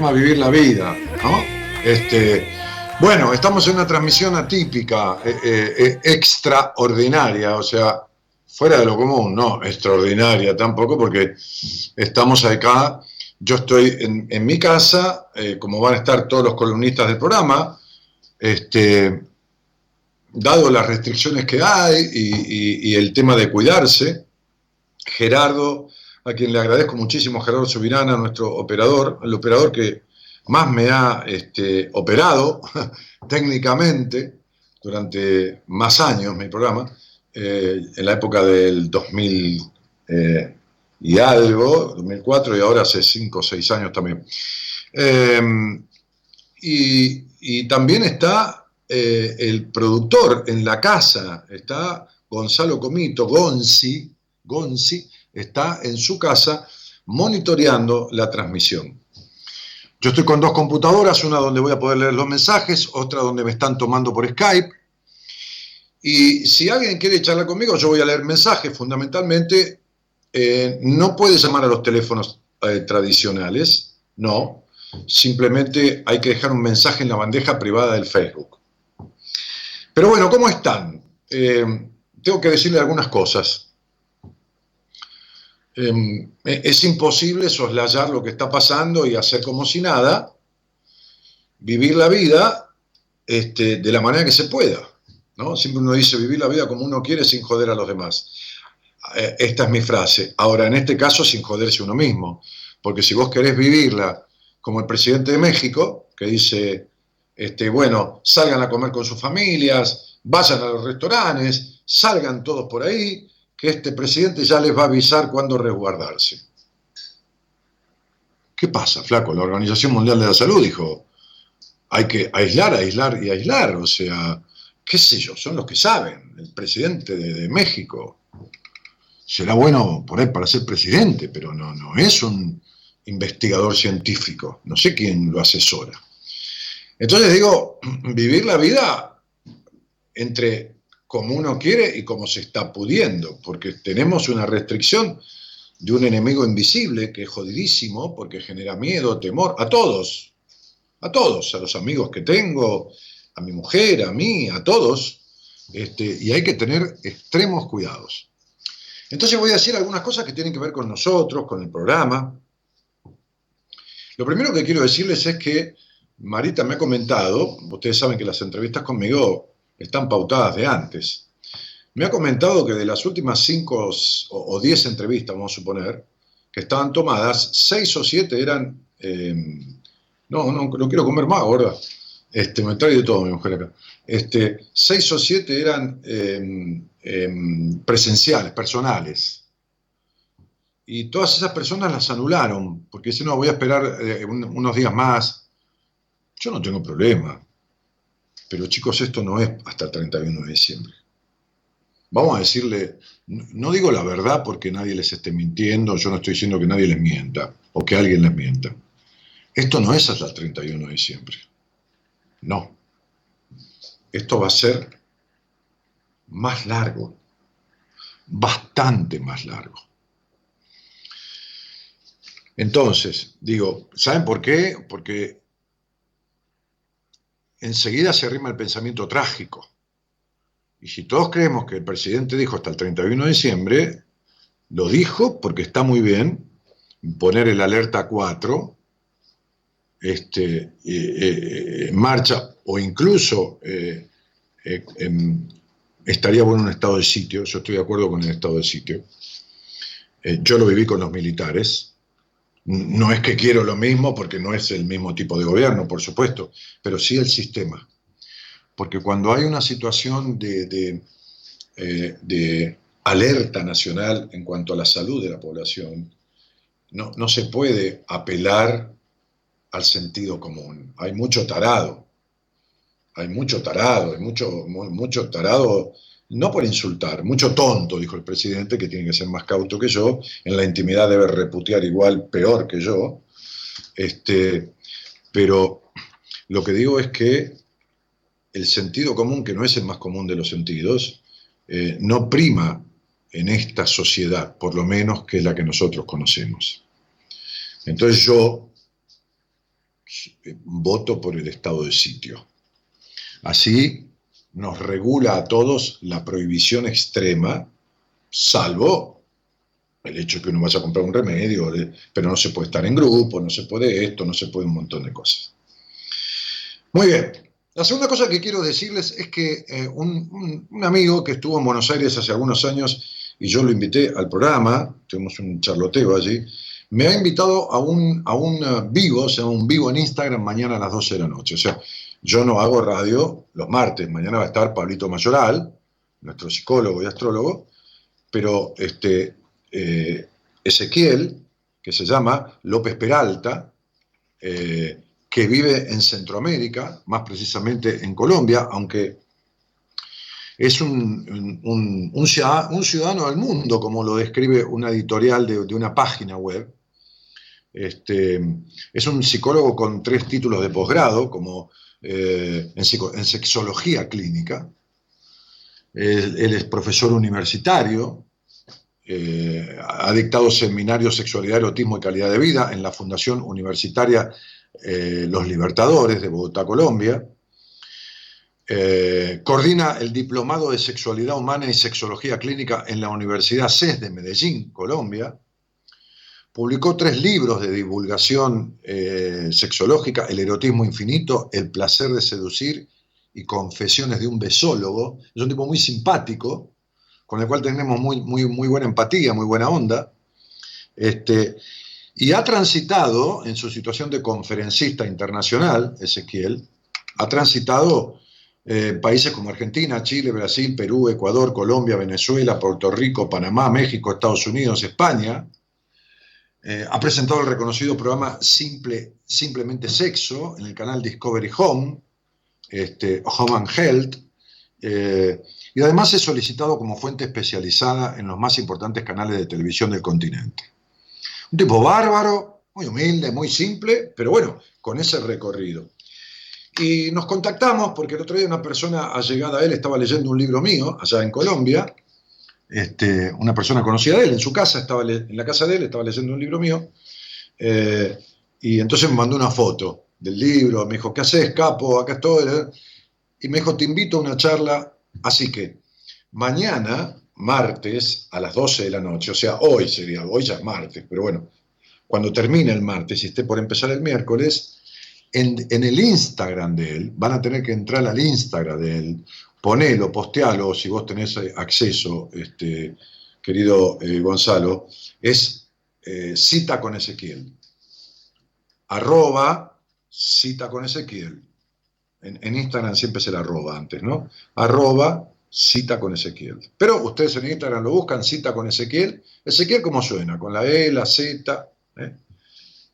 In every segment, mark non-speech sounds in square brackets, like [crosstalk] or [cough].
Tema Vivir la Vida, ¿no? Este, bueno, estamos en una transmisión atípica, eh, eh, eh, extraordinaria, o sea, fuera de lo común, no extraordinaria tampoco, porque estamos acá yo estoy en, mi casa, eh, como van a estar todos los columnistas del programa, este, dado las restricciones que hay y, el tema de cuidarse, Gerardo, a quien le agradezco muchísimo, Gerardo Subirana, nuestro operador, el operador que más me ha este, operado [laughs] técnicamente durante más años mi programa, eh, en la época del 2000 eh, y algo, 2004 y ahora hace 5 o 6 años también. Eh, y, y, también está el productor en la casa, está Gonzalo Comito, Gonzi, Gonzi, está en su casa monitoreando la transmisión. Yo estoy con dos computadoras, una donde voy a poder leer los mensajes, otra donde me están tomando por Skype. Y si alguien quiere charlar conmigo, yo voy a leer mensajes fundamentalmente. Eh, no puede llamar a los teléfonos eh, tradicionales, no. Simplemente hay que dejar un mensaje en la bandeja privada del Facebook. Pero bueno, ¿cómo están? Eh, tengo que decirle algunas cosas. Em, e-, es imposible soslayar lo que está pasando y hacer como si nada, vivir la vida este, de la manera que se pueda. ¿no? Siempre uno dice vivir la vida como uno quiere sin joder a los demás. Eh, esta es mi frase. Ahora, en este caso, sin joderse uno mismo. Porque si vos querés vivirla como el presidente de México, que dice, este, bueno, salgan a comer con sus familias, vayan a los restaurantes, salgan todos por ahí, que este presidente ya les va a avisar cuándo resguardarse. ¿Qué pasa, flaco? La Organización Mundial de la Salud dijo, hay que aislar, aislar y aislar. O sea, qué sé yo, son los que saben. El presidente de, México será bueno por él para ser presidente, pero no, no es un investigador científico. No sé quién lo asesora. Entonces digo, [clears throat] vivir la vida entre como uno quiere y como se está pudiendo, porque tenemos una restricción de un enemigo invisible que es jodidísimo, porque genera miedo, temor, a todos, a todos, a los amigos que tengo, a mi mujer, a mí, a todos, este, y hay que tener extremos cuidados. Entonces voy a decir algunas cosas que tienen que ver con nosotros, con el programa. Lo primero que quiero decirles es que Marita me ha comentado, ustedes saben que las entrevistas conmigo están pautadas de antes. Me ha comentado que de las últimas cinco o diez entrevistas, vamos a suponer, que estaban tomadas, seis o siete eran... Eh, no, no, quiero comer más, ¿verdad? Este, me trae de todo mi mujer acá. Este, seis o siete eran em, em, presenciales, personales. Y todas esas personas las anularon, porque si no, voy a esperar eh, unos días más. Yo no tengo problema. Pero chicos, esto no es hasta el 31 de diciembre. Vamos a decirle, no digo la verdad porque nadie les esté mintiendo, yo no estoy diciendo que nadie les mienta o que alguien les mienta. Esto no es hasta el 31 de diciembre. No. Esto va a ser más largo, bastante más largo. Entonces, digo, ¿saben por qué? Porque enseguida se arrima el pensamiento trágico. Y si todos creemos que el presidente dijo hasta el 31 de diciembre, lo dijo porque está muy bien poner el alerta 4 este, eh, eh, en marcha o incluso eh, estaría bueno un estado de sitio, yo estoy de acuerdo con el estado de sitio. yo lo viví con los militares, no es que quiero lo mismo, porque no es el mismo tipo de gobierno, por supuesto, pero sí el sistema. Porque cuando hay una situación de, eh, alerta nacional en cuanto a la salud de la población, no, no se puede apelar al sentido común. Hay mucho tarado, hay mucho tarado, hay mucho, mucho tarado no por insultar, mucho tonto, dijo el presidente, que tiene que ser más cauto que yo, en la intimidad debe reputear igual peor que yo, este, pero lo que digo es que el sentido común, que no es el más común de los sentidos, eh, no prima en esta sociedad, por lo menos que es la que nosotros conocemos. Entonces yo eh, voto por el estado de sitio. Así nos regula a todos la prohibición extrema, salvo el hecho de que uno vaya a comprar un remedio, pero no se puede estar en grupo, no se puede esto, no se puede un montón de cosas. Muy bien. La segunda cosa que quiero decirles es que eh, un, amigo que estuvo en Buenos Aires hace algunos años y yo lo invité al programa, tuvimos un charloteo allí, me ha invitado a un, a un eh, vivo, o sea, un vivo en Instagram mañana a las 12 de la noche. O sea, yo no hago radio los martes, mañana va a estar Pablito Mayoral, nuestro psicólogo y astrólogo, pero este, eh, Ezequiel, que se llama López Peralta, eh, que vive en Centroamérica, más precisamente en Colombia, aunque es un, un, ciudadano, del mundo, como lo describe una editorial de, una página web. Este, es un psicólogo con tres títulos de posgrado, como eh, en, sexología clínica. él es profesor universitario, eh, ha dictado seminarios Sexualidad, Erotismo y Calidad de Vida en la Fundación Universitaria eh, Los Libertadores de Bogotá, Colombia. Coordina el Diplomado de Sexualidad Humana y Sexología Clínica en la Universidad CES de Medellín, Colombia. Publicó tres libros de divulgación sexológica, El erotismo infinito, El placer de seducir y Confesiones de un besólogo. Es un tipo muy simpático, con el cual tenemos muy, muy, muy buena empatía, muy buena onda, este, y ha transitado en su situación de conferencista internacional, Ezequiel, ha transitado eh, países como Argentina, Chile, Brasil, Perú, Ecuador, Colombia, Venezuela, Puerto Rico, Panamá, México, Estados Unidos, España. Eh, ha presentado el reconocido programa Simple, Simplemente Sexo en el canal Discovery Home, este, Home and Health. Eh, y además es solicitado como fuente especializada en los más importantes canales de televisión del continente. Un tipo bárbaro, muy humilde, muy simple, pero bueno, con ese recorrido. Y nos contactamos porque el otro día una persona allegada a él estaba leyendo un libro mío allá en Colombia, este, una persona conocida de él, en su casa, estaba en la casa de él, estaba leyendo un libro mío, eh, y entonces me mandó una foto del libro, me dijo, ¿qué haces, capo? Acá estoy. Y me dijo, te invito a una charla Así que mañana, martes, a las 12 de la noche, o sea, hoy sería, hoy ya es martes, pero bueno, cuando termine el martes y esté por empezar el miércoles, en, el Instagram de él, van a tener que entrar al Instagram de él, ponelo, postealo, si vos tenés acceso, este, querido eh, Gonzalo, es eh, cita con Ezequiel. Arroba cita con Ezequiel en, Instagram siempre se la arroba antes, ¿no? Arroba cita con Ezequiel. Pero ustedes en Instagram lo buscan, cita con Ezequiel. Ezequiel, ¿cómo suena? Con la E, la Z. ¿eh?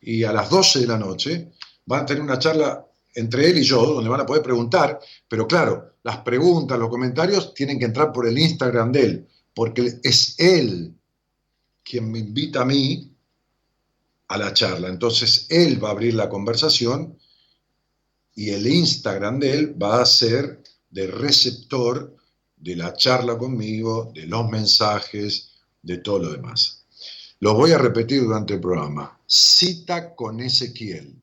Y a las 12 de la noche van a tener una charla entre él y yo, donde van a poder preguntar, pero claro, las preguntas, los comentarios tienen que entrar por el Instagram de él, porque es él quien me invita a mí a la charla. Entonces, él va a abrir la conversación y el Instagram de él va a ser de receptor de la charla conmigo, de los mensajes, de todo lo demás. Lo voy a repetir durante el programa. Cita con Ezequiel.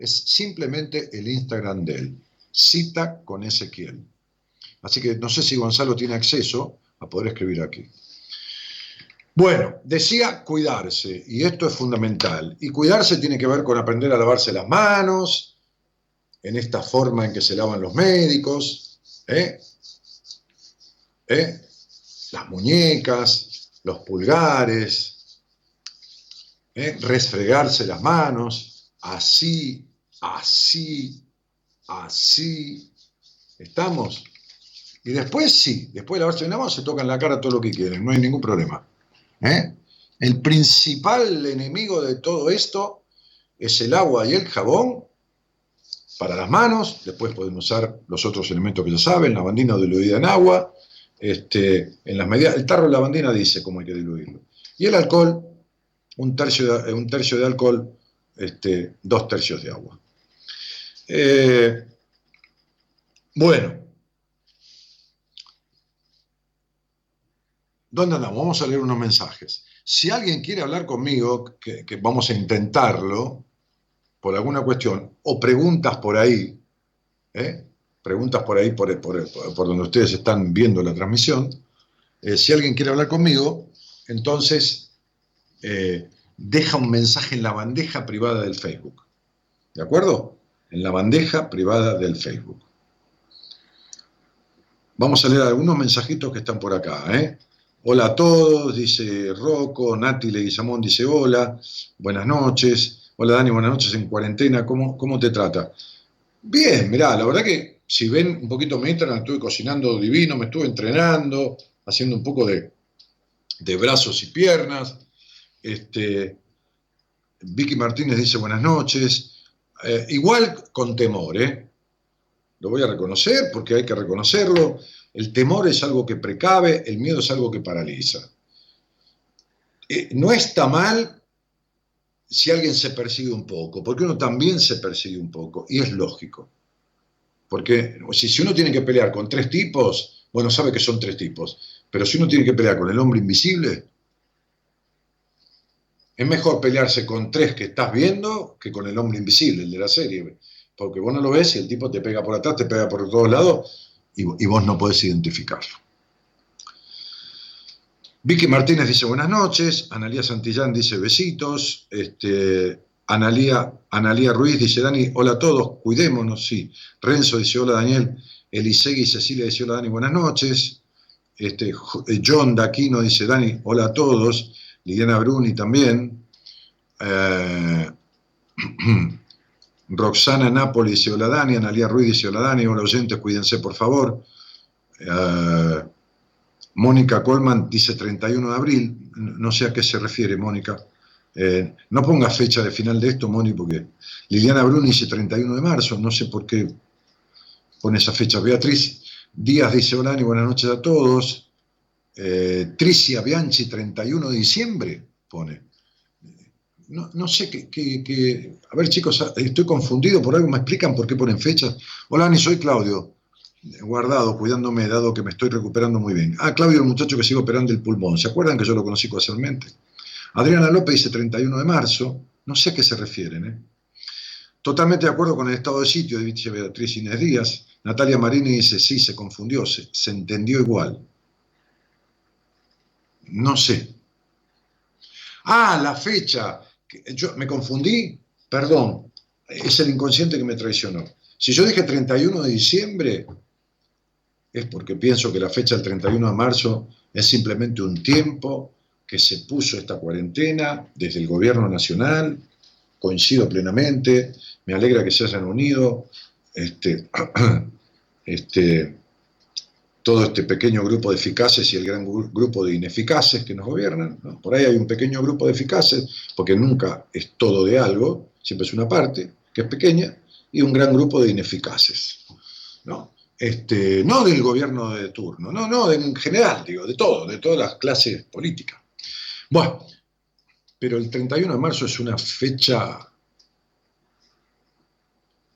Es simplemente el Instagram de él. Cita con Ezequiel. Así que no sé si Gonzalo tiene acceso a poder escribir aquí. Bueno, decía cuidarse, y esto es fundamental. Y cuidarse tiene que ver con aprender a lavarse las manos, en esta forma en que se lavan los médicos, ¿eh? ¿Eh? las muñecas, los pulgares, ¿eh? resfregarse las manos, así, así, así. ¿Estamos? Y después sí, después de lavarse las manos se tocan la cara todo lo que quieren, no hay ningún problema. El principal enemigo de todo esto es el agua y el jabón para las manos, después podemos usar los otros elementos que ya saben, la bandina diluida en agua, este, en las medidas, el tarro de la bandina dice cómo hay que diluirlo. Y el alcohol, un tercio de, un tercio de alcohol, este, dos tercios de agua. Eh, bueno, ¿dónde andamos? Vamos a leer unos mensajes. Si alguien quiere hablar conmigo, que vamos a intentarlo, por alguna cuestión, o preguntas por ahí, ¿eh? preguntas por ahí, por, donde ustedes están viendo la transmisión, eh, si alguien quiere hablar conmigo, entonces deja un mensaje en la bandeja privada del Facebook. ¿De acuerdo? En la bandeja privada del Facebook. Vamos a leer algunos mensajitos que están por acá. ¿eh? Hola a todos, dice Rocco, Nati Leguizamón dice hola, buenas noches. Hola Dani, buenas noches en cuarentena, ¿cómo, cómo te trata? Bien, mirá, la verdad que si ven un poquito mi Instagram, estuve cocinando divino, me estuve entrenando, haciendo un poco de, brazos y piernas. Este, Vicky Martínez dice buenas noches. Eh, igual con temor, ¿eh? Lo voy a reconocer porque hay que reconocerlo. El temor es algo que precave, el miedo es algo que paraliza. Eh, no está mal si alguien se persigue un poco, porque uno también se persigue un poco, y es lógico. Porque si, si uno tiene que pelear con tres tipos, bueno, sabe que son tres tipos, pero si uno tiene que pelear con el hombre invisible, es mejor pelearse con tres que estás viendo que con el hombre invisible, el de la serie. Porque vos no lo ves y el tipo te pega por atrás, te pega por todos lados y, y vos no podés identificarlo. Vicky Martínez dice buenas noches, Analía Santillán dice besitos, este, Analía, Analía Ruiz dice, Dani, hola a todos, cuidémonos, sí. Renzo dice, hola Daniel. Elisegui Cecilia dice, hola Dani, buenas noches. Este, eh, John Daquino dice, Dani, hola a todos. Liliana Bruni también. Eh, [clears throat] Roxana Napoli dice, hola Dani. Analía Ruiz dice, hola Dani. Hola oyentes, cuídense por favor. Eh, Mónica Colman dice 31 de abril. No sé a qué se refiere, Mónica. Eh, no ponga fecha de final de esto, Moni, porque Liliana Bruni dice 31 de marzo, no sé por qué pone esa fecha. Beatriz Díaz dice, hola y buenas noches a todos. Eh, Tricia Bianchi, 31 de diciembre, pone. No, sé qué, A ver, chicos, estoy confundido por algo, ¿me explican por qué ponen fechas? Hola, Ani, soy Claudio. Guardado, cuidándome, dado que me estoy recuperando muy bien. Ah, Claudio, el muchacho que sigue operando el pulmón. ¿Se acuerdan que yo lo conocí casualmente? Adriana López dice 31 de marzo, no sé a qué se refieren. ¿eh? Totalmente de acuerdo con el estado de sitio, dice Beatriz Inés Díaz. Natalia Marini dice, sí, se confundió, se entendió igual. No sé. Ah, la fecha. Yo me confundí, perdón, es el inconsciente que me traicionó. Si yo dije 31 de diciembre, es porque pienso que la fecha del 31 de marzo es simplemente un tiempo que se puso esta cuarentena desde el gobierno nacional, coincido plenamente, me alegra que se hayan unido este, [clears throat] este, todo este pequeño grupo de eficaces y el gran grupo de ineficaces que nos gobiernan. Por ahí hay un pequeño grupo de eficaces, porque nunca es todo de algo, siempre es una parte que es pequeña, y un gran grupo de ineficaces. ¿no? Este, no del gobierno de turno, no, no, en general, digo, de todo, de todas las clases políticas. Bueno, pero el 31 de marzo es una fecha,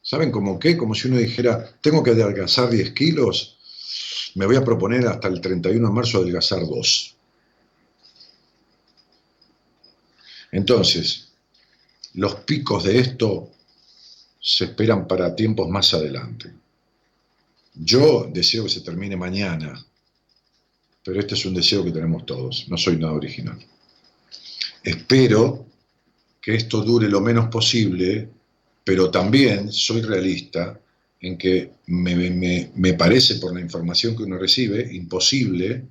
¿saben cómo qué? Como si uno dijera, tengo que adelgazar 10 kilos, me voy a proponer hasta el 31 de marzo adelgazar 2. Entonces, los picos de esto se esperan para tiempos más adelante. Yo deseo que se termine mañana, pero este es un deseo que tenemos todos, no soy nada original. Espero que esto dure lo menos posible, pero también soy realista en que me, parece, por la información que uno recibe, imposible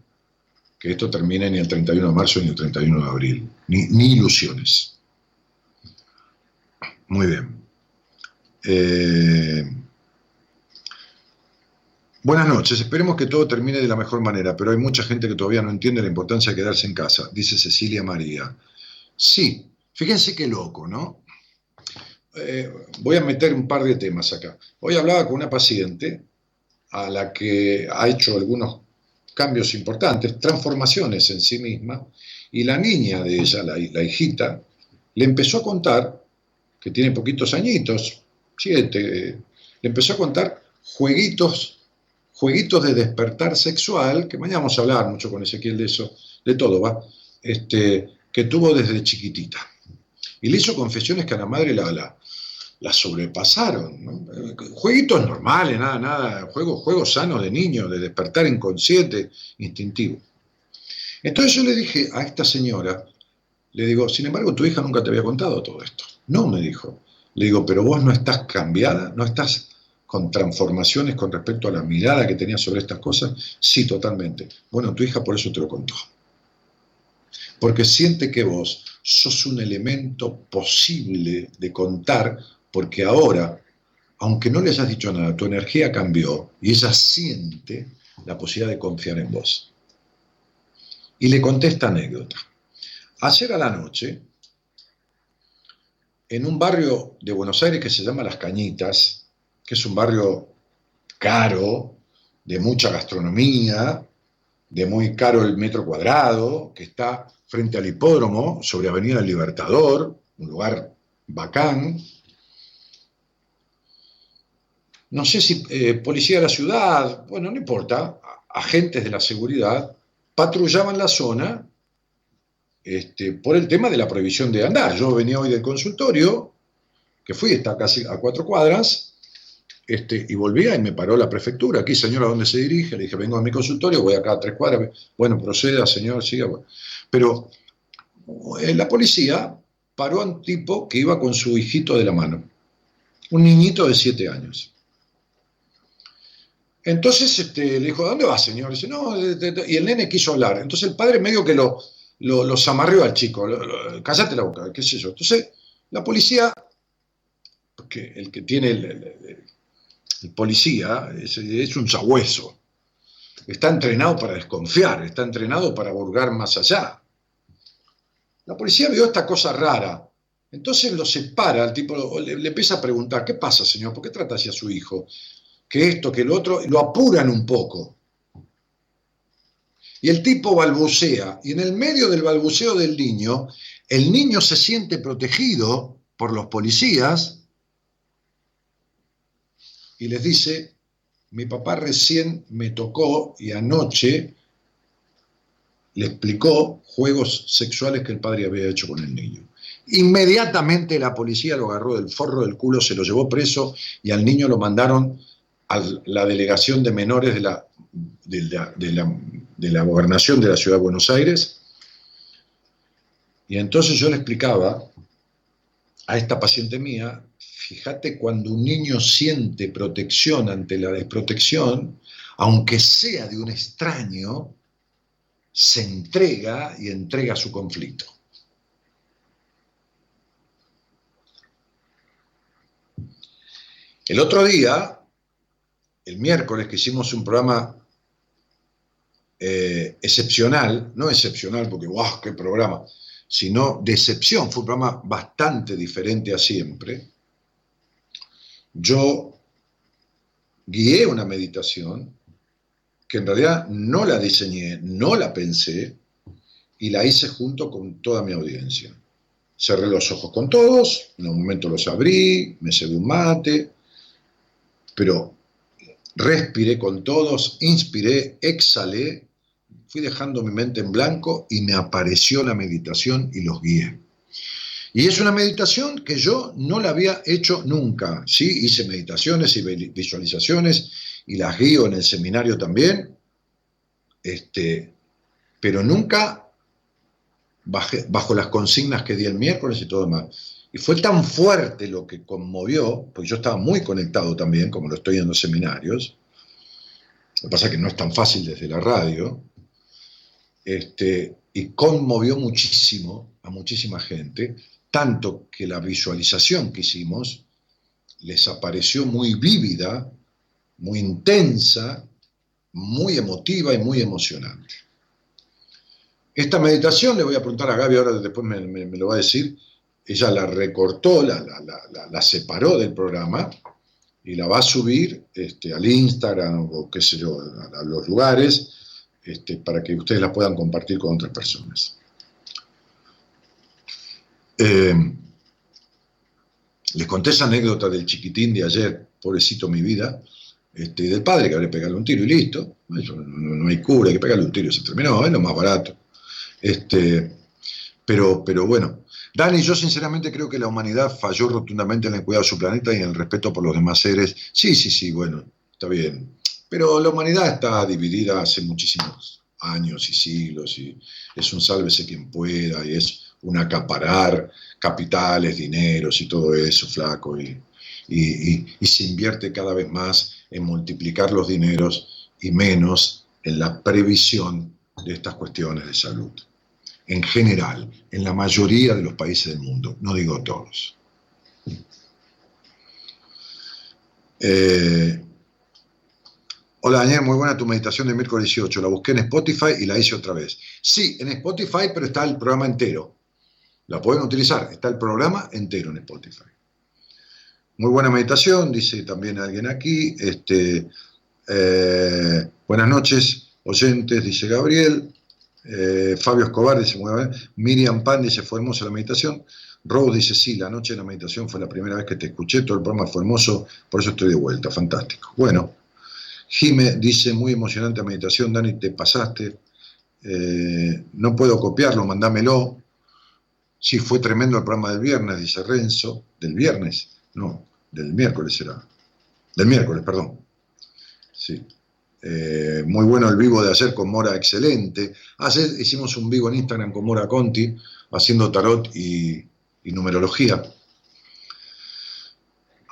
que esto termine ni el 31 de marzo ni el 31 de abril. Ni, ilusiones. Muy bien. Eh, buenas noches, esperemos que todo termine de la mejor manera, pero hay mucha gente que todavía no entiende la importancia de quedarse en casa, dice Cecilia María. Sí, fíjense qué loco, ¿no? Eh, voy a meter un par de temas acá. Hoy hablaba con una paciente a la que ha hecho algunos cambios importantes, transformaciones en sí misma, y la niña de ella, la, hijita, le empezó a contar, que tiene poquitos añitos, siete, le empezó a contar jueguitos, jueguitos de despertar sexual, que mañana vamos a hablar mucho con Ezequiel de eso, de todo, ¿va? Este, que tuvo desde chiquitita. Y le hizo confesiones que a la madre la, la, sobrepasaron. Jueguitos normales, nada, nada, juegos, juegos sanos de niño, de despertar inconsciente, instintivo. Entonces yo le dije a esta señora, Le digo, sin embargo, tu hija nunca te había contado todo esto. No, me dijo. Le digo, pero vos no estás cambiada, no estás con transformaciones con respecto a la mirada que tenías sobre estas cosas. Sí, totalmente. Bueno, tu hija por eso te lo contó. Porque siente que vos sos un elemento posible de contar, porque ahora, aunque no le hayas dicho nada, tu energía cambió y ella siente la posibilidad de confiar en vos. Y le conté esta anécdota. Ayer a la noche, en un barrio de Buenos Aires que se llama Las Cañitas, que es un barrio caro, de mucha gastronomía, de muy caro el metro cuadrado, que está frente al hipódromo, sobre Avenida Libertador, un lugar bacán. No sé si eh, policía de la ciudad, bueno, no importa, agentes de la seguridad patrullaban la zona este, por el tema de la prohibición de andar. Yo venía hoy del consultorio, que fui, está casi a cuatro cuadras, este, y volvía y me paró la prefectura. Aquí, señor, ¿a dónde se dirige? Le dije, vengo a mi consultorio, voy acá a tres cuadras. Bueno, proceda, señor, siga. Pero eh, la policía paró a un tipo que iba con su hijito de la mano, un niñito de siete años. Entonces este, le dijo, ¿dónde va, señor? Dice, no, y el nene quiso hablar. Entonces el padre medio que lo, lo, lo zamarrió al chico, cállate la boca, qué sé yo. Entonces la policía, porque el que tiene el, policía es, un sabueso, está entrenado para desconfiar, está entrenado para burgar más allá. La policía vio esta cosa rara, entonces lo separa, al tipo le, le empieza a preguntar, ¿qué pasa, señor? ¿Por qué trata así a su hijo? Que esto, que lo otro, lo apuran un poco. Y el tipo balbucea, y en el medio del balbuceo del niño, el niño se siente protegido por los policías y les dice, mi papá recién me tocó y anoche le explicó juegos sexuales que el padre había hecho con el niño. Inmediatamente la policía lo agarró del forro del culo, se lo llevó preso y al niño lo mandaron la delegación de menores de la, de la, gobernación de la ciudad de Buenos Aires. Y entonces yo le explicaba a esta paciente mía, fíjate cuando un niño siente protección ante la desprotección, aunque sea de un extraño, se entrega y entrega su conflicto. El otro día el miércoles que hicimos un programa eh, excepcional, no excepcional porque, ¡guau, qué programa! Sino de excepción, fue un programa bastante diferente a siempre. Yo guié una meditación que en realidad no la diseñé, no la pensé y la hice junto con toda mi audiencia. Cerré los ojos con todos, en un momento los abrí, me cedí un mate, pero respiré con todos, inspiré, exhalé, fui dejando mi mente en blanco y me apareció la meditación y los guié. Y es una meditación que yo no la había hecho nunca. Sí, hice meditaciones y visualizaciones y las guío en el seminario también, este, pero nunca bajo las consignas que di el miércoles y todo demás. Y fue tan fuerte lo que conmovió, porque yo estaba muy conectado también, como lo estoy en los seminarios, lo que pasa es que no es tan fácil desde la radio, este, y conmovió muchísimo a muchísima gente, tanto que la visualización que hicimos les apareció muy vívida, muy intensa, muy emotiva y muy emocionante. Esta meditación, le voy a preguntar a Gaby ahora, después me, me lo va a decir, ella la recortó, la, separó del programa y la va a subir este, al Instagram o qué sé yo, a, los lugares, este, para que ustedes la puedan compartir con otras personas. Eh, les conté esa anécdota del chiquitín de ayer, pobrecito mi vida, este, del padre que habría pegado un tiro y listo. no, hay cura, hay que pegarle un tiro, se terminó, es lo más barato. Este, pero, pero bueno, Dani, yo sinceramente creo que la humanidad falló rotundamente en el cuidado de su planeta y en el respeto por los demás seres. Sí, sí, sí, bueno, está bien. Pero la humanidad está dividida hace muchísimos años y siglos y es un sálvese quien pueda y es un acaparar capitales, dineros y todo eso, flaco, y, y, se invierte cada vez más en multiplicar los dineros y menos en la previsión de estas cuestiones de salud. En general, en la mayoría de los países del mundo, no digo todos. Eh, Hola Daniel, muy buena tu meditación de miércoles 18. La busqué en Spotify y la hice otra vez. Sí, en Spotify, pero está el programa entero. La pueden utilizar, está el programa entero en Spotify. Muy buena meditación, dice también alguien aquí. Este, eh, buenas noches, oyentes, dice Gabriel. Eh, Fabio Escobar dice, muy bien. Miriam Pan dice, fue hermosa la meditación. Rose dice, sí, la noche de la meditación fue la primera vez que te escuché, todo el programa fue hermoso, por eso estoy de vuelta, fantástico. Bueno, Jime dice, muy emocionante meditación, Dani, te pasaste. Eh, no puedo copiarlo, mandámelo. Sí, fue tremendo el programa del viernes, dice Renzo. ¿Del viernes? No, del miércoles será. Del miércoles, perdón. Sí. Eh, muy bueno el vivo de ayer con Mora, excelente. Ayer hicimos un vivo en Instagram con Mora Conti, haciendo tarot y numerología.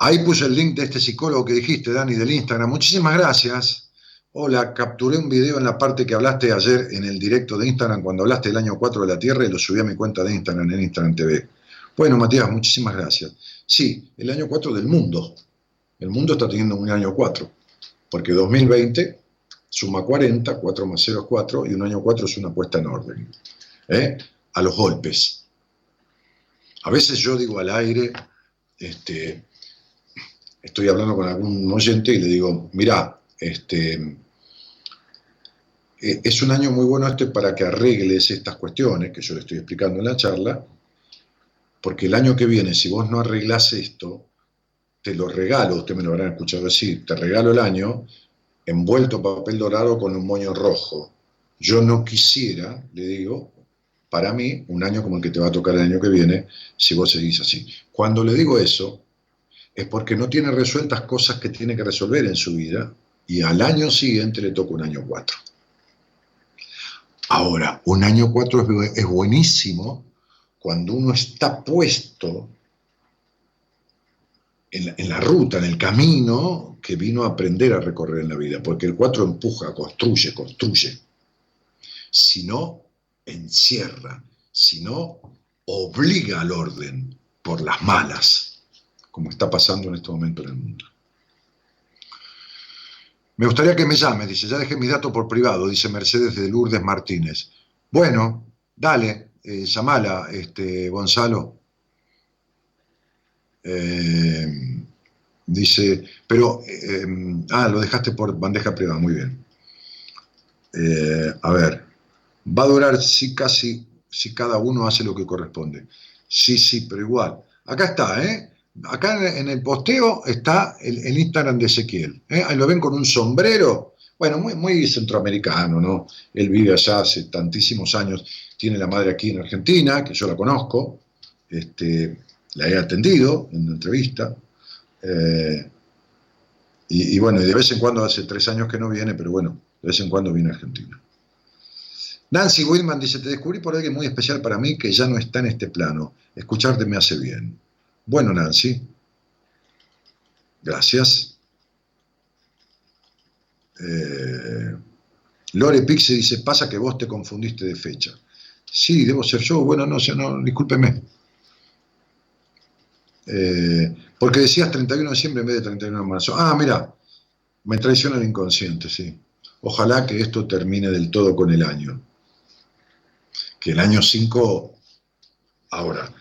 Ahí puse el link de este psicólogo que dijiste, Dani, del Instagram. Muchísimas gracias. Hola, capturé un video en la parte que hablaste ayer en el directo de Instagram cuando hablaste del año 4 de la Tierra y lo subí a mi cuenta de Instagram en Instagram TV. Bueno, Matías, muchísimas gracias. Sí, el año 4 del mundo. El mundo está teniendo un año 4, porque 2020 suma 40, 4 más 0 es 4, y un año 4 es una puesta en orden. ¿eh? A los golpes. A veces yo digo al aire, este, estoy hablando con algún oyente y le digo, mira, este, eh, es un año muy bueno este para que arregles estas cuestiones que yo le estoy explicando en la charla, porque el año que viene, si vos no arreglas esto, te lo regalo, usted me lo habrán escuchado decir, te regalo el año envuelto en papel dorado con un moño rojo. Yo no quisiera, le digo, para mí, un año como el que te va a tocar el año que viene, si vos seguís así. Cuando le digo eso, es porque no tiene resueltas cosas que tiene que resolver en su vida y al año siguiente le toca un año 4. Ahora, un año 4 es, buenísimo cuando uno está puesto en la, ruta, en el camino que vino a aprender a recorrer en la vida, porque el 4 empuja, construye, construye. Si no, encierra, si no, obliga al orden por las malas como está pasando en este momento en el mundo. Me gustaría que me llame, dice, ya dejé mi dato por privado, dice Mercedes de Lourdes Martínez. Bueno, dale, eh, llamala, este, Gonzalo. Eh, dice, pero, eh, ah, lo dejaste por bandeja privada, muy bien. a ver, va a durar si casi, si cada uno hace lo que corresponde. Sí, sí, pero igual. Acá está, ¿eh? Acá en el posteo está el, Instagram de Ezequiel. ¿eh? Ahí lo ven con un sombrero. Bueno, muy, muy centroamericano, ¿no? Él vive allá hace tantísimos años. Tiene la madre aquí en Argentina, que yo la conozco. Este, la he atendido en una entrevista. Eh, y, y, bueno, de vez en cuando, hace tres años que no viene, pero bueno, de vez en cuando viene a Argentina. Nancy Wilman dice, te descubrí por alguien muy especial para mí que ya no está en este plano. Escucharte me hace bien. Bueno, Nancy, gracias. Eh, Lore Pixie dice, pasa que vos te confundiste de fecha. Sí, debo ser yo. Bueno, no, no discúlpeme. Eh, porque decías 31 de diciembre en vez de 31 de marzo. Ah, mira, me traiciona el inconsciente, sí. Ojalá que esto termine del todo con el año. Que el año 5, ahora,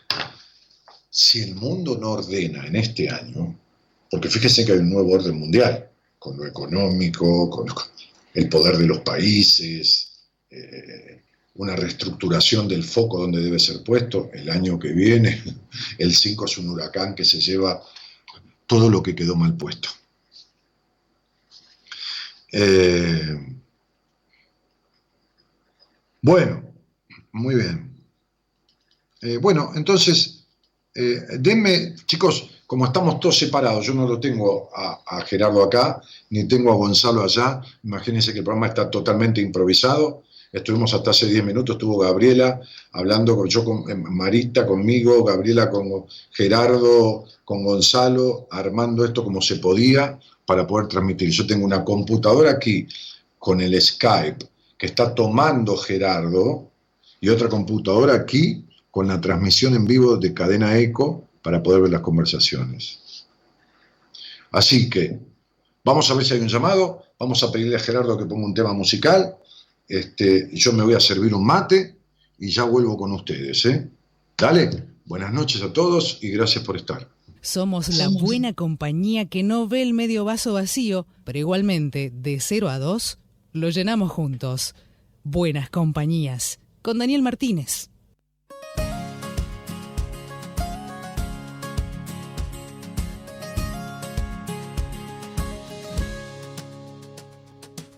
si el mundo no ordena en este año, porque fíjese que hay un nuevo orden mundial, con lo económico, con el poder de los países, eh, una reestructuración del foco donde debe ser puesto, el año que viene, [laughs] el 5 es un huracán que se lleva todo lo que quedó mal puesto. Eh, bueno, muy bien. Eh, bueno, entonces eh, denme, chicos, como estamos todos separados, yo no lo tengo a, Gerardo acá, ni tengo a Gonzalo allá, imagínense que el programa está totalmente improvisado, Estuvimos hasta hace 10 minutos, estuvo Gabriela hablando con yo con eh, Marita conmigo, Gabriela con Gerardo, con Gonzalo, armando esto como se podía para poder transmitir. Yo tengo una computadora aquí con el Skype que está tomando Gerardo y otra computadora aquí con la transmisión en vivo de Cadena Eco para poder ver las conversaciones. Así que vamos a ver si hay un llamado, vamos a pedirle a Gerardo que ponga un tema musical este, yo me voy a servir un mate y ya vuelvo con ustedes. ¿eh? Dale, buenas noches a todos y gracias por estar. Somos la buena compañía que no ve el medio vaso vacío, pero igualmente, de 0 a 2, lo llenamos juntos. Buenas compañías, con Daniel Martínez.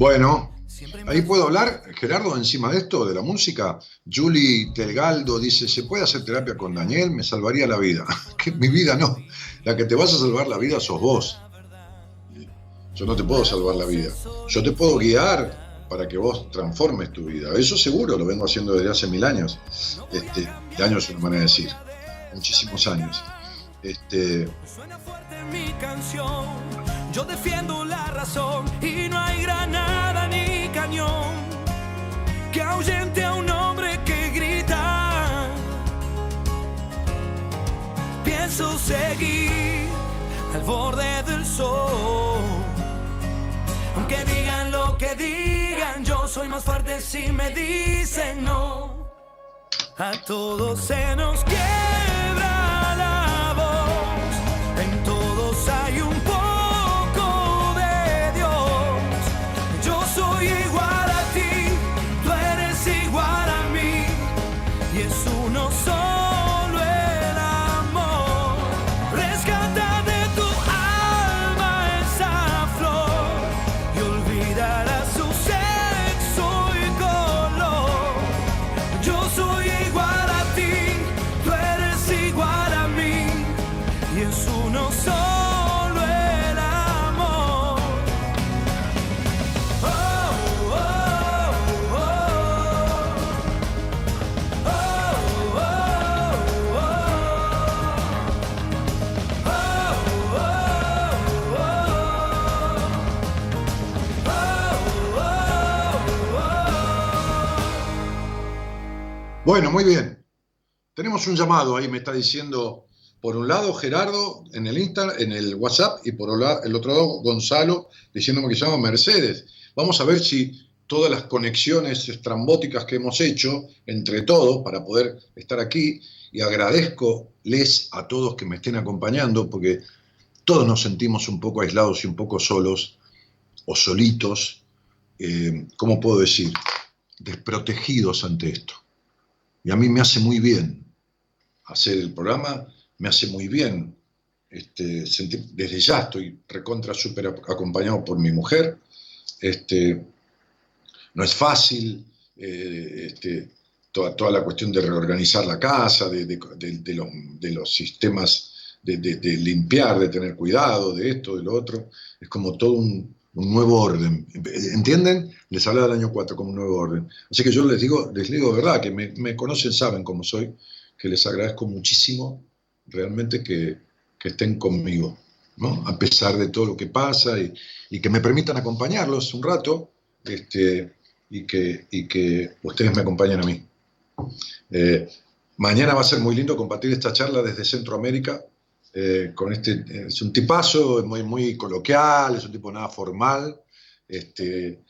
Bueno. Ahí puedo hablar, Gerardo, encima de esto, de la música. Julie Telgaldo dice, ¿se puede hacer terapia con Daniel? Me salvaría la vida. [laughs] que mi vida no. La que te vas a salvar la vida sos vos. Yo no te puedo salvar la vida. Yo te puedo guiar para que vos transformes tu vida. Eso seguro, lo vengo haciendo desde hace mil años. Este, años es una manera de decir. Muchísimos años. Este... Suena fuerte mi canción. Yo defiendo la razón y no hay granada ni que ahuyente a un hombre que grita. Pienso seguir al borde del sol. Aunque digan lo que digan, yo soy más fuerte si me dicen no. A todos se nos quiebra Bueno, muy bien. Tenemos un llamado ahí, me está diciendo, por un lado Gerardo en el Insta, en el WhatsApp, y por el otro lado Gonzalo diciéndome que se llama Mercedes. Vamos a ver si todas las conexiones estrambóticas que hemos hecho entre todos para poder estar aquí, y agradezco les a todos que me estén acompañando, porque todos nos sentimos un poco aislados y un poco solos o solitos, eh, ¿cómo puedo decir? Desprotegidos ante esto. Y a mí me hace muy bien hacer el programa, me hace muy bien. Este, desde ya estoy recontra súper acompañado por mi mujer. Este, no es fácil, eh, este, toda, la cuestión de reorganizar la casa, de, los, de los, sistemas de, limpiar, de tener cuidado, de esto, de lo otro, es como todo un, un nuevo orden. ¿Entienden? Les hablaba del año 4 como un nuevo orden. Así que yo les digo, les digo de verdad, que me, conocen, saben cómo soy, que les agradezco muchísimo realmente que, que estén conmigo, ¿no? a pesar de todo lo que pasa y, y, que me permitan acompañarlos un rato este, y, que, y que ustedes me acompañen a mí. Eh, mañana va a ser muy lindo compartir esta charla desde Centroamérica eh, con este, es un tipazo, muy, muy coloquial, es un tipo nada formal, este,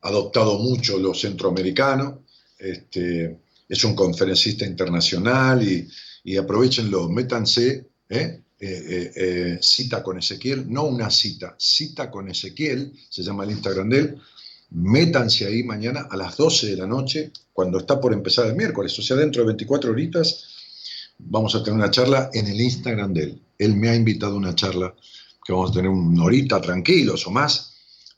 adoptado mucho lo centroamericano, este, es un conferencista internacional y, y aprovechenlo, métanse, ¿eh? Eh, cita con Ezequiel, no una cita, cita con Ezequiel, se llama el Instagram de él, métanse ahí mañana a las 12 de la noche, cuando está por empezar el miércoles, o sea, dentro de 24 horitas, vamos a tener una charla en el Instagram de él. Él me ha invitado a una charla que vamos a tener una horita tranquilos o más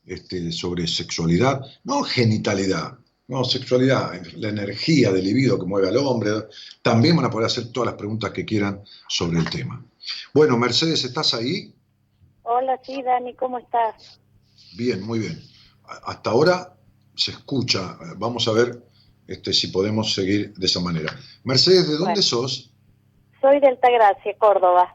este, sobre sexualidad, no genitalidad, no, sexualidad, la energía del libido que mueve al hombre. También van a poder hacer todas las preguntas que quieran sobre el tema. Bueno, Mercedes, ¿estás ahí? Hola, sí, Dani, ¿cómo estás? Bien, muy bien. Hasta ahora se escucha. Vamos a ver este, si podemos seguir de esa manera. Mercedes, ¿de dónde sos? Soy de Altagracia, Córdoba.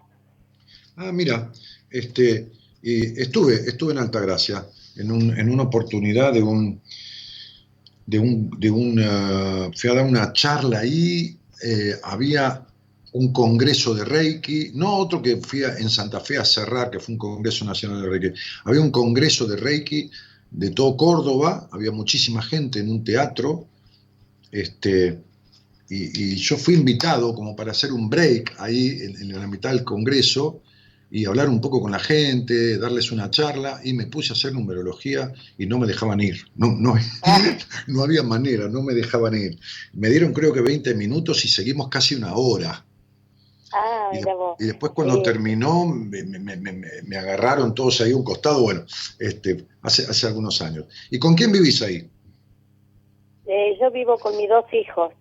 Ah, mira, este, estuve, estuve en Altagracia en, un, en una oportunidad de un, de un, de una, fui a dar una charla ahí, eh, había un congreso de Reiki, no otro que fui en Santa Fe a cerrar, que fue un congreso nacional de Reiki, había un congreso de Reiki de todo Córdoba, había muchísima gente en un teatro, este, y, yo fui invitado como para hacer un break ahí en, la mitad del Congreso y hablar un poco con la gente, darles una charla y me puse a hacer numerología y no me dejaban ir. No, no, [laughs] no había manera, no me dejaban ir. Me dieron creo que 20 minutos y seguimos casi una hora. Ah, y, después cuando terminó me, me, me, agarraron todos ahí a un costado, bueno, este, hace, hace algunos años. ¿Y con quién vivís ahí? Eh, yo vivo con mis dos hijos.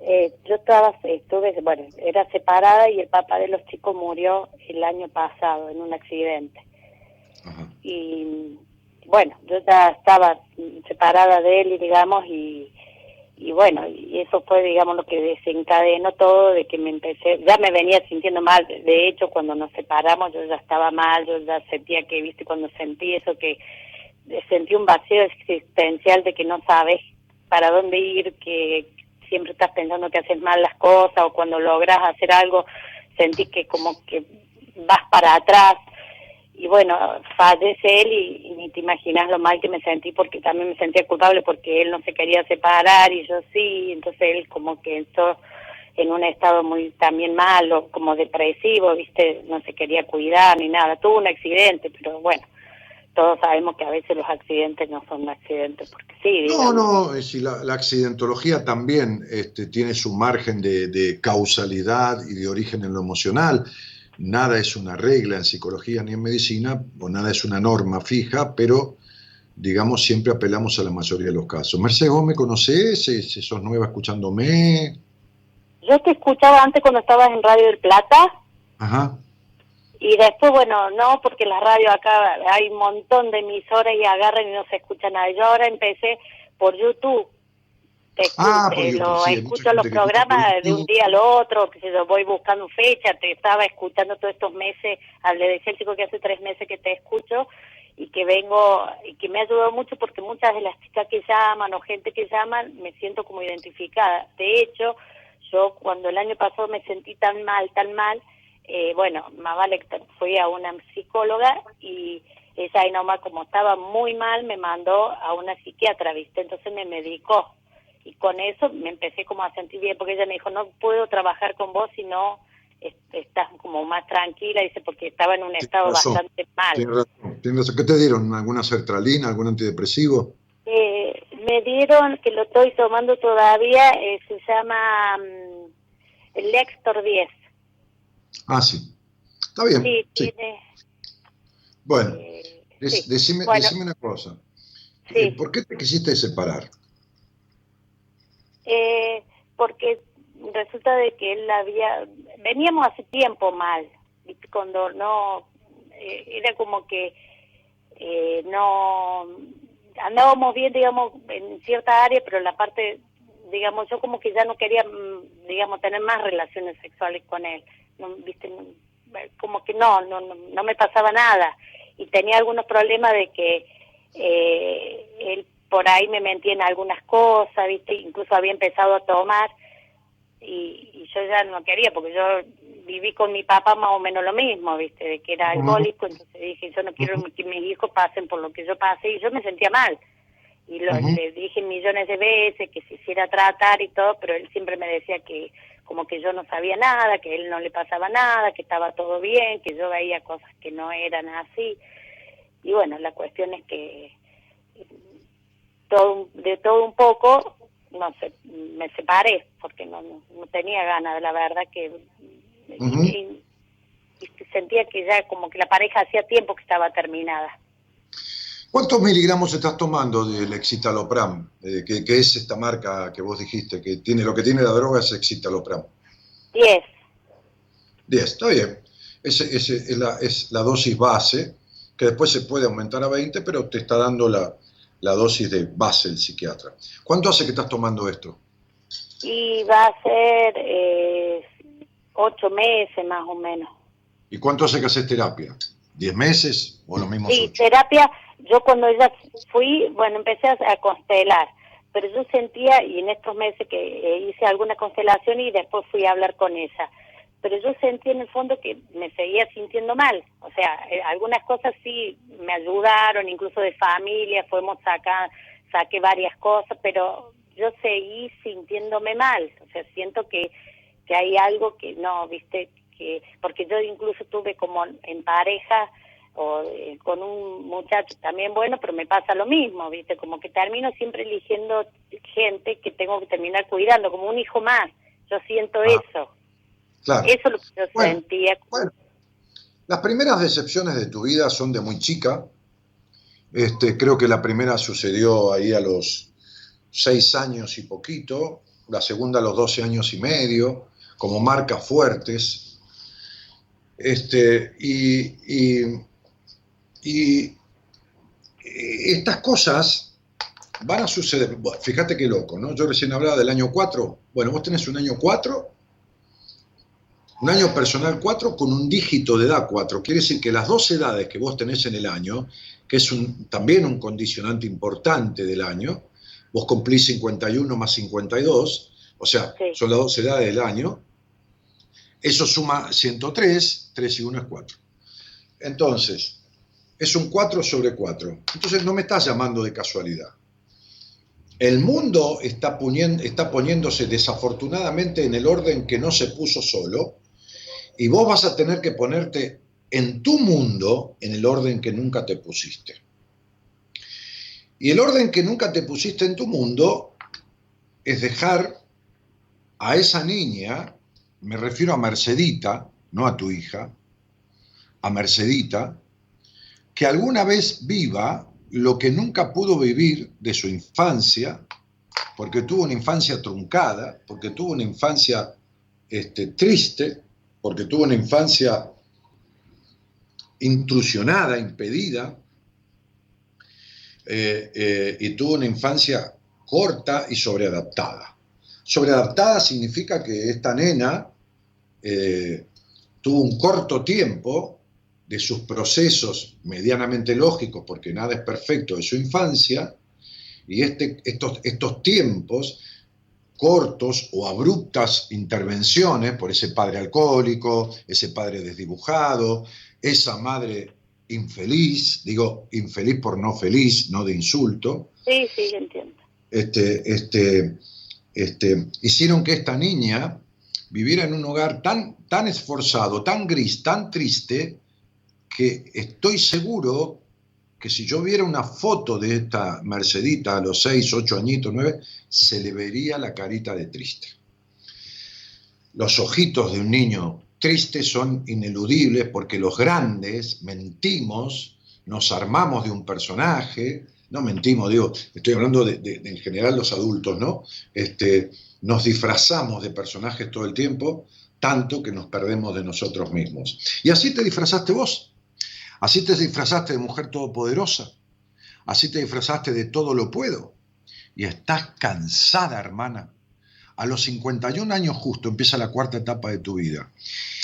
Eh, yo estaba, estuve, bueno, era separada y el papá de los chicos murió el año pasado en un accidente. Y bueno, yo ya estaba separada de él, digamos, y, y bueno, y eso fue, digamos, lo que desencadenó todo de que me empecé, ya me venía sintiendo mal. De hecho, cuando nos separamos, yo ya estaba mal, yo ya sentía que, viste, cuando sentí eso, que sentí un vacío existencial de que no sabes para dónde ir, que siempre estás pensando que haces mal las cosas o cuando logras hacer algo sentís que como que vas para atrás. Y bueno, fallece él y, ni te imaginas lo mal que me sentí porque también me sentía culpable porque él no se quería separar y yo sí, entonces él como que entró en un estado muy también malo, como depresivo, viste, no se quería cuidar ni nada, tuvo un accidente, pero bueno, todos sabemos que a veces los accidentes no son accidentes, porque sí. No, no, es la, la, accidentología también este, tiene su margen de, causalidad y de origen en lo emocional. Nada es una regla en psicología ni en medicina, o nada es una norma fija, pero digamos siempre apelamos a la mayoría de los casos. Mercedes, ¿vos me conocés? ¿Sos nueva escuchándome? Yo te escuchaba antes cuando estabas en Radio del Plata. Ajá. Y después, bueno, no, porque la radio acá hay un montón de emisoras y agarran y no se escucha nada. Yo ahora empecé por YouTube. ah, lo, escucho los programas de un día al otro, que yo voy buscando fecha, te estaba escuchando todos estos meses, le decía al chico que hace tres meses que te escucho y que vengo, y que me ha ayudado mucho porque muchas de las chicas que llaman o gente que llaman me siento como identificada. De hecho, yo cuando el año pasado me sentí tan mal, tan mal, eh, bueno, más vale fui a una psicóloga y esa ahí nomás como estaba muy mal me mandó a una psiquiatra, ¿viste? Entonces me medicó y con eso me empecé como a sentir bien porque ella me dijo, no puedo trabajar con vos si no estás como más tranquila, dice, porque estaba en un estado bastante mal. Tienes razón. ¿Qué te dieron? ¿Alguna sertralina, algún antidepresivo? Eh, me dieron, que lo estoy tomando todavía, eh, se llama um, el Lextor 10. Ah, sí. Está bien. Sí, Tiene, bueno, eh, decime, una cosa. Eh, ¿Por qué te quisiste separar? Eh, porque resulta de que él había, veníamos hace tiempo mal, cuando no, eh, era como que eh, no, andábamos bien, digamos, en cierta área, pero en la parte, digamos, yo como que ya no quería, mm, digamos, tener más relaciones sexuales con él, no, viste, como que no, no, no, me pasaba nada, y tenía algunos problemas de que eh, él por ahí me mentía en algunas cosas, viste, incluso había empezado a tomar, y, y yo ya no quería, porque yo viví con mi papá más o menos lo mismo, ¿viste? De que era alcohólico, entonces dije, yo no quiero que mis hijos pasen por lo que yo pasé y yo me sentía mal. Y lo, le dije millones de veces que se hiciera tratar y todo, pero él siempre me decía que como que yo no sabía nada, que a él no le pasaba nada, que estaba todo bien, que yo veía cosas que no eran así. Y bueno, la cuestión es que todo de todo un poco no sé, me separé porque no, no, tenía ganas, la verdad que y, sentía que ya como que la pareja hacía tiempo que estaba terminada. ¿Cuántos miligramos estás tomando del Excitalopram? Eh, que, es esta marca que vos dijiste, que tiene lo que tiene la droga es Excitalopram. Diez. Diez, está bien. Ese, es, la, es la dosis base, que después se puede aumentar a 20, pero te está dando la, la dosis de base el psiquiatra. ¿Cuánto hace que estás tomando esto? Y va a ser eh, ocho meses más o menos. ¿Y cuánto hace que haces terapia? ¿Diez meses o lo mismo? Sí, terapia, yo cuando ya fui, bueno, empecé a constelar, pero yo sentía, y en estos meses que eh, hice alguna constelación y después fui a hablar con ella, pero yo sentí en el fondo que me seguía sintiendo mal. O sea, eh, algunas cosas sí me ayudaron, incluso de familia, fuimos sacar, saqué varias cosas, pero yo seguí sintiéndome mal. O sea, siento que que hay algo que no, viste, que porque yo incluso tuve como en pareja o eh, con un muchacho también bueno, pero me pasa lo mismo, viste, como que termino siempre eligiendo gente que tengo que terminar cuidando, como un hijo más. Yo siento ah. eso. Claro. Eso es lo que yo sentía. Bueno, las primeras decepciones de tu vida son de muy chica. Este, creo que la primera sucedió ahí a los seis años y poquito, la segunda a los doce años y medio, como marcas fuertes. Este, y, y, estas cosas van a suceder. fíjate qué loco, ¿no? Yo recién hablaba del año 4. Bueno, vos tenés un año 4, un año personal 4 con un dígito de edad 4. Quiere decir que las dos edades que vos tenés en el año, que es un, también un condicionante importante del año, vos cumplís 51 más 52, o sea, son las dos edades del año, eso suma 103, 3 y 1 es 4. Entonces, es un 4 sobre 4. Entonces no me estás llamando de casualidad. El mundo está, está poniéndose desafortunadamente en el orden que no se puso solo y vos vas a tener que ponerte en tu mundo en el orden que nunca te pusiste. Y el orden que nunca te pusiste en tu mundo es dejar a esa niña me refiero a Mercedita, no a tu hija, a Mercedita, que alguna vez viva lo que nunca pudo vivir de su infancia, porque tuvo una infancia truncada, porque tuvo una infancia este, triste, porque tuvo una infancia intrusionada, impedida, eh, eh, y tuvo una infancia corta y sobreadaptada. Sobreadaptada significa que esta nena eh, tuvo un corto tiempo de sus procesos medianamente lógicos, porque nada es perfecto de su infancia, y este, estos, estos tiempos cortos o abruptas intervenciones por ese padre alcohólico, ese padre desdibujado, esa madre infeliz, digo infeliz por no feliz, no de insulto. Sí, sí, entiendo. Este, este, este, hicieron que esta niña viviera en un hogar tan, tan esforzado, tan gris, tan triste, que estoy seguro que si yo viera una foto de esta Mercedita a los 6, 8 añitos, 9, se le vería la carita de triste. Los ojitos de un niño triste son ineludibles porque los grandes mentimos, nos armamos de un personaje, no mentimos, digo, estoy hablando de, en general los adultos, ¿no? Este, nos disfrazamos de personajes todo el tiempo, tanto que nos perdemos de nosotros mismos. Y así te disfrazaste vos, así te disfrazaste de mujer todopoderosa, así te disfrazaste de todo lo puedo. Y estás cansada, hermana. A los 51 años justo empieza la cuarta etapa de tu vida.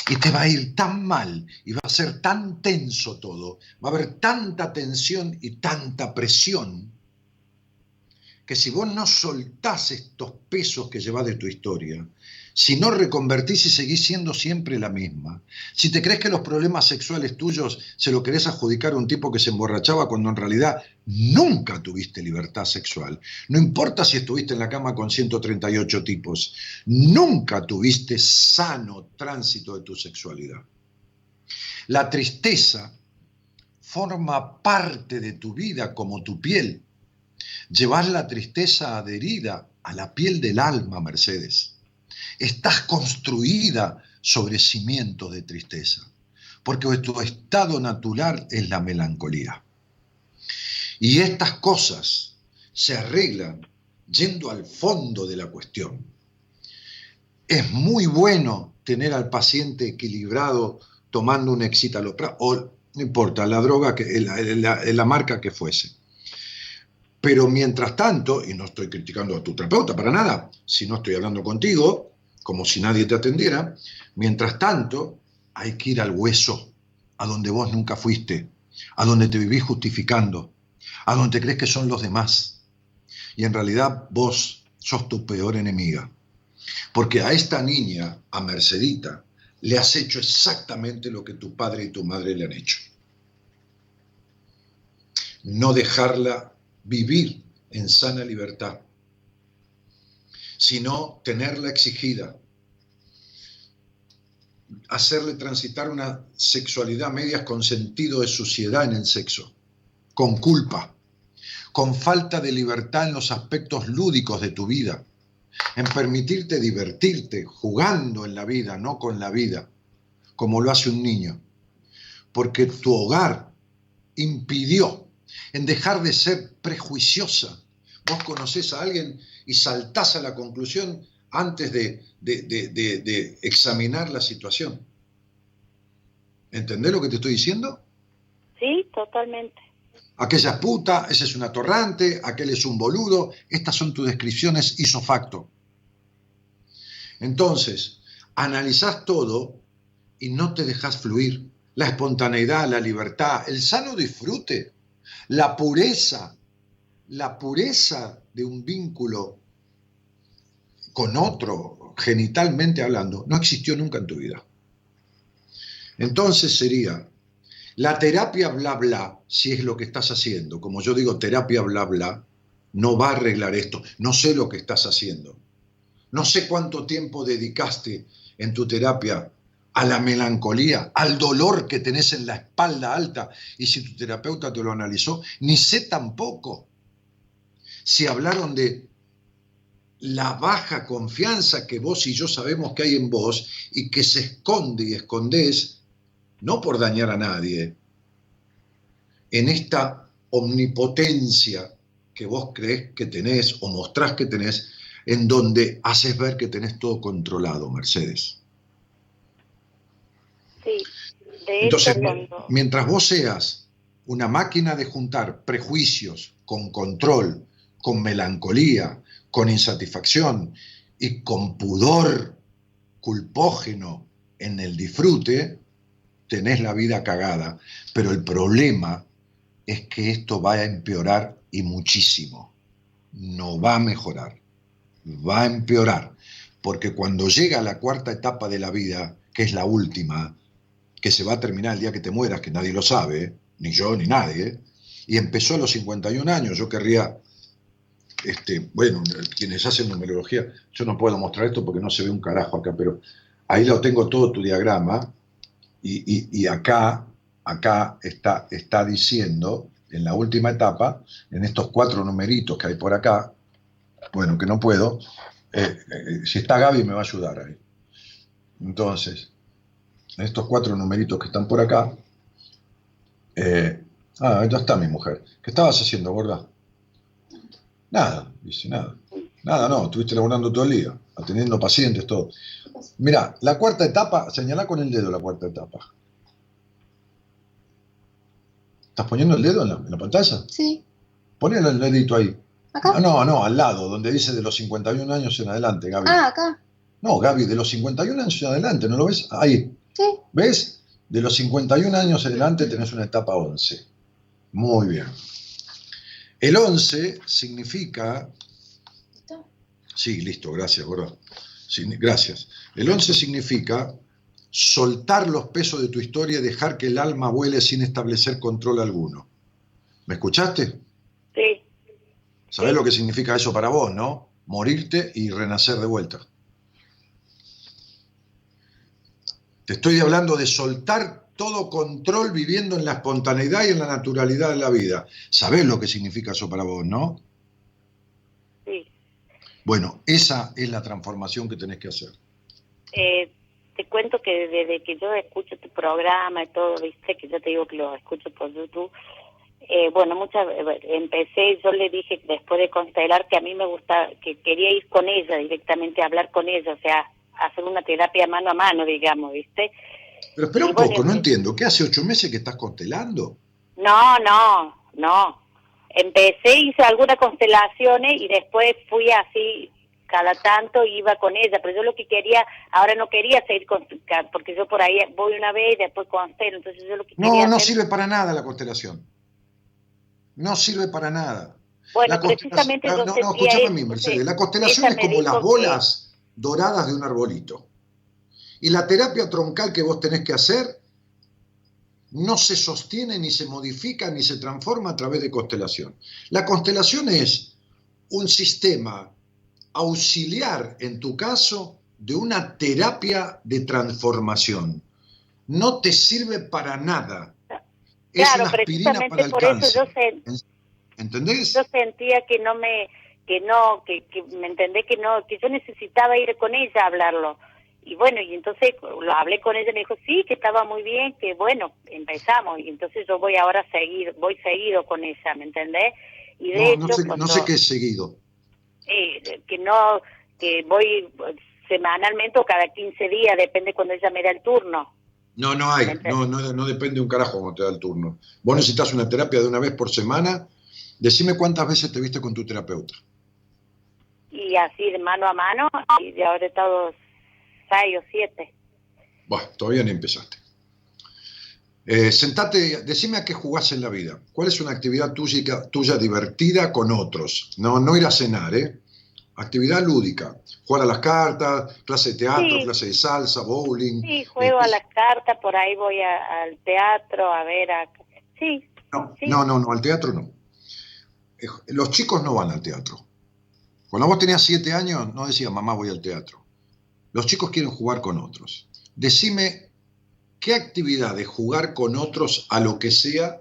Y te va a ir tan mal y va a ser tan tenso todo, va a haber tanta tensión y tanta presión, que si vos no soltás estos pesos que llevas de tu historia, si no reconvertís y seguís siendo siempre la misma, si te crees que los problemas sexuales tuyos se lo querés adjudicar a un tipo que se emborrachaba cuando en realidad nunca tuviste libertad sexual, no importa si estuviste en la cama con 138 tipos, nunca tuviste sano tránsito de tu sexualidad. La tristeza forma parte de tu vida como tu piel. Llevar la tristeza adherida a la piel del alma, Mercedes. Estás construida sobre cimientos de tristeza, porque tu estado natural es la melancolía. Y estas cosas se arreglan yendo al fondo de la cuestión. Es muy bueno tener al paciente equilibrado tomando un excitaloprano, o no importa, la droga, la, la marca que fuese. Pero mientras tanto, y no estoy criticando a tu terapeuta para nada, si no estoy hablando contigo, como si nadie te atendiera. Mientras tanto, hay que ir al hueso, a donde vos nunca fuiste, a donde te vivís justificando, a donde crees que son los demás. Y en realidad vos sos tu peor enemiga. Porque a esta niña, a Mercedita, le has hecho exactamente lo que tu padre y tu madre le han hecho. No dejarla vivir en sana libertad sino tenerla exigida, hacerle transitar una sexualidad media con sentido de suciedad en el sexo, con culpa, con falta de libertad en los aspectos lúdicos de tu vida, en permitirte divertirte jugando en la vida, no con la vida, como lo hace un niño, porque tu hogar impidió en dejar de ser prejuiciosa. Vos conocés a alguien y saltás a la conclusión antes de, examinar la situación. ¿Entendés lo que te estoy diciendo? Sí, totalmente. Aquella es puta, ese es un atorrante, aquel es un boludo. Estas son tus descripciones isofacto. Entonces, analizás todo y no te dejas fluir. La espontaneidad, la libertad, el sano disfrute, la pureza, la pureza de un vínculo con otro, genitalmente hablando, no existió nunca en tu vida. Entonces sería, la terapia bla bla, si es lo que estás haciendo, como yo digo terapia bla bla, no va a arreglar esto, no sé lo que estás haciendo. No sé cuánto tiempo dedicaste en tu terapia a la melancolía, al dolor que tenés en la espalda alta, y si tu terapeuta te lo analizó, ni sé tampoco si hablaron de la baja confianza que vos y yo sabemos que hay en vos y que se esconde y escondés, no por dañar a nadie, en esta omnipotencia que vos crees que tenés o mostrás que tenés, en donde haces ver que tenés todo controlado, Mercedes. Sí, de Entonces, mientras vos seas una máquina de juntar prejuicios con control, con melancolía, con insatisfacción y con pudor culpógeno en el disfrute, tenés la vida cagada. Pero el problema es que esto va a empeorar y muchísimo. No va a mejorar, va a empeorar. Porque cuando llega la cuarta etapa de la vida, que es la última, que se va a terminar el día que te mueras, que nadie lo sabe, ni yo ni nadie, y empezó a los 51 años, yo querría este, bueno, quienes hacen numerología, yo no puedo mostrar esto porque no se ve un carajo acá, pero ahí lo tengo todo tu diagrama y, acá, acá está, está diciendo, en la última etapa, en estos cuatro numeritos que hay por acá, bueno, que no puedo, eh, eh, si está Gaby me va a ayudar ahí. Entonces, en estos cuatro numeritos que están por acá, eh, ah, ya está mi mujer. ¿Qué estabas haciendo, gorda? Nada, dice, nada. Nada, no, estuviste laburando todo el día, atendiendo pacientes, todo. Mira, la cuarta etapa, señalá con el dedo la cuarta etapa. ¿Estás poniendo el dedo en la, en la pantalla? Sí. Ponele el dedito ahí. ¿Acá? Ah, no, no, al lado, donde dice de los 51 años en adelante, Gaby. Ah, acá. No, Gaby, de los 51 años en adelante, ¿no lo ves? Ahí. Sí. ¿Ves? De los 51 años en adelante tenés una etapa 11. Muy bien. El 11 significa... ¿Listo? Sí, listo, gracias, gordo. Gracias. El 11 significa soltar los pesos de tu historia y dejar que el alma vuele sin establecer control alguno. ¿Me escuchaste? Sí, ¿Sabés lo que significa eso para vos, no? Morirte y renacer de vuelta. Te estoy hablando de soltar todo control viviendo en la espontaneidad y en la naturalidad de la vida. ¿Sabés lo que significa eso para vos, no? sí. Bueno, esa es la transformación que tenés que hacer. Eh, te cuento que desde que yo escucho tu programa y todo, viste, que yo te digo que lo escucho por YouTube, eh, bueno, muchas eh, empecé, yo le dije después de constelar que a mí me gusta, que quería ir con ella directamente, a hablar con ella, o sea, hacer una terapia mano a mano, digamos, viste. Pero espera un poco, no entiendo. ¿Qué hace ocho meses que estás constelando? No, no, no. Empecé, hice algunas constelaciones y después fui así, cada tanto iba con ella, pero yo lo que quería, ahora no quería seguir con, porque yo por ahí voy una vez y después constelo, entonces yo lo que No, quería no hacer- sirve para nada la constelación. No sirve para nada. Bueno, La precisamente no, yo no, no, escúchame a mí, Mercedes. La constelación es como las que- bolas doradas de un arbolito. Y la terapia troncal que vos tenés que hacer no se sostiene, ni se modifica, ni se transforma a través de constelación. La constelación es un sistema auxiliar, en tu caso, de una terapia de transformación. No te sirve para nada. Es Claro, una aspirina para precisamente el por eso yo, cáncer. sen- ¿Entendés? yo sentía que no me, que no, que, que me entendé que no, que yo necesitaba ir con ella a hablarlo. Y bueno, y entonces lo hablé con ella, me dijo, sí, que estaba muy bien, que bueno, empezamos. Y entonces yo voy ahora a seguir, voy seguido con ella, ¿me entendés? Y de No, no hecho, sé, no sé qué es seguido. eh, que no, que voy eh, semanalmente o cada 15 días, depende cuando ella me da el turno. No, no hay. No, no, no depende un carajo cuando te da el turno. Vos necesitas una terapia de una vez por semana. Decime cuántas veces te viste con tu terapeuta. Y así de mano a mano, y de haber estado o siete. Bueno, todavía ni empezaste. Eh, sentate, decime a qué jugás en la vida. ¿Cuál es una actividad tuya, tuya divertida con otros? No, no ir a cenar, ¿eh? Actividad lúdica. Jugar a las cartas, clase de teatro, Sí. clase de salsa, bowling. Sí, juego a Eh, las cartas, por ahí voy a- al teatro a ver a... Sí, No, Sí. no, no, no, al teatro no. Eh, Los chicos no van al teatro. Cuando vos tenías siete años, no decías, mamá, voy al teatro. Los chicos quieren jugar con otros. Decime, ¿qué actividad de jugar con otros a lo que sea,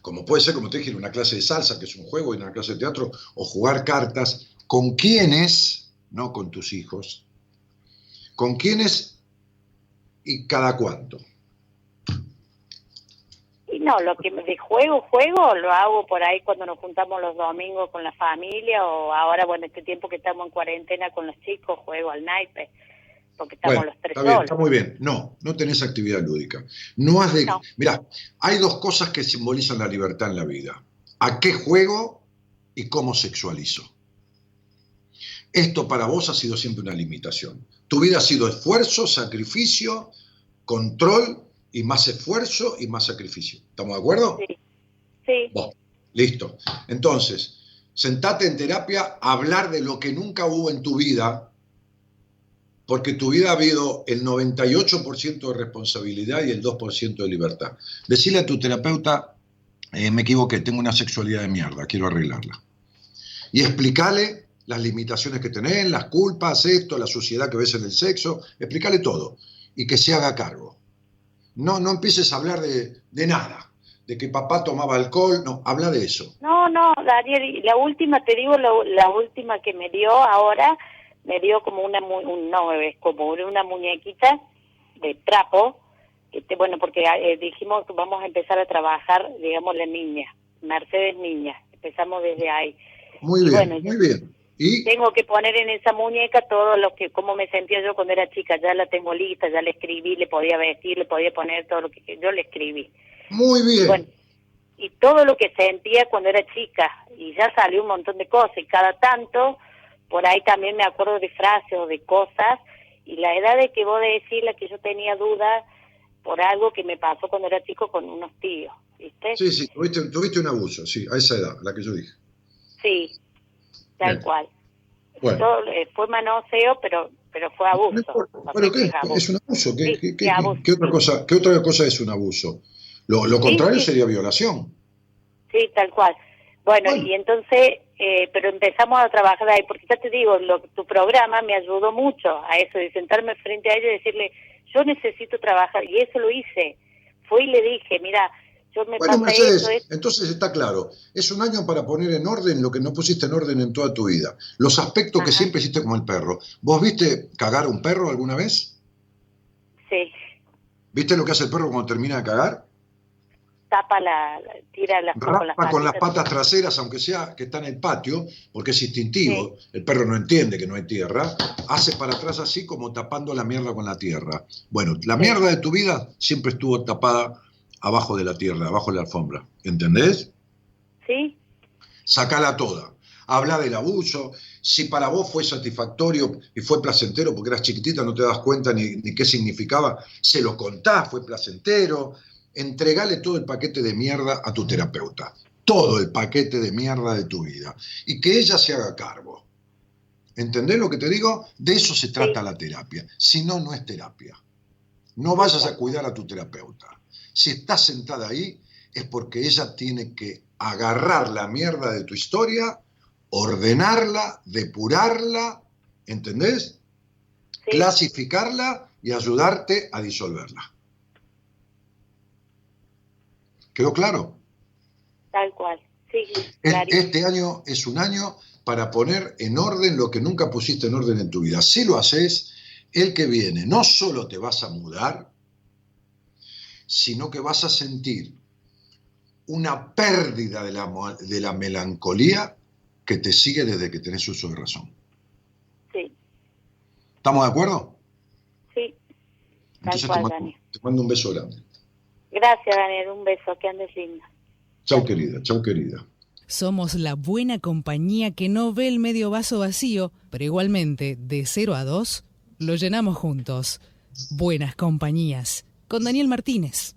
como puede ser, como te dije, una clase de salsa, que es un juego, en una clase de teatro, o jugar cartas, con quiénes, no con tus hijos, con quiénes y cada cuánto? No, lo que me- de juego, juego, lo hago por ahí cuando nos juntamos los domingos con la familia o ahora, bueno, este tiempo que estamos en cuarentena con los chicos, juego al naipe, porque estamos Bueno, los tres está bien, está muy bien. No, no tenés actividad lúdica. No has de. No. Mirá, hay dos cosas que simbolizan la libertad en la vida: a qué juego y cómo sexualizo. Esto para vos ha sido siempre una limitación. Tu vida ha sido esfuerzo, sacrificio, control y más esfuerzo y más sacrificio. ¿Estamos de acuerdo? Sí, sí, Bueno, listo. Entonces, sentate en terapia a hablar de lo que nunca hubo en tu vida, porque tu vida ha habido el 98% de responsabilidad y el 2% de libertad. Decile a tu terapeuta, eh, me equivoqué, tengo una sexualidad de mierda, quiero arreglarla. Y explícale las limitaciones que tenés, las culpas, esto, la suciedad que ves en el sexo, explícale todo y que se haga cargo. No, no empieces a hablar de, de nada, de que papá tomaba alcohol, no, habla de eso. No, no, Daniel, la última, te digo, la, la última que me dio ahora, me dio como una, un, no, es como una muñequita de trapo, que te- bueno, porque eh, dijimos que vamos a empezar a trabajar, digamos, la niña, Mercedes Niña, empezamos desde ahí. Muy bien, muy bien. ¿Y? Tengo que poner en esa muñeca todo lo que, cómo me sentía yo cuando era chica, ya la tengo lista, ya le escribí, le podía vestir, le podía poner todo lo que yo le escribí. Muy bien. y todo lo que sentía cuando era chica, y ya salió un montón de cosas, y cada tanto, por ahí también me acuerdo de frases o de cosas, y la edad de que vos decís la que yo tenía dudas por algo que me pasó cuando era chico con unos tíos, ¿viste? Sí, sí, tuviste, tuviste un abuso, sí, a esa edad, la que yo dije. Sí, tal cual. Eh, fue manoseo, pero pero fue abuso. ¿Pero qué? Es, un abuso. ¿Qué, qué, otra cosa, ¿Qué otra cosa es un abuso? Lo, lo contrario sería violación. Sí, tal cual. Bueno, y entonces, eh, pero empezamos a trabajar ahí, porque ya te digo, lo, tu programa me ayudó mucho a eso, de sentarme frente a ella y decirle, yo necesito trabajar, y eso lo hice. Fui y le dije, mira, bueno, Mercedes, entonces está claro, es un año para poner en orden lo que no pusiste en orden en toda tu vida. Los aspectos que siempre hiciste como el perro. ¿Vos viste cagar un perro alguna vez? Sí. ¿Viste lo que hace el perro cuando termina de cagar? Tapa la, tira las, Raspa con las patas traseras, aunque sea que está en el patio, porque es instintivo, el perro no entiende que no hay tierra, hace para atrás así como tapando la mierda con la tierra. Bueno, la mierda de tu vida siempre estuvo tapada abajo de la tierra, abajo de la alfombra. ¿Entendés? Sí. Sacala toda. Habla del abuso. Si para vos fue satisfactorio y fue placentero porque eras chiquitita, no te das cuenta ni, qué significaba, se lo contás, fue placentero. Entregale todo el paquete de mierda a tu terapeuta. Todo el paquete de mierda de tu vida. Y que ella se haga cargo. ¿Entendés lo que te digo? De eso se trata la terapia. Si no, no es terapia. No vayas a cuidar a tu terapeuta. Si estás sentada ahí, es porque ella tiene que agarrar la mierda de tu historia, ordenarla, depurarla, ¿entendés? Clasificarla y ayudarte a disolverla. ¿Quedó claro? Tal cual. Sí, este año es un año para poner en orden lo que nunca pusiste en orden en tu vida. Si lo haces, el que viene no solo te vas a mudar, sino que vas a sentir una pérdida de la, de la melancolía que te sigue desde que tenés uso de razón. Sí. ¿Estamos de acuerdo? Sí. Entonces te, mando, un beso grande. Gracias, Daniel. Un beso. Que andes linda. Chau, querida. Chau, querida. Somos la buena compañía que no ve el medio vaso vacío, pero igualmente, de 0 a 2, lo llenamos juntos. Buenas compañías con Daniel Martínez.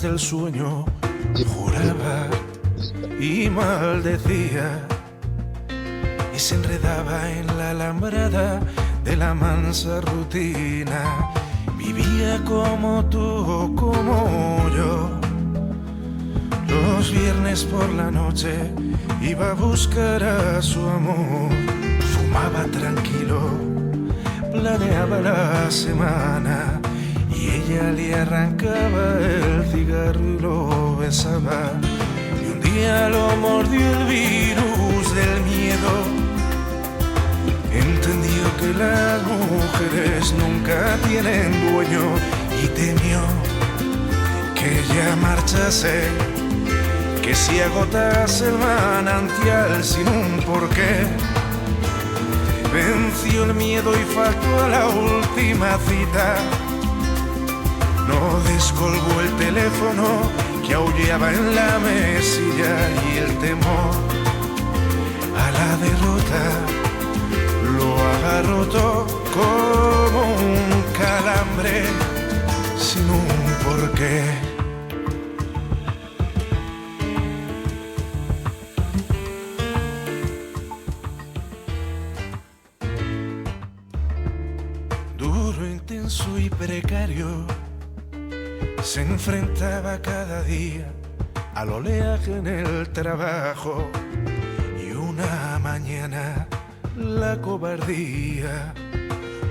Del sueño juraba y maldecía y se enredaba en la alambrada de la mansa rutina. Vivía como tú, como yo. Los viernes por la noche iba a buscar a su amor. Fumaba tranquilo, planeaba la semana ella le arrancaba el cigarro y lo besaba. Y un día lo mordió el virus del miedo. Entendió que las mujeres nunca tienen dueño y temió que ella marchase, que si agotase el manantial sin un porqué. Venció el miedo y faltó a la última cita no descolgó el teléfono que aullaba en la mesilla y el temor a la derrota lo ha roto como un calambre sin un porqué. Trabajo y una mañana la cobardía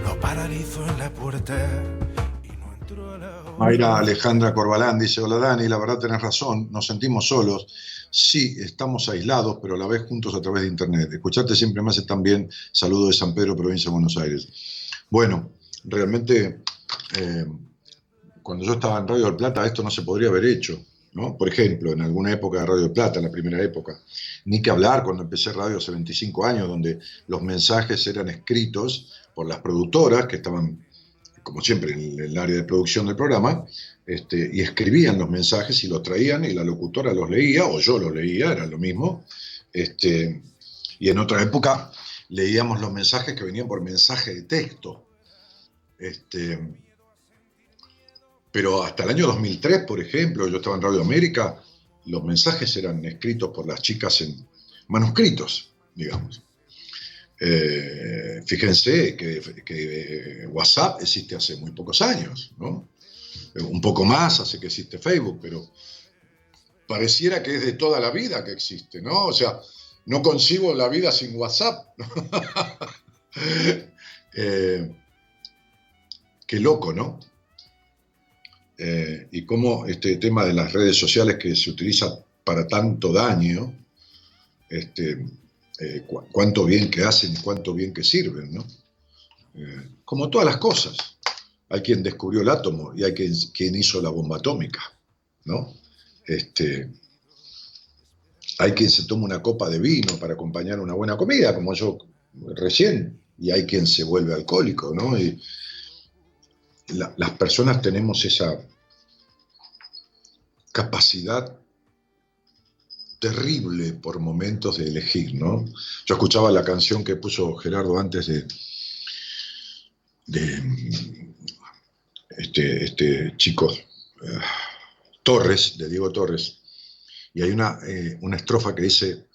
lo paralizó en la puerta y no entró a la Mayra Alejandra Corbalán dice, hola Dani, la verdad tenés razón, nos sentimos solos. Sí, estamos aislados, pero a la vez juntos a través de Internet. Escucharte siempre me hace tan bien. Saludo de San Pedro, provincia de Buenos Aires. Bueno, realmente, eh, cuando yo estaba en Radio del Plata, esto no se podría haber hecho. Por ejemplo, en alguna época de Radio Plata, en la primera época. Ni que hablar cuando empecé radio hace 25 años, donde los mensajes eran escritos por las productoras, que estaban, como siempre, en el área de producción del programa, este, y escribían los mensajes y los traían y la locutora los leía, o yo los leía, era lo mismo. Este, y en otra época leíamos los mensajes que venían por mensaje de texto. Este, pero hasta el año 2003, por ejemplo, yo estaba en Radio América, los mensajes eran escritos por las chicas en manuscritos, digamos. Eh, fíjense que, que, WhatsApp existe hace muy pocos años, ¿no? Un poco más hace que existe Facebook, pero pareciera que es de toda la vida que existe, ¿no? O sea, no concibo la vida sin WhatsApp. [laughs] eh, qué loco, ¿no? Eh, y cómo este tema de las redes sociales que se utiliza para tanto daño, este, eh, cu cuánto bien que hacen, cuánto bien que sirven, ¿no? Eh, como todas las cosas. Hay quien descubrió el átomo y hay quien, quien hizo la bomba atómica, ¿no? Este, hay quien se toma una copa de vino para acompañar una buena comida, como yo recién, y hay quien se vuelve alcohólico, ¿no? Y la, las personas tenemos esa capacidad terrible por momentos de elegir, ¿no? Yo escuchaba la canción que puso Gerardo antes de, de este, este chico uh, Torres, de Diego Torres, y hay una, eh, una estrofa que dice,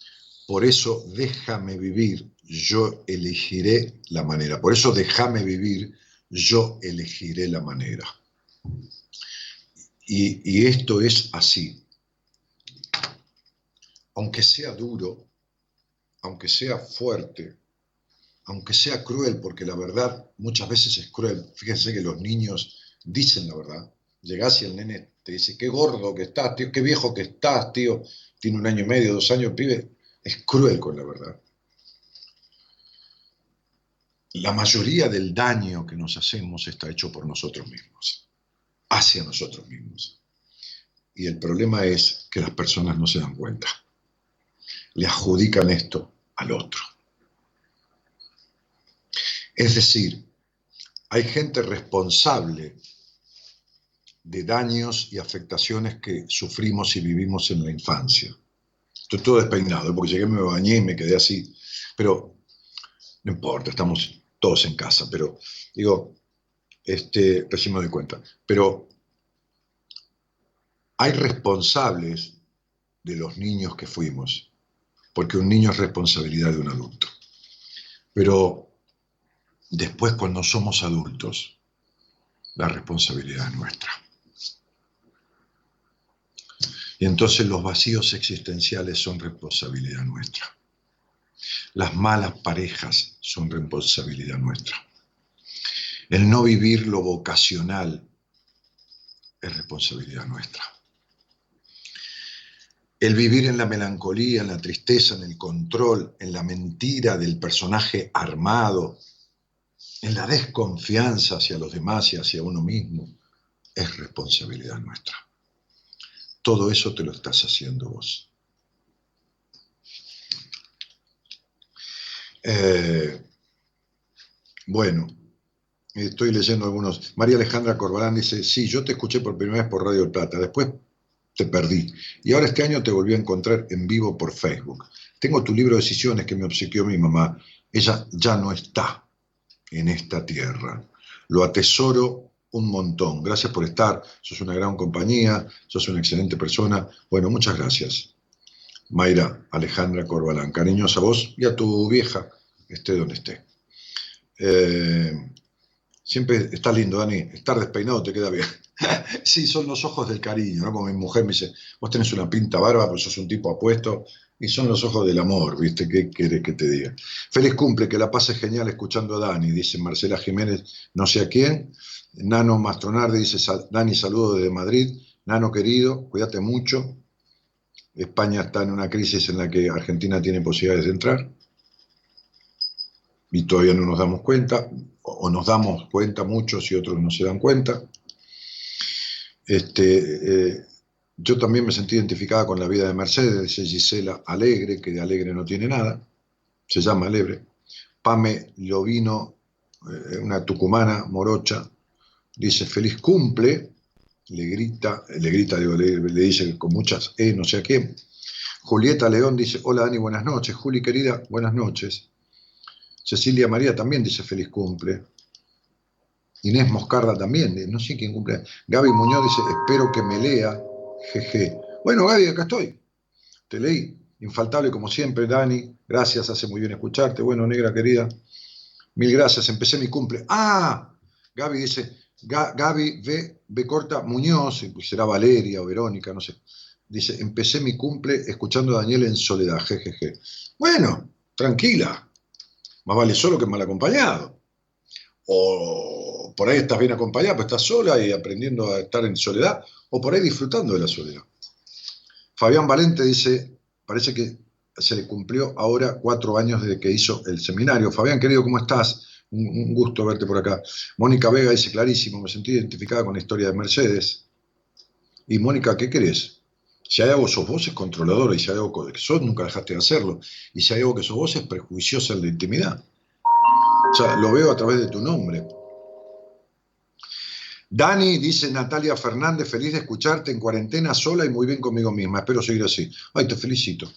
por eso déjame vivir, yo elegiré la manera, por eso déjame vivir, yo elegiré la manera. Y, esto es así. Aunque sea duro, aunque sea fuerte, aunque sea cruel, porque la verdad muchas veces es cruel. Fíjense que los niños dicen la verdad. Llegás y el nene te dice, qué gordo que estás, tío, qué viejo que estás, tío. Tiene un año y medio, dos años, pibe. Es cruel con la verdad. La mayoría del daño que nos hacemos está hecho por nosotros mismos hacia nosotros mismos. Y el problema es que las personas no se dan cuenta. Le adjudican esto al otro. Es decir, hay gente responsable de daños y afectaciones que sufrimos y vivimos en la infancia. Estoy todo despeinado, porque llegué, me bañé y me quedé así. Pero no importa, estamos todos en casa. Pero digo, este, cuenta. Pero hay responsables de los niños que fuimos, porque un niño es responsabilidad de un adulto. Pero después cuando somos adultos, la responsabilidad es nuestra. Y entonces los vacíos existenciales son responsabilidad nuestra. Las malas parejas son responsabilidad nuestra. El no vivir lo vocacional es responsabilidad nuestra. El vivir en la melancolía, en la tristeza, en el control, en la mentira del personaje armado, en la desconfianza hacia los demás y hacia uno mismo, es responsabilidad nuestra. Todo eso te lo estás haciendo vos. Eh, bueno, estoy leyendo algunos. María Alejandra Corbalán dice, sí, yo te escuché por primera vez por Radio El Plata, después te perdí. Y ahora este año te volví a encontrar en vivo por Facebook. Tengo tu libro de decisiones que me obsequió mi mamá. Ella ya no está. en esta tierra. Lo atesoro un montón. Gracias por estar. Sos una gran compañía, sos una excelente persona. Bueno, muchas gracias. Mayra Alejandra Corbalán, cariñosa a vos y a tu vieja, esté donde esté. Eh, siempre está lindo, Dani, estar despeinado te queda bien. [laughs] sí, son los ojos del cariño, ¿no? Como mi mujer me dice, vos tenés una pinta barba, pues sos un tipo apuesto, y son los ojos del amor, ¿viste? ¿Qué querés que te diga? Feliz cumple, que la pases genial escuchando a Dani, dice Marcela Jiménez, no sé a quién. Nano Mastronardi dice, Dani, saludo desde Madrid. Nano querido, cuídate mucho. España está en una crisis en la que Argentina tiene posibilidades de entrar. Y todavía no nos damos cuenta, o nos damos cuenta muchos y otros no se dan cuenta. Este, eh, yo también me sentí identificada con la vida de Mercedes, dice Gisela Alegre, que de Alegre no tiene nada, se llama Alegre. Pame Lovino, eh, una tucumana morocha, dice feliz cumple, le grita, le grita, digo, le, dice con muchas E, no sé a qué. Julieta León dice, hola Dani, buenas noches. Juli querida, buenas noches. Cecilia María también dice feliz cumple. Inés Moscarda también, no sé quién cumple. Gaby Muñoz dice, espero que me lea. Jeje. Bueno, Gaby, acá estoy. Te leí. Infaltable como siempre, Dani. Gracias, hace muy bien escucharte. Bueno, negra querida. Mil gracias, empecé mi cumple. Ah, Gaby dice, Gaby B, corta Muñoz, pues será Valeria o Verónica, no sé. Dice, empecé mi cumple escuchando a Daniel en soledad, jejeje. Bueno, tranquila. Más vale solo que mal acompañado. O por ahí estás bien acompañado, pero estás sola y aprendiendo a estar en soledad, o por ahí disfrutando de la soledad. Fabián Valente dice, parece que se le cumplió ahora cuatro años desde que hizo el seminario. Fabián, querido, ¿cómo estás? Un, gusto verte por acá. Mónica Vega dice clarísimo, me sentí identificada con la historia de Mercedes. Y Mónica, ¿qué querés? Si hay algo que sos vos es controladora y si hay algo que sos nunca dejaste de hacerlo. Y si hay algo que sos vos es prejuiciosa en la intimidad. O sea, lo veo a través de tu nombre. Dani, dice Natalia Fernández, feliz de escucharte en cuarentena sola y muy bien conmigo misma. Espero seguir así. Ay, te felicito.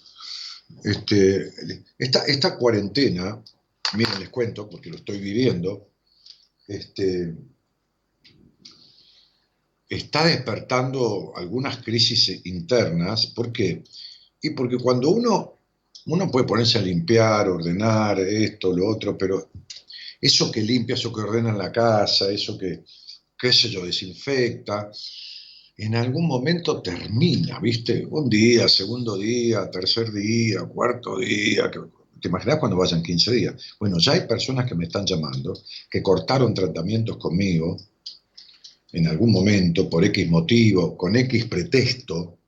Este, esta, esta cuarentena miren, les cuento, porque lo estoy viviendo, este, está despertando algunas crisis internas. ¿Por qué? Y porque cuando uno, uno puede ponerse a limpiar, ordenar esto, lo otro, pero eso que limpia, eso que ordena en la casa, eso que, qué sé yo, desinfecta, en algún momento termina, ¿viste? Un día, segundo día, tercer día, cuarto día, ¿Te imaginas cuando vayan 15 días? Bueno, ya hay personas que me están llamando, que cortaron tratamientos conmigo en algún momento, por X motivo, con X pretexto.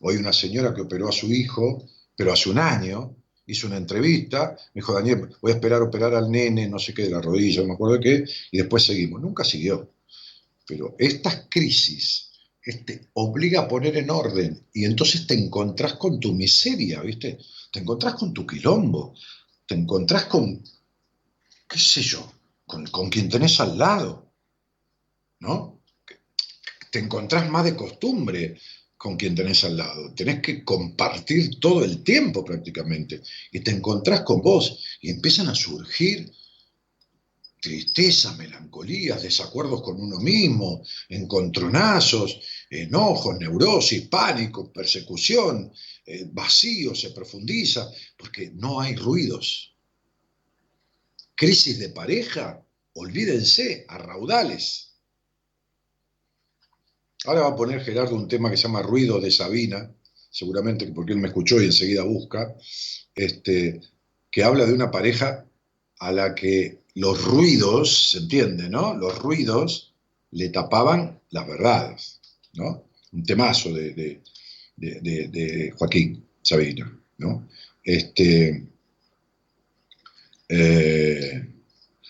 Hoy una señora que operó a su hijo, pero hace un año, hizo una entrevista, me dijo, Daniel, voy a esperar operar al nene, no sé qué, de la rodilla, no me acuerdo de qué, y después seguimos. Nunca siguió. Pero estas crisis este, obliga a poner en orden y entonces te encontrás con tu miseria, ¿viste? te encontrás con tu quilombo, te encontrás con, qué sé yo, con, quien tenés al lado, ¿no? Te encontrás más de costumbre con quien tenés al lado. Tenés que compartir todo el tiempo prácticamente. Y te encontrás con vos y empiezan a surgir tristezas, melancolías, desacuerdos con uno mismo, encontronazos, enojos, neurosis, pánico, persecución, eh, vacío, se profundiza, porque no hay ruidos. Crisis de pareja, olvídense, a raudales. Ahora va a poner Gerardo un tema que se llama Ruido de Sabina, seguramente porque él me escuchó y enseguida busca, este, que habla de una pareja a la que los ruidos, se entiende, ¿no? Los ruidos le tapaban las verdades, ¿no? Un temazo de, de, Joaquín Sabina. ¿no? Este, eh,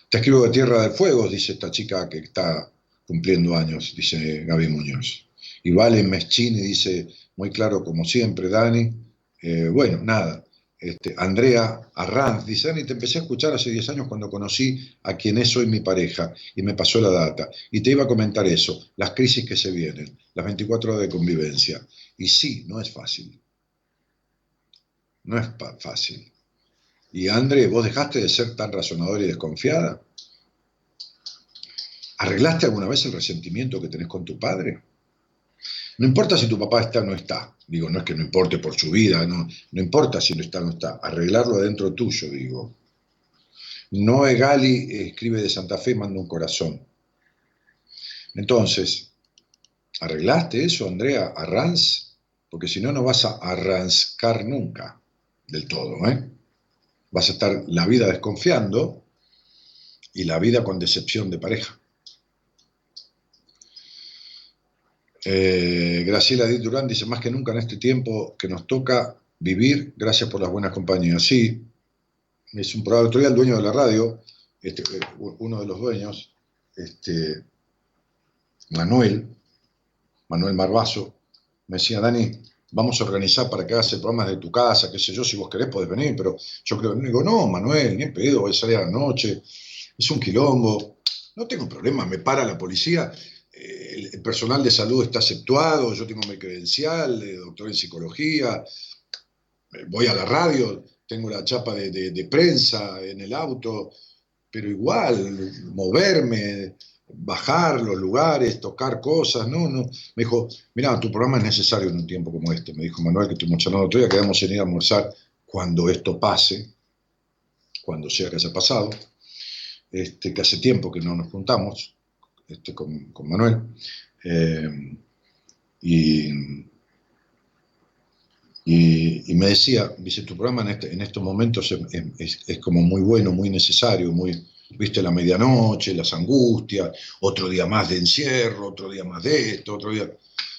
te escribo de Tierra de Fuego, dice esta chica que está cumpliendo años, dice Gaby Muñoz. Y Valen Meschini dice, muy claro como siempre, Dani. Eh, bueno, nada. Este, Andrea Arranz dice, Dani, te empecé a escuchar hace 10 años cuando conocí a quien es hoy mi pareja y me pasó la data. Y te iba a comentar eso, las crisis que se vienen, las 24 horas de convivencia. Y sí, no es fácil. No es fácil. Y André, ¿vos dejaste de ser tan razonadora y desconfiada? ¿Arreglaste alguna vez el resentimiento que tenés con tu padre? No importa si tu papá está o no está. Digo, no es que no importe por su vida, no, no importa si no está o no está. Arreglarlo adentro tuyo, digo. Noé Gali escribe de Santa Fe, manda un corazón. Entonces, ¿arreglaste eso, Andrea? ¿Arranz? Porque si no, no vas a arrancar nunca del todo, ¿eh? Vas a estar la vida desconfiando y la vida con decepción de pareja. Eh, Graciela Díaz Durán dice, más que nunca en este tiempo que nos toca vivir, gracias por las buenas compañías. Sí, es un programa, día el dueño de la radio, este, eh, uno de los dueños, este, Manuel, Manuel Marbazo, me decía, Dani, vamos a organizar para que hagas el programa de tu casa, qué sé yo, si vos querés podés venir, pero yo creo, digo, no, Manuel, ni en pedo, voy a salir a la noche, es un quilombo, no tengo problema, me para la policía el personal de salud está aceptuado, yo tengo mi credencial de doctor en psicología, voy a la radio, tengo la chapa de, prensa en el auto, pero igual, moverme, bajar los lugares, tocar cosas, no, no. Me dijo, mira, tu programa es necesario en un tiempo como este. Me dijo Manuel que estoy charlando otro día, que vamos a ir a almorzar cuando esto pase, cuando sea que haya pasado, este, que hace tiempo que no nos juntamos. Este, con, Manuel. Eh, y, me decía, dice, tu programa en, este, en estos momentos es, como muy bueno, muy necesario, muy, viste, la medianoche, las angustias, otro día más de encierro, otro día más de esto, otro día...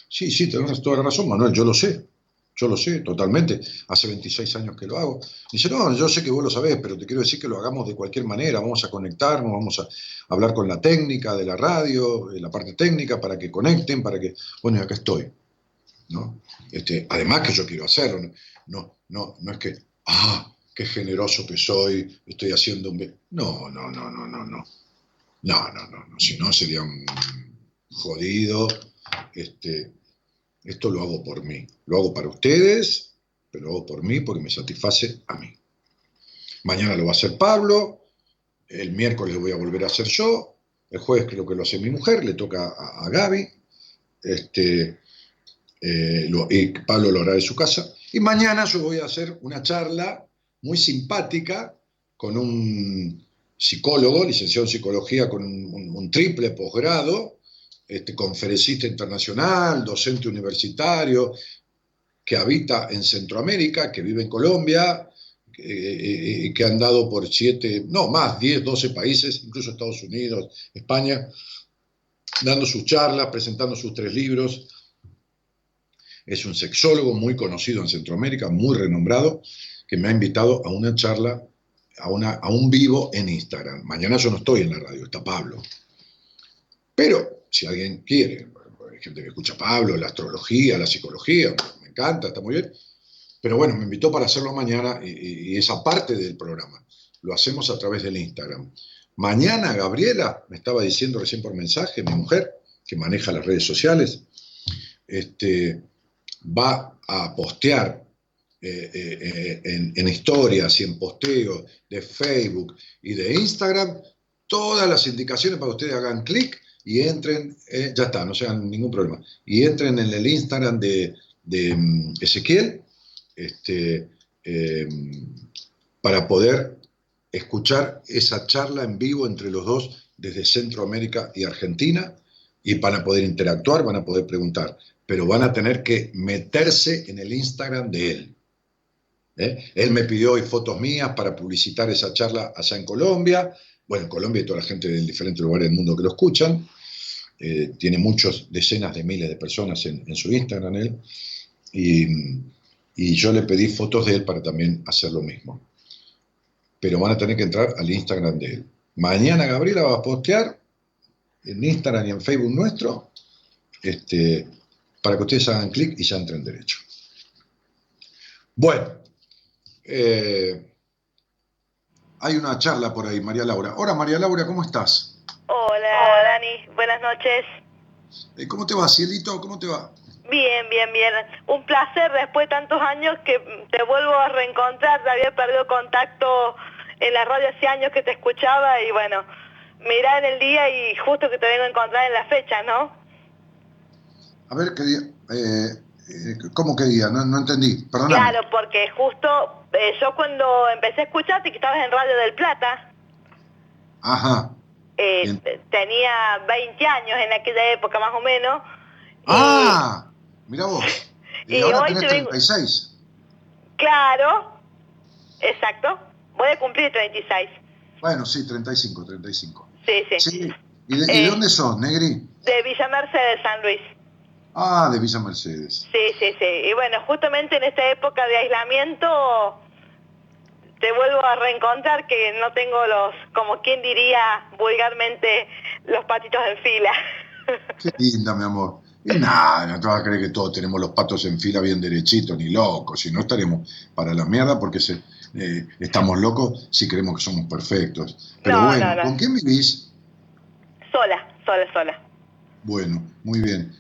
Sí, sí, tenés toda la razón, Manuel, yo lo sé. Yo lo sé totalmente, hace 26 años que lo hago. Dice, no, yo sé que vos lo sabés, pero te quiero decir que lo hagamos de cualquier manera, vamos a conectarnos, vamos a hablar con la técnica de la radio, la parte técnica, para que conecten, para que, bueno, acá estoy. ¿no? Este, además que yo quiero hacerlo, no, no, no es que, ah, qué generoso que soy, estoy haciendo un... No, no, no, no, no, no. No, no, no, no, si no sería un jodido, este, esto lo hago por mí. Lo hago para ustedes, pero lo hago por mí porque me satisface a mí. Mañana lo va a hacer Pablo, el miércoles lo voy a volver a hacer yo, el jueves creo que lo hace mi mujer, le toca a, Gaby, este, eh, y Pablo lo hará de su casa. Y mañana yo voy a hacer una charla muy simpática con un psicólogo, licenciado en psicología con un triple posgrado, este, conferencista internacional, docente universitario, que habita en Centroamérica, que vive en Colombia, eh, eh, que han dado por siete, no, más, 10, 12 países, incluso Estados Unidos, España, dando sus charlas, presentando sus tres libros. Es un sexólogo muy conocido en Centroamérica, muy renombrado, que me ha invitado a una charla, a, una, a un vivo en Instagram. Mañana yo no estoy en la radio, está Pablo. Pero si alguien quiere, hay gente que escucha a Pablo, la astrología, la psicología, me encanta, está muy bien. Pero bueno, me invitó para hacerlo mañana y, esa parte del programa lo hacemos a través del Instagram. Mañana Gabriela, me estaba diciendo recién por mensaje, mi mujer, que maneja las redes sociales, este, va a postear eh, eh, eh, en, en, historias y en posteos de Facebook y de Instagram todas las indicaciones para que ustedes hagan clic y entren, eh, ya está, no sean ningún problema, y entren en el Instagram de, mm, Ezequiel este, eh, para poder escuchar esa charla en vivo entre los dos desde Centroamérica y Argentina y van a poder interactuar, van a poder preguntar, pero van a tener que meterse en el Instagram de él. ¿eh? Él me pidió hoy fotos mías para publicitar esa charla allá en Colombia, bueno, en Colombia y toda la gente de diferentes lugares del mundo que lo escuchan. Eh, tiene muchos, decenas de miles de personas en, su Instagram él. Y, yo le pedí fotos de él para también hacer lo mismo. Pero van a tener que entrar al Instagram de él. Mañana Gabriela va a postear en Instagram y en Facebook nuestro este, para que ustedes hagan clic y ya entren derecho. Bueno, eh, hay una charla por ahí, María Laura. Hola María Laura, ¿cómo estás? Hola, Dani, buenas noches. Eh, ¿Cómo te va, Cielito? ¿Cómo te va? Bien, bien, bien. Un placer después de tantos años que te vuelvo a reencontrar. Te había perdido contacto en la radio hace años que te escuchaba y bueno, mirar el día y justo que te vengo a encontrar en la fecha, ¿no? A ver, ¿qué día? Eh, ¿Cómo qué día? No, no entendí, perdóname. Claro, porque justo eh, yo cuando empecé a escucharte que estabas en Radio del Plata, Ajá. eh, tenía 20 años en aquella época más o menos. y- Ah, mira vos. [laughs] Y, Y ahora hoy tenés te vengo- 36. Claro, exacto. Voy a cumplir 36. Bueno, sí, 35, 35. Sí, sí. Sí. ¿Y de, y de Eh. dónde sos, Negri? De Villa Mercedes, San Luis. Ah, de Villa Mercedes. Sí, sí, sí. Y bueno, justamente en esta época de aislamiento te vuelvo a reencontrar que no tengo los, como quien diría vulgarmente, los patitos en fila. [laughs] Qué linda, mi amor. Y nada, no te vas a creer que todos tenemos los patos en fila bien derechitos, ni locos. Si no estaremos para la mierda porque se, eh, estamos locos si creemos que somos perfectos. Pero No, bueno, no, no. ¿con quién vivís? sola, sola, sola. Bueno, muy bien.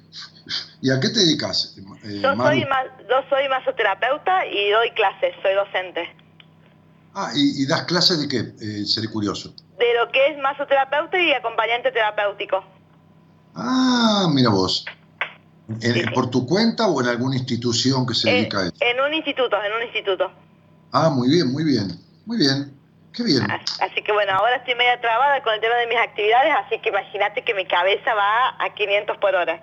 ¿Y a qué te dedicas, eh, Yo Maru? soy, yo soy masoterapeuta y doy clases, soy docente. Ah, ¿y, y das clases de qué? Eh, seré curioso. De lo que es masoterapeuta y acompañante terapéutico. Ah, mira vos. ¿En- Sí, sí. ¿Por tu cuenta o en alguna institución que se dedica a eso? en un instituto, en un instituto. Ah, muy bien, muy bien. Muy bien. Qué bien. As- Así que bueno, ahora estoy media trabada con el tema de mis actividades, así que imagínate que mi cabeza va a 500 por hora.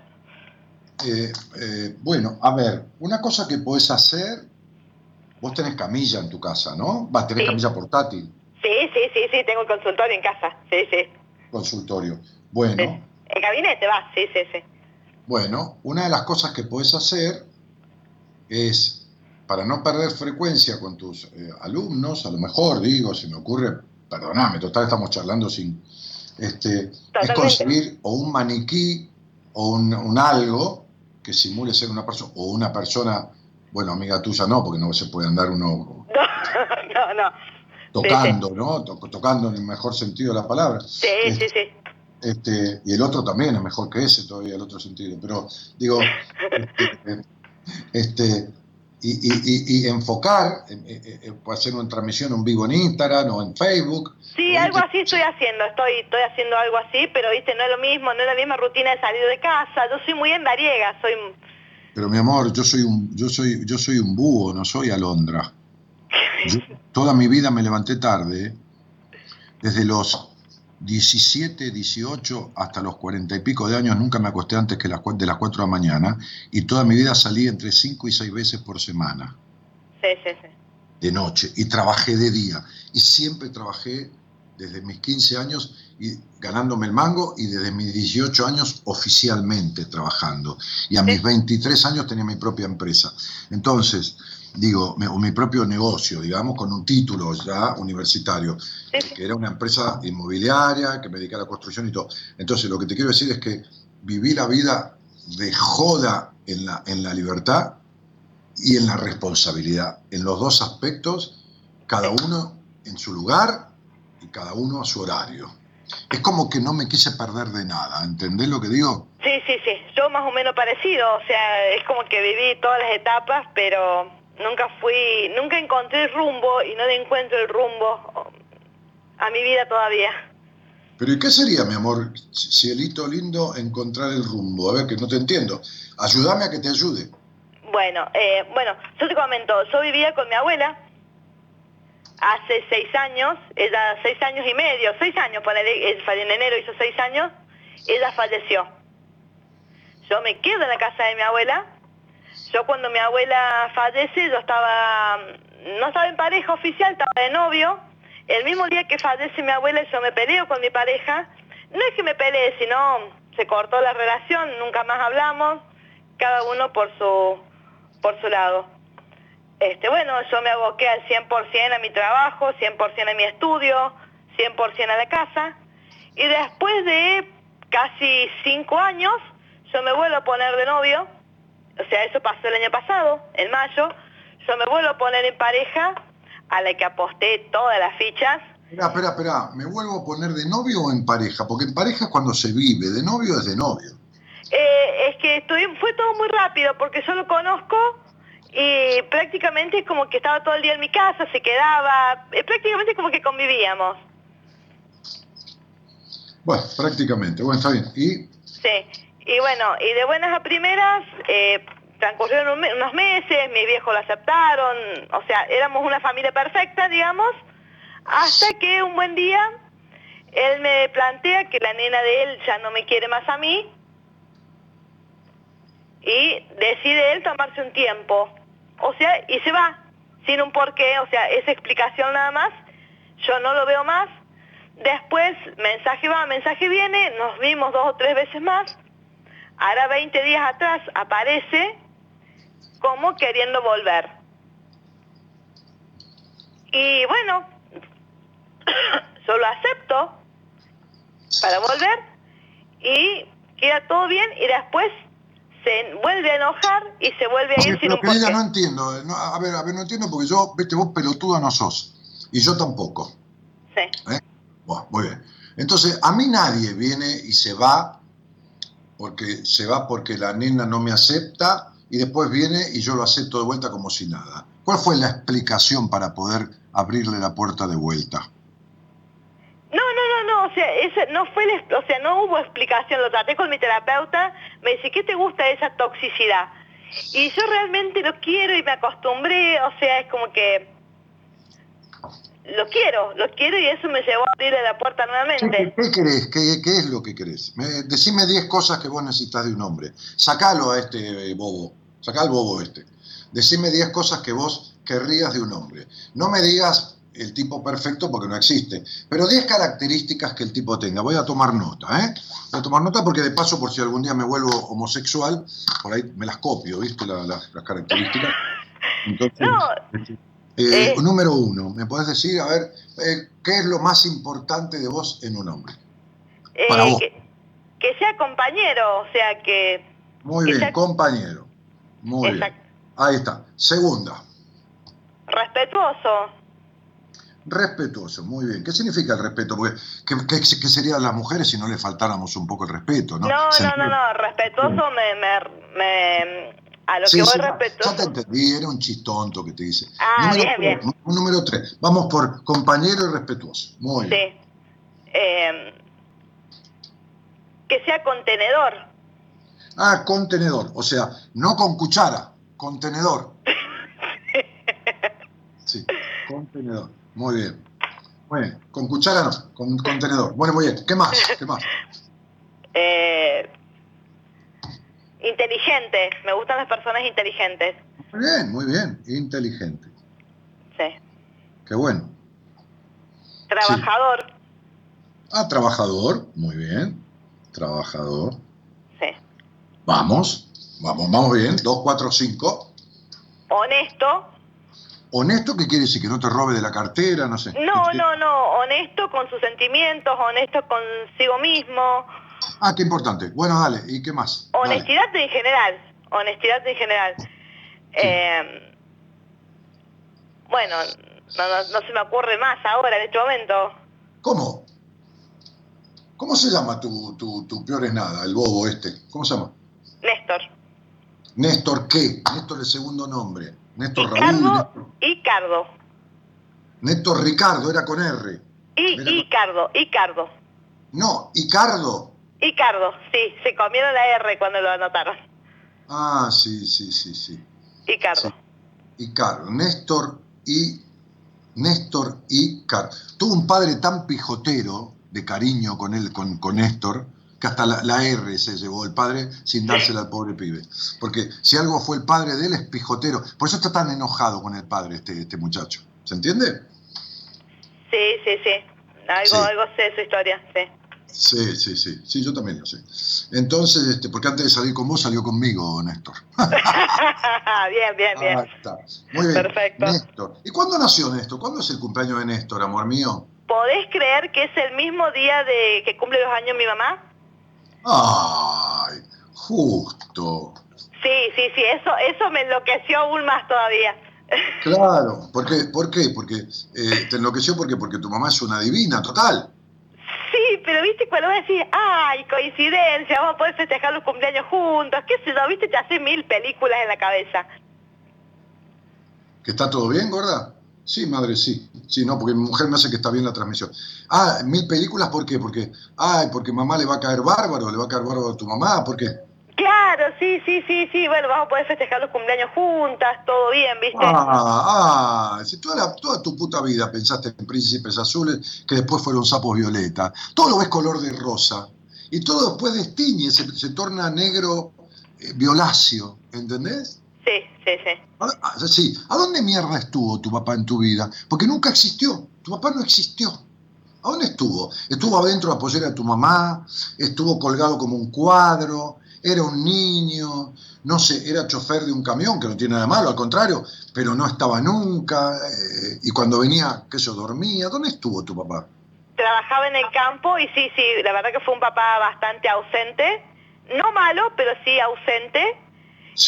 Eh, eh, bueno, a ver, una cosa que podés hacer, vos tenés camilla en tu casa, ¿no? Vas a tener Sí. camilla portátil, Sí, sí, sí, sí, tengo consultorio en casa, sí, sí. consultorio. Bueno, El gabinete va, sí, sí, sí. bueno, una de las cosas que podés hacer es, para no perder frecuencia con tus eh, alumnos, a lo mejor digo, se me ocurre, perdoname, total estamos charlando sin, este, es conseguir o un maniquí o un, un algo que simule ser una persona, o una persona, bueno, amiga tuya no, porque no se puede andar uno [laughs] No, no, no. tocando, ¿no? To- tocando en el mejor sentido de la palabra. Sí, sí, sí. Este, y el otro también es mejor que ese todavía, el otro sentido. Pero digo, [laughs] este, este, y, y- y- y enfocar, puede hacer una transmisión en vivo en Instagram o en Facebook. Sí, algo así estoy haciendo, estoy, estoy haciendo algo así, pero viste, no es lo mismo, no es la misma rutina de salir de casa. Yo soy muy endariega, soy... Pero mi amor, yo soy un, yo soy, yo soy un búho, no soy alondra. [laughs] Yo toda mi vida me levanté tarde, ¿eh? desde los 17, 18 hasta los 40 y pico de años nunca me acosté antes que las, de las 4 de la mañana y toda mi vida salí entre 5 y 6 veces por semana. Sí, sí, sí. de noche y trabajé de día y siempre trabajé desde mis 15 años y ganándome el mango y desde mis 18 años oficialmente trabajando. Y a mis 23 años tenía mi propia empresa. Entonces digo mi, o mi propio negocio digamos con un título ya universitario que era una empresa inmobiliaria que me dedicaba a la construcción y todo entonces lo que te quiero decir es que viví la vida de joda en la, en la libertad y en la responsabilidad. En los dos aspectos, cada uno en su lugar y cada uno a su horario. Es como que no me quise perder de nada, ¿entendés lo que digo? Sí, sí, sí. Yo más o menos parecido, o sea, es como que viví todas las etapas, pero nunca fui, nunca encontré el rumbo y no le encuentro el rumbo a mi vida todavía. Pero ¿y qué sería, mi amor, cielito lindo, encontrar el rumbo? A ver, que no te entiendo. Ayúdame a que te ayude. Bueno, eh, bueno, yo te comento, yo vivía con mi abuela hace seis años, ella seis años y medio, seis años, fue en enero hizo seis años, ella falleció. Yo me quedo en la casa de mi abuela. Yo cuando mi abuela fallece, yo estaba, no estaba en pareja oficial, estaba de novio. El mismo día que fallece mi abuela, yo me peleo con mi pareja. No es que me pelee, sino se cortó la relación, nunca más hablamos, cada uno por su, por su lado. Este, bueno, yo me aboqué al 100% a mi trabajo, 100% a mi estudio, 100% a la casa. Y después de casi cinco años, yo me vuelvo a poner de novio. O sea, eso pasó el año pasado, en mayo. Yo me vuelvo a poner en pareja, a la que aposté todas las fichas. Espera, espera, espera. ¿Me vuelvo a poner de novio o en pareja? Porque en pareja es cuando se vive, de novio es de novio. Eh, es que fue todo muy rápido porque yo lo conozco y prácticamente es como que estaba todo el día en mi casa, se quedaba, eh, prácticamente como que convivíamos. Bueno, prácticamente. Bueno, está bien. ¿Y? Sí. Y bueno, y de buenas a primeras, eh, transcurrieron un me- unos meses, mis viejos lo aceptaron, o sea, éramos una familia perfecta, digamos, hasta que un buen día él me plantea que la nena de él ya no me quiere más a mí y decide él tomarse un tiempo, o sea, y se va, sin un porqué, o sea, esa explicación nada más, yo no lo veo más, después mensaje va, mensaje viene, nos vimos dos o tres veces más, ahora 20 días atrás aparece como queriendo volver. Y bueno, [coughs] yo lo acepto para volver y queda todo bien y después se vuelve a enojar y se vuelve a ir sin un querida, porqué. no entiendo. no, a ver, a ver, no entiendo porque yo, viste, vos pelotuda no sos. Y yo tampoco. Sí. ¿eh? Bueno, muy bien. Entonces, a mí nadie viene y se va porque se va porque la nena no me acepta y después viene y yo lo acepto de vuelta como si nada. ¿Cuál fue la explicación para poder abrirle la puerta de vuelta? No, no, no, no, o sea, ese no fue, o sea, no hubo explicación, lo traté con mi terapeuta, me dice, ¿qué te gusta de esa toxicidad? Y yo realmente lo quiero y me acostumbré, o sea, es como que lo quiero, lo quiero y eso me llevó a abrirle la puerta ¿Qué, nuevamente. qué querés? ¿Qué, qué es lo que querés? Me- decime 10 cosas que vos necesitas de un hombre. Sacalo a este eh, bobo. Sacá al bobo este. Decime 10 cosas que vos querrías de un hombre. No me digas el tipo perfecto porque no existe, pero 10 características que el tipo tenga. Voy a tomar nota, ¿eh? Voy a tomar nota porque de paso, por si algún día me vuelvo homosexual, por ahí me las copio, ¿viste? La- la- las características. [laughs] Entonces, No, eh, eh. número uno, ¿me podés decir, a ver, eh, qué es lo más importante de vos en un hombre? Para vos. que, que sea compañero, o sea, que... Muy bien, compañero. Muy bien. Ahí está. Segunda, Respetuoso. respetuoso. Muy bien. ¿Qué significa el respeto? Porque, ¿qué, qué- qué serían las mujeres si no le faltáramos un poco el respeto? No, No, no, no, respetuoso me... me, me- a lo Sí, que voy sí, ya- respetuoso... ya te entendí, era un chistonto que te dice. Ah, número bien, tres, bien. Número tres. Vamos por compañero y respetuoso. Muy bien. Sí. Eh, que sea contenedor. Ah, contenedor. O sea, no con cuchara, contenedor. [laughs] Sí, contenedor. Muy bien. Bien. Con cuchara no, con contenedor. Bueno, muy bien. ¿Qué más? ¿Qué más? [laughs] Eh, inteligente. Me gustan las personas inteligentes. Muy bien, muy bien. Inteligente. Sí. Qué bueno. Trabajador. Ah, trabajador. Muy bien. Trabajador. Sí. Vamos. Vamos, vamos bien. Dos, cuatro, cinco. Honesto. Honesto, ¿qué quiere decir? Que no te robe de la cartera, no sé. No, ¿Qué- no, no. Honesto con sus sentimientos, honesto consigo mismo. Ah, qué importante. Bueno, dale. ¿Y qué más? Dale. Honestidad en general. Honestidad en general. Eh, bueno, no, no, no se me ocurre más ahora en este momento. ¿Cómo? ¿Cómo se llama tu, tu, tu peor es nada, el bobo este? ¿Cómo se llama? Néstor. Néstor qué? Néstor el segundo nombre. Néstor Raúl. Ricardo. Néstor, Icardo. Néstor Ricardo, era con R. Y Mira. Icardo. Icardo. No, Icardo. Icardo. Sí, se comieron la R cuando lo anotaron. Ah, sí, sí, sí, sí. Icardo. Sí. Icardo. Néstor y. Néstor Icardo. Tuvo un padre tan pijotero de cariño con él, con, con Néstor, que hasta la, la R se llevó el padre sin dársela al pobre pibe. Porque si algo fue el padre de él es pijotero. Por eso está tan enojado con el padre este, este muchacho. ¿Se entiende? Sí, sí, sí. Algo, Sí. algo sé de su historia, sí. Sí, sí, sí. Sí, yo también lo sé. Entonces, este, porque antes de salir con vos salió conmigo, Néstor. [laughs] bien, bien, bien. Está. Muy bien. Perfecto. Néstor. ¿Y cuándo nació Néstor? ¿Cuándo es el cumpleaños de Néstor, amor mío? ¿Podés creer que es el mismo día de que cumple dos años mi mamá? Ay, justo. Sí, sí, sí, eso, eso me enloqueció aún más todavía. [laughs] Claro. ¿Por qué? ¿Por qué? Porque eh, te enloqueció porque, porque tu mamá es una divina, total. Sí, pero viste cuando vos decís, ay, coincidencia, vamos a poder festejar los cumpleaños juntos, qué sé yo, viste, te hace mil películas en la cabeza. ¿Que está todo bien, gorda? Sí, madre, sí. Sí, no, porque mi mujer me hace que está bien la transmisión. Ah, mil películas, ¿por qué? Porque, ay, porque mamá le va a caer bárbaro, le va a caer bárbaro a tu mamá, ¿por qué? Claro, sí, sí, sí, sí. Bueno, vamos a poder festejar los cumpleaños juntas, todo bien, ¿viste? Ah, ah, si toda, la- toda tu puta vida pensaste en príncipes azules que después fueron sapos violeta. Todo lo ves color de rosa. Y todo después destiñe, se, se torna negro eh, violáceo, ¿entendés? Sí, sí, sí. Ah, ah, Sí, ¿a dónde mierda estuvo tu papá en tu vida? Porque nunca existió, tu papá no existió. ¿A dónde estuvo? Estuvo adentro de la pollera de tu mamá, estuvo colgado como un cuadro, era un niño, no sé, era chofer de un camión, que no tiene nada de malo, al contrario, pero no estaba nunca, eh, y cuando venía, sé yo, dormía. ¿Dónde estuvo tu papá? Trabajaba en el campo y sí, sí, la verdad que fue un papá bastante ausente. No malo, pero sí ausente.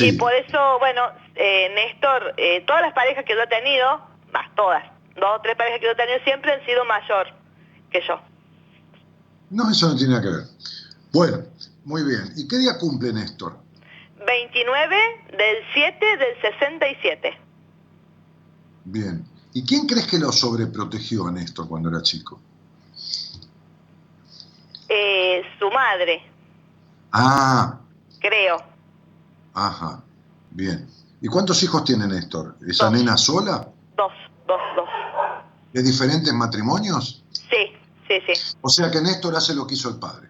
Y por eso, bueno, eh, Néstor, eh, todas las parejas que yo he tenido, más todas, dos o tres parejas que yo he tenido siempre han sido mayor que yo. No, eso no tiene nada que ver. Bueno, muy bien. ¿Y qué día cumple Néstor? 29 del 7 del 67. Bien. ¿Y quién crees que lo sobreprotegió a Néstor cuando era chico? Eh, su madre, Ah, creo. ajá. Bien. ¿Y cuántos hijos tiene Néstor? ¿Esa Dos. nena sola? Dos, dos, dos. ¿De diferentes matrimonios? Sí, sí, sí. O sea que Néstor hace lo que hizo el padre.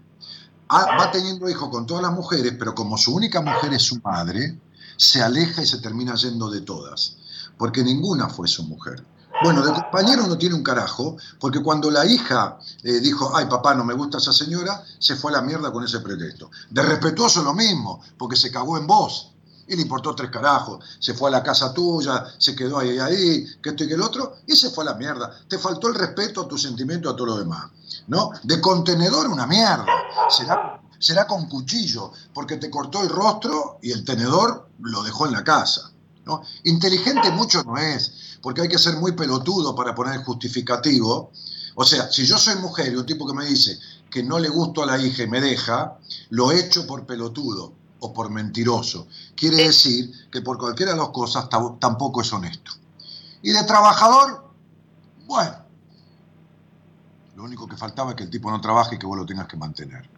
Ah, va teniendo hijos con todas las mujeres, pero como su única mujer es su madre, se aleja y se termina yendo de todas, porque ninguna fue su mujer. Bueno, de compañero no tiene un carajo, porque cuando la hija eh, dijo, ay papá, no me gusta esa señora, se fue a la mierda con ese pretexto. De respetuoso lo mismo, porque se cagó en vos. Y le importó tres carajos. Se fue a la casa tuya, se quedó ahí, ahí, que esto y que el otro, y se fue a la mierda. Te faltó el respeto a tu sentimiento, a todo lo demás. ¿No? De contenedor una mierda. Será, será con cuchillo, porque te cortó el rostro y el tenedor lo dejó en la casa. ¿no? Inteligente mucho no es, porque hay que ser muy pelotudo para poner el justificativo. O sea, si yo soy mujer y un tipo que me dice que no le gusto a la hija y me deja, lo echo por pelotudo o por mentiroso. Quiere decir que por cualquiera de las cosas tam- tampoco es honesto. Y de trabajador, bueno, lo único que faltaba es que el tipo no trabaje y que vos lo tengas que mantener.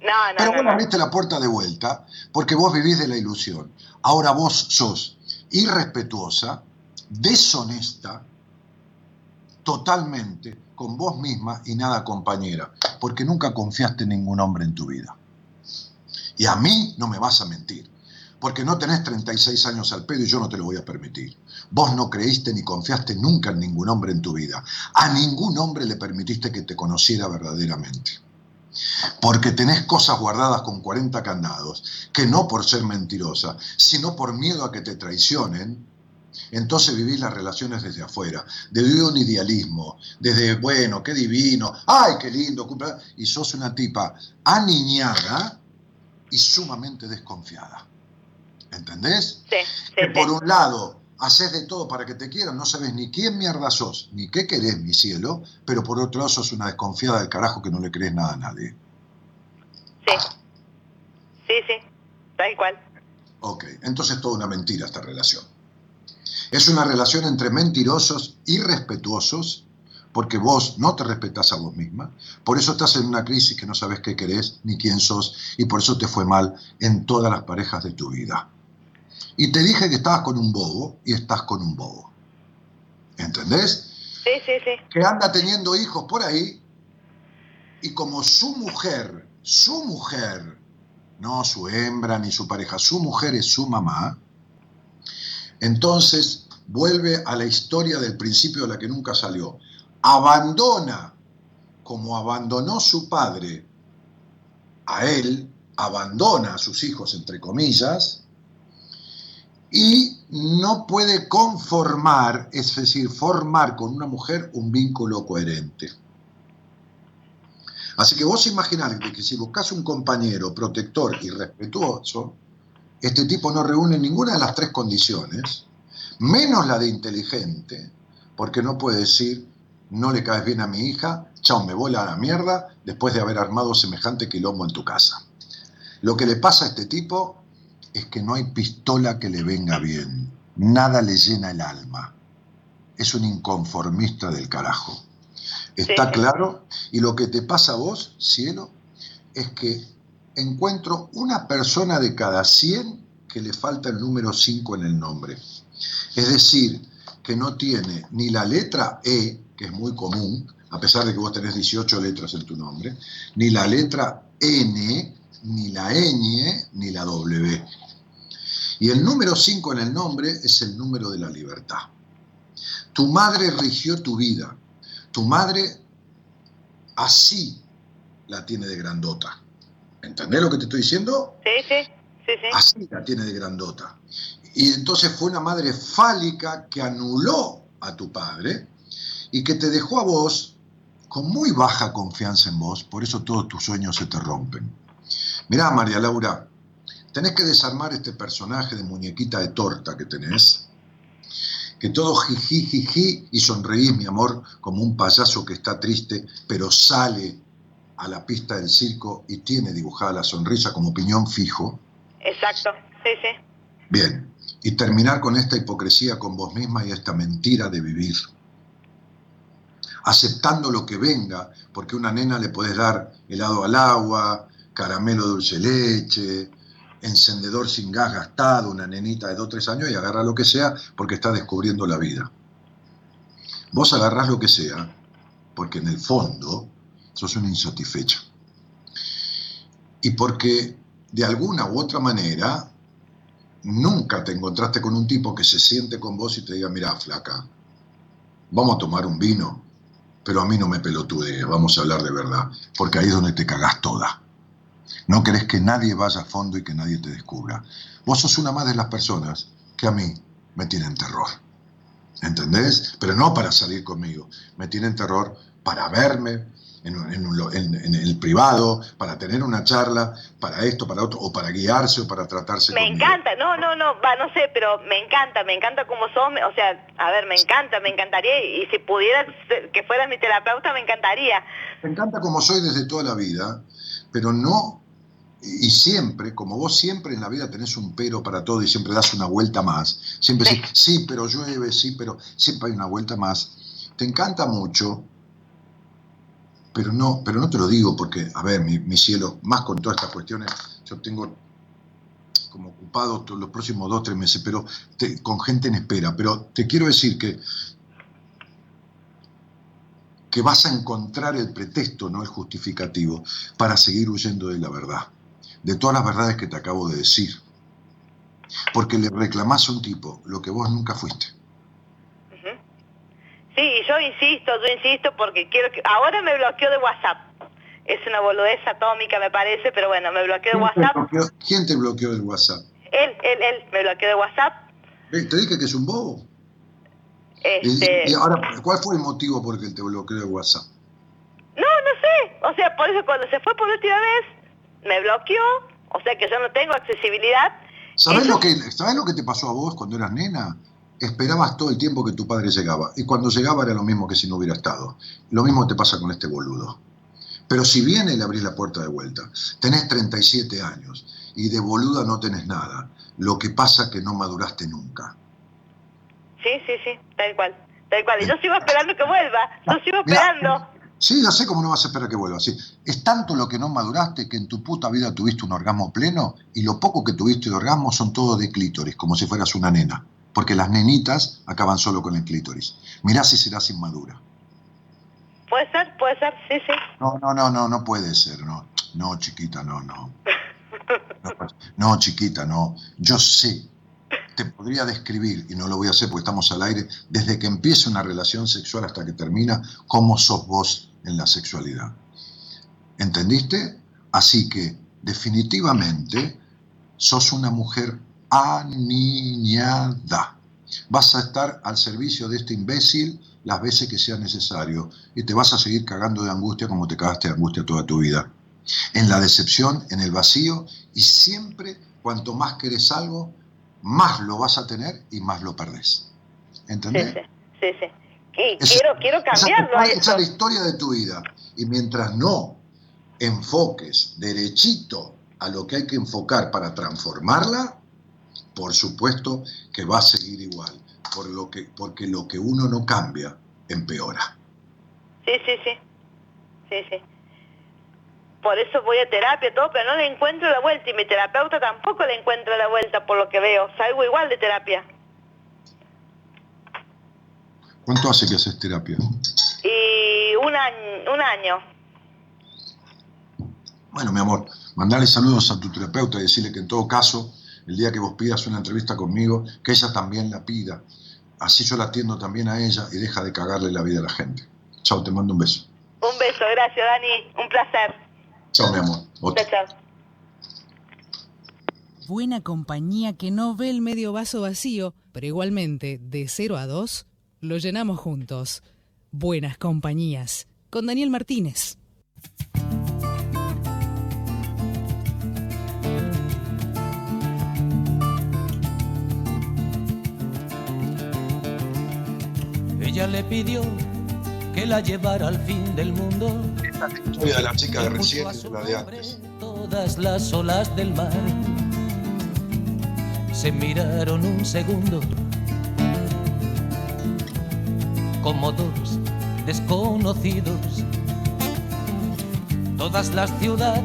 No, no, Pero no, vos no. abriste la puerta de vuelta porque vos vivís de la ilusión. Ahora vos sos irrespetuosa, deshonesta, totalmente con vos misma y nada compañera, porque nunca confiaste en ningún hombre en tu vida. Y a mí no me vas a mentir, porque no tenés 36 años al pedo y yo no te lo voy a permitir. Vos no creíste ni confiaste nunca en ningún hombre en tu vida. A ningún hombre le permitiste que te conociera verdaderamente porque tenés cosas guardadas con 40 candados, que no por ser mentirosa, sino por miedo a que te traicionen, entonces vivís las relaciones desde afuera, desde un idealismo, desde, bueno, qué divino, ay, qué lindo, y sos una tipa aniñada y sumamente desconfiada. ¿Entendés? Sí, sí, que sí. por un lado haces de todo para que te quieran, no sabes ni quién mierda sos, ni qué querés, mi cielo, pero por otro lado sos una desconfiada del carajo que no le crees nada a nadie. Sí. Sí, sí. Tal cual. Ok, entonces es toda una mentira esta relación. Es una relación entre mentirosos y respetuosos, porque vos no te respetás a vos misma, por eso estás en una crisis que no sabes qué querés ni quién sos, y por eso te fue mal en todas las parejas de tu vida. Y te dije que estabas con un bobo y estás con un bobo. ¿Entendés? Sí, sí, sí. que anda teniendo hijos por ahí y como su mujer, su mujer, no su hembra ni su pareja, su mujer es su mamá, entonces vuelve a la historia del principio de la que nunca salió. Abandona, como abandonó su padre a él, abandona a sus hijos, entre comillas, y no puede conformar, es decir, formar con una mujer un vínculo coherente. Así que vos imaginate que si buscas un compañero protector y respetuoso, este tipo no reúne ninguna de las tres condiciones, menos la de inteligente, porque no puede decir, no le caes bien a mi hija, chao, me voy a la mierda después de haber armado semejante quilombo en tu casa. Lo que le pasa a este tipo es que no hay pistola que le venga bien, nada le llena el alma. es un inconformista del carajo. ¿Está claro? Y lo que te pasa a vos, cielo, es que encuentro una persona de cada 100 que le falta el número 5 en el nombre. Es decir, que no tiene ni la letra E, que es muy común, a pesar de que vos tenés 18 letras en tu nombre, ni la letra N, ni la ñ, ni la W. Y el número 5 en el nombre es el número de la libertad. Tu madre rigió tu vida. Tu madre así la tiene de grandota. ¿Entendés lo que te estoy diciendo? Sí, sí, sí, sí. Así la tiene de grandota. Y entonces fue una madre fálica que anuló a tu padre y que te dejó a vos con muy baja confianza en vos, por eso todos tus sueños se te rompen. Mirá, María Laura, tenés que desarmar este personaje de muñequita de torta que tenés, que todo jiji, jiji y sonreís, mi amor, como un payaso que está triste, pero sale a la pista del circo y tiene dibujada la sonrisa como piñón fijo. Exacto, sí, sí. Bien, y terminar con esta hipocresía con vos misma y esta mentira de vivir. Aceptando lo que venga, porque una nena le podés dar helado al agua, caramelo dulce leche, encendedor sin gas gastado, una nenita de 2 o 3 años y agarra lo que sea porque está descubriendo la vida. Vos agarrás lo que sea porque en el fondo sos una insatisfecha. Y porque de alguna u otra manera nunca te encontraste con un tipo que se siente con vos y te diga, mira, flaca, vamos a tomar un vino, pero a mí no me pelotude, vamos a hablar de verdad, porque ahí es donde te cagás toda. No querés que nadie vaya a fondo y que nadie te descubra. Vos sos una más de las personas que a mí me tienen terror. ¿Entendés? Pero no para salir conmigo. Me tienen terror para verme, en, el privado, para tener una charla, para esto, para otro, o para guiarse o para tratarse. Me encanta, no, no, no, va, no sé, pero me encanta, me encanta como son, o sea, a ver, me encanta, me encantaría, y si pudiera que fueras mi terapeuta, me encantaría. Me encanta como soy desde toda la vida, pero no, y siempre, como vos siempre en la vida tenés un pero para todo y siempre das una vuelta más, siempre decís, sí, pero llueve, sí, pero siempre hay una vuelta más, te encanta mucho pero no, pero no te lo digo porque, a ver, mi, cielo, más con todas estas cuestiones, yo tengo como ocupado los próximos dos, tres meses, pero con gente en espera. Pero te quiero decir que, que vas a encontrar el pretexto, no el justificativo, para seguir huyendo de la verdad, de todas las verdades que te acabo de decir. Porque le reclamás a un tipo lo que vos nunca fuiste. Sí, yo insisto, yo insisto porque quiero que... Ahora me bloqueó de WhatsApp. Es una boludez atómica, me parece, pero bueno, me bloqueó de WhatsApp. ¿Quién te bloqueó del WhatsApp? Él, él, él me bloqueó de WhatsApp. ¿Te dije que es un bobo? Este... Y, ahora, ¿cuál fue el motivo por el que te bloqueó de WhatsApp? No, no sé. O sea, por eso cuando se fue por última vez, me bloqueó. O sea que yo no tengo accesibilidad. ¿Sabes, lo que, ¿Sabes lo que te pasó a vos cuando eras nena? esperabas todo el tiempo que tu padre llegaba. Y cuando llegaba era lo mismo que si no hubiera estado. Lo mismo te pasa con este boludo. Pero si viene le abrís la puerta de vuelta. Tenés 37 años y de boluda no tenés nada. Lo que pasa que no maduraste nunca. Sí, sí, sí, tal cual. Tal cual. Y yo sigo esperando que vuelva. Yo sigo esperando. Sí, ya sé cómo no vas a esperar que vuelva. Sí. Es tanto lo que no maduraste que en tu puta vida tuviste un orgasmo pleno y lo poco que tuviste de orgasmo son todo de clítoris, como si fueras una nena porque las nenitas acaban solo con el clítoris. Mirá si serás inmadura. Puede ser, puede ser, sí, sí. No, no, no, no, no puede ser, no. No, chiquita, no, no. [laughs] No, chiquita, no. Yo sé, te podría describir, y no lo voy a hacer porque estamos al aire, desde que empieza una relación sexual hasta que termina, cómo sos vos en la sexualidad. ¿Entendiste? Así que, definitivamente, sos una mujer aniñada. Vas a estar al servicio de este imbécil las veces que sea necesario y te vas a seguir cagando de angustia como te cagaste de angustia toda tu vida. En la decepción, en el vacío y siempre cuanto más querés algo, más lo vas a tener y más lo perdés. ¿Entendés? Sí, sí, sí. Quiero, quiero cambiarlo. Esa, esa es la historia de tu vida. Y mientras no enfoques derechito a lo que hay que enfocar para transformarla, por supuesto que va a seguir igual. por lo que, porque lo que uno no cambia, empeora. Sí, sí, sí. Sí, sí. Por eso voy a terapia, todo, pero no le encuentro la vuelta. Y mi terapeuta tampoco le encuentra la vuelta, por lo que veo. Salgo igual de terapia. ¿Cuánto hace que haces terapia? Y un año, un año. Bueno, mi amor, mandarle saludos a tu terapeuta y decirle que en todo caso, el día que vos pidas una entrevista conmigo, que ella también la pida. Así yo la atiendo también a ella y deja de cagarle la vida a la gente. Chao, te mando un beso. Un beso, gracias Dani, un placer. Chao, mi amor. Otro. Chao, chao. Buena compañía que no ve el medio vaso vacío, pero igualmente, de 0 a 2, lo llenamos juntos. Buenas compañías, con Daniel Martínez. Ella le pidió que la llevara al fin del mundo. Esta es la historia de la chica de recién la de antes. Todas las olas del mar se miraron un segundo como dos desconocidos. Todas las ciudades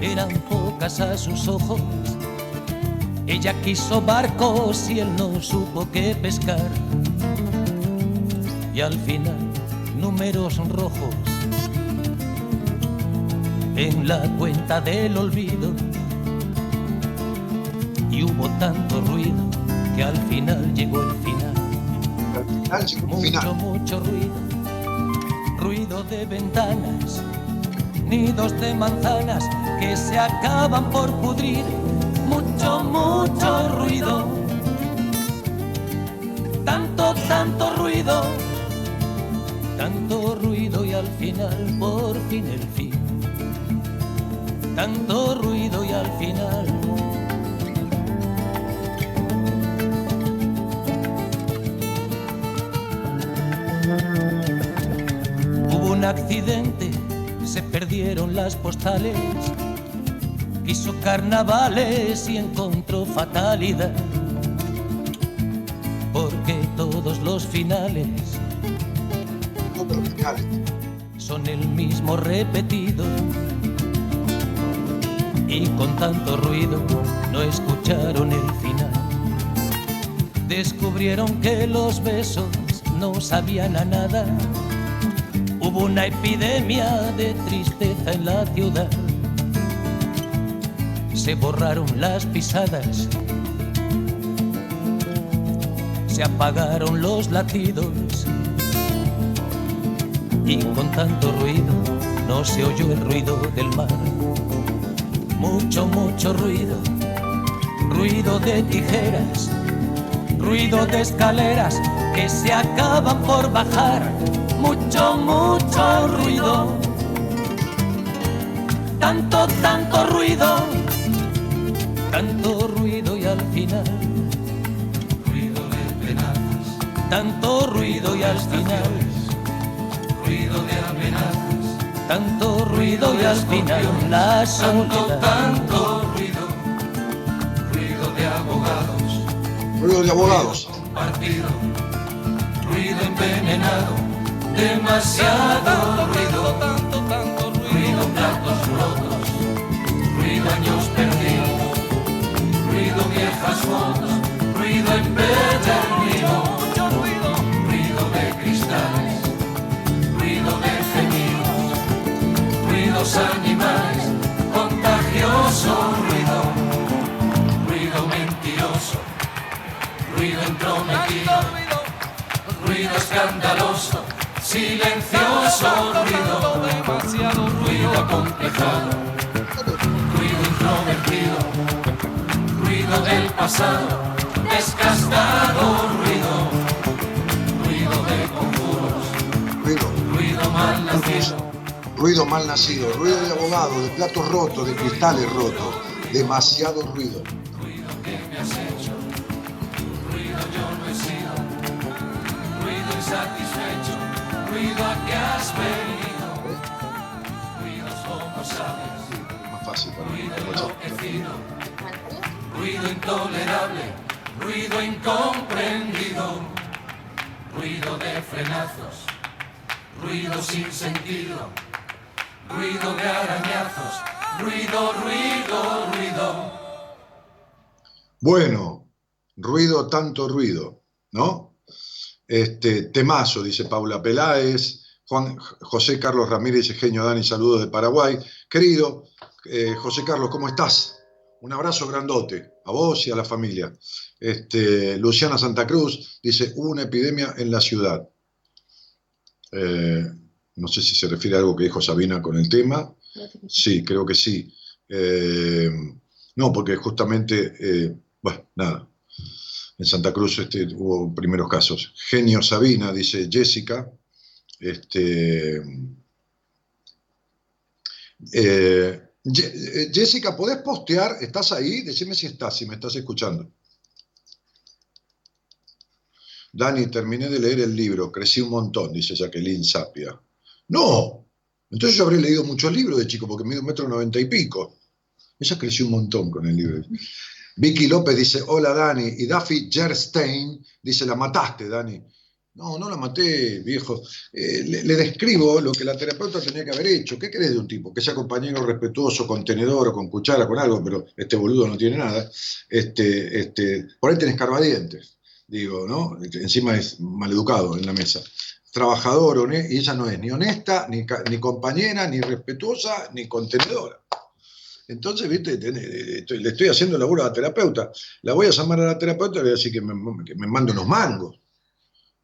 eran pocas a sus ojos. Ella quiso barcos y él no supo qué pescar. Y al final, números rojos en la cuenta del olvido. Y hubo tanto ruido que al final llegó el Mucho, mucho ruido. Ruido de ventanas, nidos de manzanas que se acaban por pudrir. Mucho, mucho ruido. Tanto, tanto ruido. Tanto ruido y al final, por fin el fin. Tanto ruido y al final. Accidente, se perdieron las postales. Quiso carnavales y encontró fatalidad. Porque todos los finales son el mismo repetido. Y con tanto ruido no escucharon el final. Descubrieron que los besos no sabían a nada. Hubo una epidemia de tristeza en la ciudad. Se borraron las pisadas. Se apagaron los latidos y con tanto ruido no se oyó el ruido del mar. Mucho, mucho ruido, ruido de tijeras, ruido de escaleras que se acaban por bajar. Mucho, mucho ruido, tanto, tanto ruido, tanto ruido y al final. Ruido de penadas, tanto ruido y al final. Ruido de amenazas, tanto ruido y al final. La soledad. Tanto ruido, ruido de abogados, Ruido de abogados. partido, ruido envenenado, demasiado ruido, tanto, tanto ruido, ruido platos rotos, ruido años perdidos, ruido viejas fotos, ruido empedernido, ruido de cristales. Ruido de gemidos, ruidos animales, contagioso ruido, ruido mentiroso, ruido entrometido, ruido escandaloso, silencioso ruido, demasiado ruido acomplejado, ruido introvertido, ruido del pasado, desgastado ruido, ruido de conjuros. Ruido. ruido mal nacido, Ruido mal nacido. Ruido de abogados, de platos rotos, de cristales rotos. Demasiado ruido. ruido insatisfecho, ruido a que has venido, ruidos como sabes, Más fácil para mí. ruido enloquecido, ruido intolerable, ruido incomprendido, ruido de frenazos, ruido sin sentido, ruido de arañazos, ruido, ruido, ruido. Bueno, ruido, tanto ruido, ¿no? Este, temazo, dice Paula Peláez. Juan José Carlos Ramírez, genio Dani, saludos de Paraguay. Querido eh, José Carlos, ¿cómo estás? Un abrazo grandote a vos y a la familia. Este, Luciana Santa Cruz dice, hubo una epidemia en la ciudad. Eh, no sé si se refiere a algo que dijo Sabina con el tema. Sí, creo que sí. Eh, no, porque justamente, bueno, nada. En Santa Cruz este, hubo primeros casos. Genio Sabina, dice Jessica. Este, eh, eh, Jessica, ¿podés postear? ¿Estás ahí? Decime si estás, si me estás escuchando. Dani, terminé de leer el libro, crecí un montón, dice Jacqueline Sapia. No, entonces yo habré leído muchos libros de chico, porque mido un metro noventa y pico. Ella creció un montón con el libro. Vicky López dice, hola Dani. Y Daffy Gerstein dice, la mataste, Dani. No, no la maté, viejo. Eh, le, describo lo que la terapeuta tenía que haber hecho. ¿Qué querés de un tipo? Que sea compañero respetuoso, con tenedor o con cuchara, con algo, pero este boludo no tiene nada. Este, este, por ahí tenés carbadientes, digo, ¿no? Encima es maleducado en la mesa. Trabajador, y ella no es ni honesta, ni, ni compañera, ni respetuosa, ni contenedora. Entonces, viste, le estoy haciendo laburo a la terapeuta. La voy a llamar a la terapeuta y le voy a decir que me, que me mande unos mangos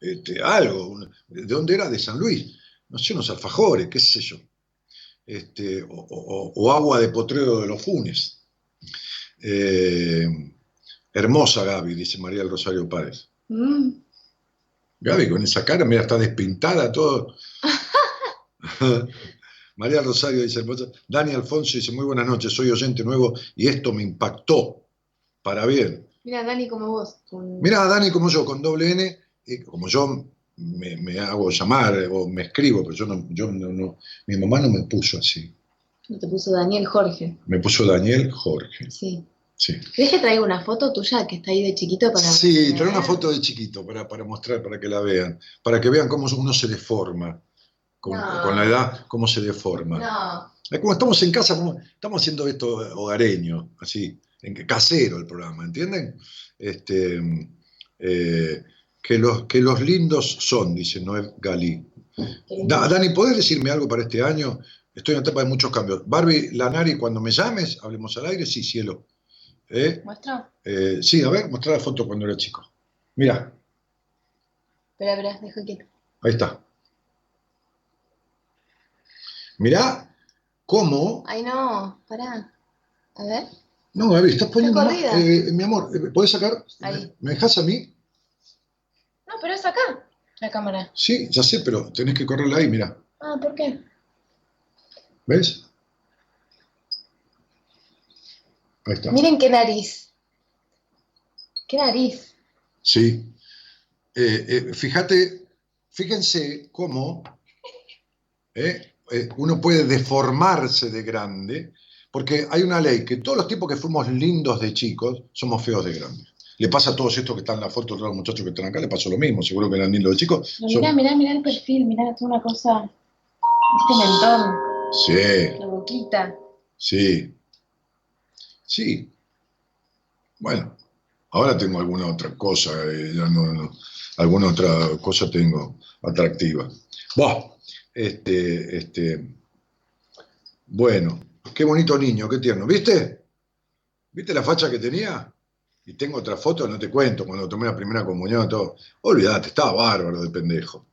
este, algo. ¿De dónde era? De San Luis. No sé, unos alfajores, qué sé yo. Este, o, agua de potrero de los Funes. Eh, hermosa Gaby, dice María del Rosario Páez. Mm. Gaby, con esa cara, mira, está despintada todo. [laughs] María Rosario dice, Dani Alfonso dice, muy buenas noches, soy oyente nuevo y esto me impactó para bien. Mira, Dani como vos. Mira, Dani como yo, con doble N como yo me, hago llamar o me escribo, pero yo no, yo no, mi mamá no me puso así. No te puso Daniel Jorge. Me puso Daniel Jorge. Sí. Sí. ¿Crees que traiga una foto tuya que está ahí de chiquito para Sí, trae una foto de chiquito para, para, mostrar, para que la vean, para que vean cómo uno se deforma, con, con la edad, cómo se deforma. No. Como estamos en casa, como, estamos haciendo esto hogareño, así, en, casero el programa, ¿entienden? Este, eh, que los, que los lindos son, dice Noé Galí. Dani, ¿podés decirme algo para este año? Estoy en etapa de muchos cambios. Barbie Lanari, cuando me llames, hablemos al aire, sí, cielo. ¿Eh? ¿Muestra? Eh, sí, a ver, muestra la foto cuando era chico. Mira. Espera, espera, deja quieto. Ahí está. Mirá cómo. Ay, no, pará. A ver. No, Gaby, estás poniendo. Eh, mi amor, eh, ¿puedes sacar? Ahí. ¿Me dejas a mí? No, pero es acá, la cámara. Sí, ya sé, pero tenés que correrla ahí, mira. Ah, ¿por qué? ¿Ves? Ahí está. Miren qué nariz. ¿Qué nariz? Sí. Eh, eh, fíjate, fíjense cómo eh, uno puede deformarse de grande, porque hay una ley que todos los tipos que fuimos lindos de chicos somos feos de grandes. Le pasa a todos estos que están en la foto, todos los muchachos que están acá, le pasó lo mismo, seguro que eran lindos de chicos. Mira, mira, mira el perfil, mira, es una cosa. Este mentón. Sí. La boquita. Sí. Sí. Bueno, ahora tengo alguna otra cosa, eh, ya no, alguna otra cosa tengo atractiva. Buah, este, este, bueno, qué bonito niño, qué tierno. ¿Viste? ¿Viste la facha que tenía? Y tengo otra foto, no te cuento, cuando tomé la primera comunión, todo. Olvídate, estaba bárbaro de pendejo.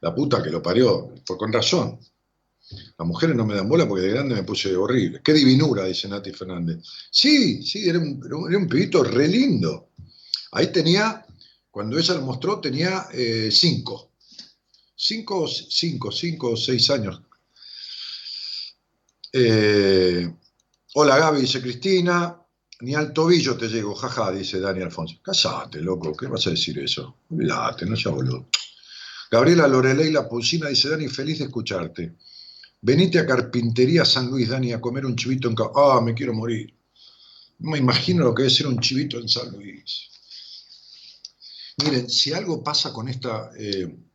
La puta que lo parió, por con razón. Las mujeres no me dan bola porque de grande me puse horrible. Qué divinura, dice Nati Fernández. Sí, sí, era un, era un pibito re lindo. Ahí tenía, cuando ella lo mostró, tenía eh, cinco. Cinco, cinco, cinco o seis años. Eh, hola Gaby, dice Cristina. Ni al tobillo te llego, jaja, dice Dani Alfonso. Casate, loco, ¿qué vas a decir eso? Olvídate, no seas boludo. Gabriela Lorelei La Pulsina dice, Dani, feliz de escucharte. Venite a Carpintería San Luis, Dani, a comer un chivito en... Ah, me quiero morir. No me imagino lo que debe ser un chivito en San Luis. Miren, si algo pasa con esta eh,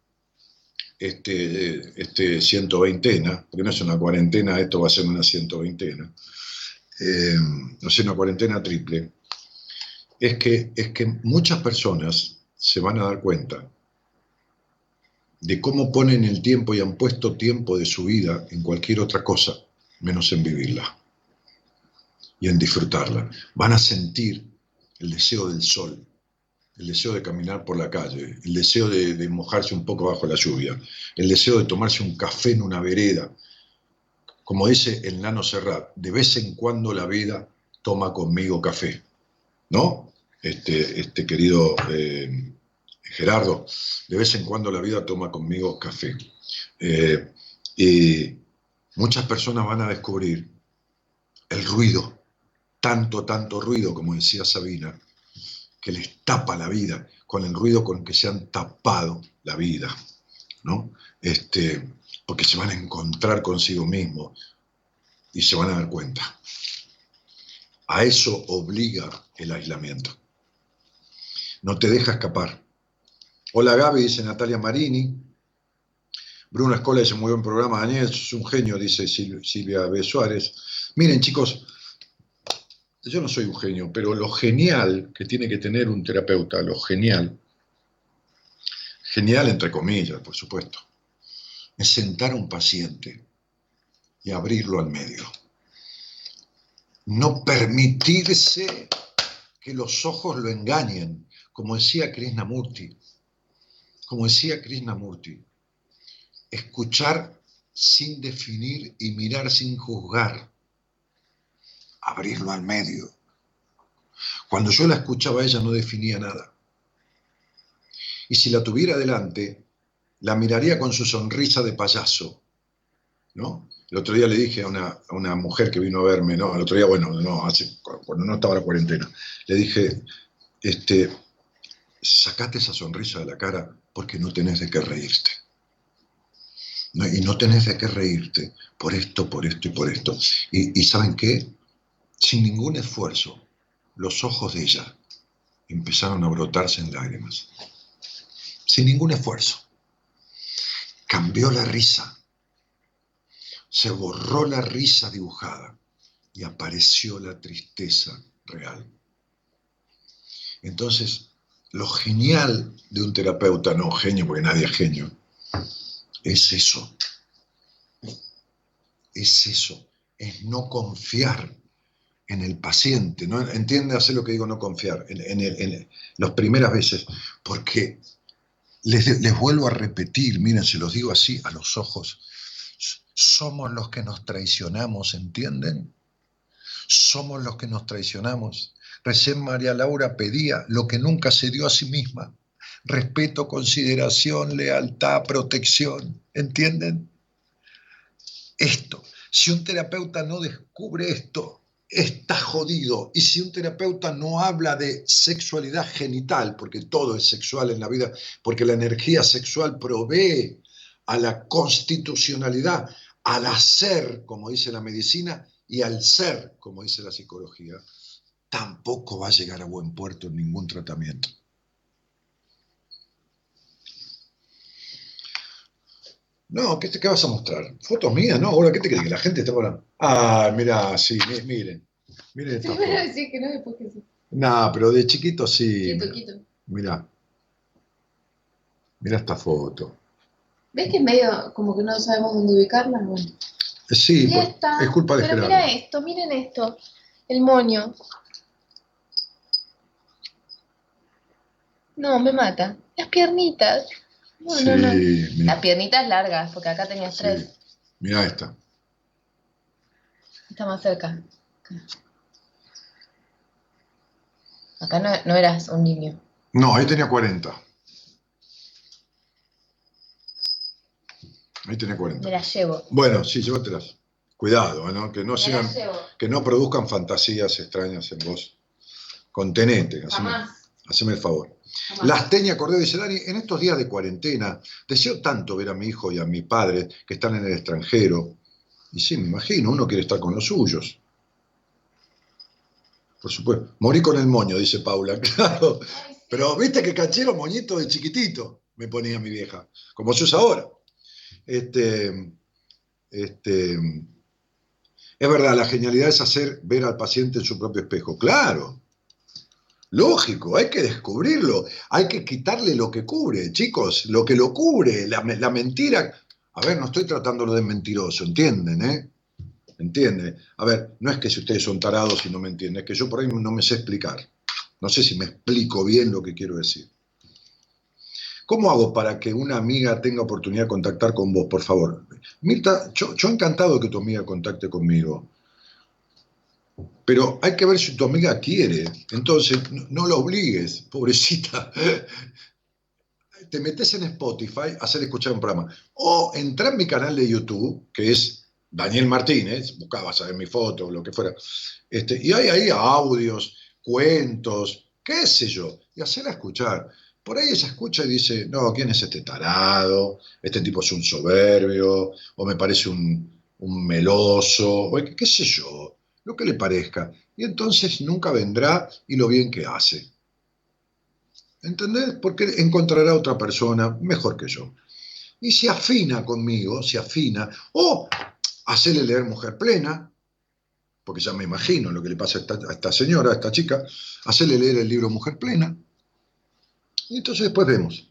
este, este 120, porque no es una cuarentena, esto va a ser una 120, eh, no sé, una cuarentena triple, es que, es que muchas personas se van a dar cuenta de cómo ponen el tiempo y han puesto tiempo de su vida en cualquier otra cosa, menos en vivirla y en disfrutarla. Van a sentir el deseo del sol, el deseo de caminar por la calle, el deseo de, mojarse un poco bajo la lluvia, el deseo de tomarse un café en una vereda. Como dice el nano Serrat, de vez en cuando la vida toma conmigo café, ¿no? Este, este querido eh, Gerardo, de vez en cuando la vida toma conmigo café. Eh, y muchas personas van a descubrir el ruido, tanto, tanto ruido, como decía Sabina, que les tapa la vida, con el ruido con que se han tapado la vida, ¿no? Este, porque se van a encontrar consigo mismos y se van a dar cuenta. A eso obliga el aislamiento. No te deja escapar. Hola Gaby, dice Natalia Marini. Bruno Escola dice muy buen programa, Daniel, es un genio, dice Silvia B. Suárez. Miren chicos, yo no soy un genio, pero lo genial que tiene que tener un terapeuta, lo genial, genial entre comillas, por supuesto, es sentar a un paciente y abrirlo al medio. No permitirse que los ojos lo engañen, como decía Krishnamurti. Como decía Krishnamurti, escuchar sin definir y mirar sin juzgar abrirlo al medio. Cuando yo la escuchaba ella no definía nada. Y si la tuviera delante, la miraría con su sonrisa de payaso. ¿no? El otro día le dije a una, mujer que vino a verme, ¿no? El otro día, bueno, no, cuando no estaba la cuarentena, le dije, este, sacate esa sonrisa de la cara porque no tenés de qué reírte. y no tenés de qué reírte por esto, por esto y por esto. Y, y ¿saben qué? Sin ningún esfuerzo, los ojos de ella empezaron a brotarse en lágrimas. Sin ningún esfuerzo. Cambió la risa. Se borró la risa dibujada y apareció la tristeza real. Entonces, lo genial de un terapeuta, no genio, porque nadie es genio, es eso. Es eso, es no confiar en el paciente, ¿no? Entiende hacer lo que digo no confiar, en, en, las primeras veces, porque les, les, vuelvo a repetir, miren, se los digo así a los ojos, somos los que nos traicionamos, ¿entienden? Somos los que nos traicionamos. Recién María Laura pedía lo que nunca se dio a sí misma, respeto, consideración, lealtad, protección, ¿entienden? Esto, si un terapeuta no descubre esto, está jodido. Y si un terapeuta no habla de sexualidad genital, porque todo es sexual en la vida, porque la energía sexual provee a la constitucionalidad, al hacer, como dice la medicina, y al ser, como dice la psicología, tampoco va a llegar a buen puerto en ningún tratamiento. No, ¿qué, ¿qué, vas a mostrar? Fotos mías, ¿no? Ahora, ¿qué te crees? Que la gente está hablando. Ah, mira, sí, miren. Miren [laughs] decir que no, después que sí. No, pero de chiquito sí. Quito, Mira. Mira esta foto. ¿Ves que es medio como que no sabemos dónde ubicarla? Bueno. Sí, es culpa de Pero mira esto, miren esto. El moño. No, me mata. Las piernitas. No, no, no. Las piernitas largas, porque acá tenías tres. Mira esta. Está más cerca. Acá, no, eras un niño. No, ahí tenía 40. Ahí tenía 40. Me las llevo. Bueno, sí, llévatelas. Cuidado, ¿no? Que no sean, que no produzcan fantasías extrañas en vos. Contenete, haceme, haceme el favor. Las Teña Cordero dice, Dani, en estos días de cuarentena, deseo tanto ver a mi hijo y a mi padre que están en el extranjero. Y sí, me imagino, uno quiere estar con los suyos. Por supuesto. Morí con el moño, dice Paula, [laughs] claro. Pero viste que canchero moñito de chiquitito, me ponía mi vieja, como se usa ahora. Este, este, es verdad, la genialidad es hacer ver al paciente en su propio espejo. Claro, lógico, hay que descubrirlo, hay que quitarle lo que cubre, chicos, lo que lo cubre, la, la mentira. A ver, no estoy tratándolo de mentiroso, ¿entienden? Eh? ¿Entienden? A ver, no es que si ustedes son tarados y no me entienden, es que yo por ahí no me sé explicar. No sé si me explico bien lo que quiero decir. ¿Cómo hago para que una amiga tenga oportunidad de contactar con vos, por favor? Mirta, yo, yo encantado que tu amiga contacte conmigo, pero hay que ver si tu amiga quiere. Entonces, no, la obligues, pobrecita. Te metes en Spotify hacer escuchar un programa. O entra en mi canal de YouTube, que es Daniel Martínez, buscabas a ver mi foto, lo que fuera. Este, y hay ahí audios, cuentos, qué sé yo, y hacerla escuchar. Por ahí ella escucha y dice, no, ¿quién es este tarado? Este tipo es un soberbio, o me parece un, meloso, o qué, sé yo, lo que le parezca. Y entonces nunca vendrá y lo bien que hace. ¿Entendés? Porque encontrará otra persona mejor que yo. Y se afina conmigo, se afina, o hacerle leer Mujer Plena, porque ya me imagino lo que le pasa a esta, señora, a esta chica, hacerle leer el libro Mujer Plena, y entonces después vemos.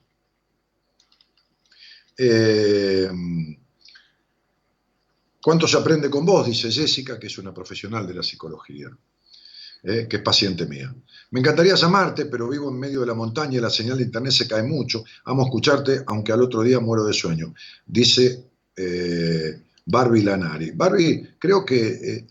Eh, ¿Cuánto se aprende con vos? Dice Jessica, que es una profesional de la psicología, eh, que es paciente mía. Me encantaría llamarte, pero vivo en medio de la montaña y la señal de internet se cae mucho. Amo escucharte, aunque al otro día muero de sueño. Dice eh, Barbie Lanari. Barbie, creo que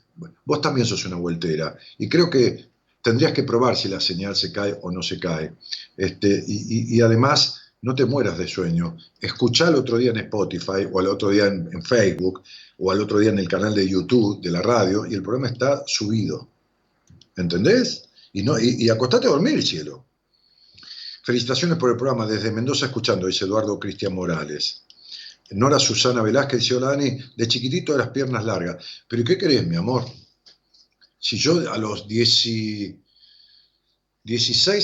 vos también sos una vueltera y creo que tendrías que probar si la señal se cae o no se cae. Este, y, además, no te mueras de sueño. Escuchá el otro día en Spotify o al otro día en, Facebook o al otro día en el canal de YouTube de la radio y el programa está subido. ¿Entendés? Y, no, y, acostate a dormir, cielo. Felicitaciones por el programa desde Mendoza escuchando, dice Eduardo Cristian Morales. Nora Susana Velázquez dice, hola Dani, de chiquitito de las piernas largas. Pero ¿qué querés, mi amor? Si yo a los 16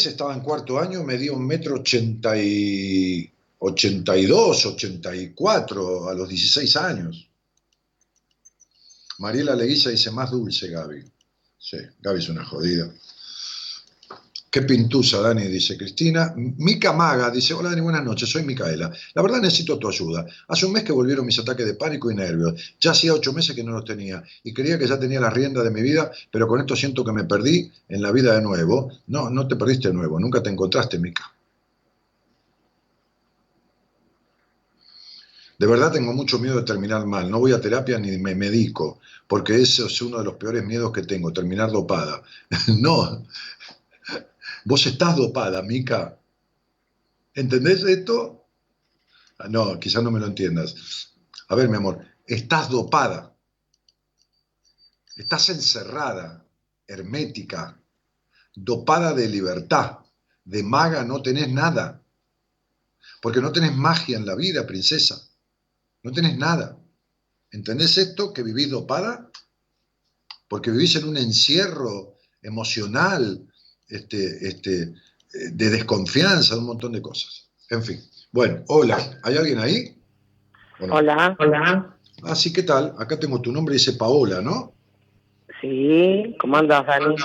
estaba en cuarto año, medía un metro ochenta y, 82, 84 a los 16 años. Mariela Leguiza dice, más dulce, Gaby. Sí, Gaby es una jodida. Qué pintusa, Dani, dice Cristina. Mica Maga dice, hola Dani, buenas noches, soy Micaela. La verdad necesito tu ayuda. Hace un mes que volvieron mis ataques de pánico y nervios. Ya hacía ocho meses que no los tenía y creía que ya tenía la rienda de mi vida, pero con esto siento que me perdí en la vida de nuevo. No, no te perdiste de nuevo, nunca te encontraste, Mica. De verdad tengo mucho miedo de terminar mal. No voy a terapia ni me medico, porque eso es uno de los peores miedos que tengo, terminar dopada. [laughs] no, Vos estás dopada, Mica. ¿Entendés esto? Ah, no, quizás no me lo entiendas. A ver, mi amor, estás dopada. Estás encerrada, hermética, dopada de libertad. De maga no tenés nada. Porque no tenés magia en la vida, princesa. No tenés nada. ¿Entendés esto? Que vivís dopada. Porque vivís en un encierro emocional, este, este, de desconfianza, de un montón de cosas. En fin. Bueno, hola, ¿hay alguien ahí? Hola. Hola. Ah, sí, ¿qué tal? Acá tengo tu nombre, dice Paola, ¿no? Sí, ¿cómo andas, Dani?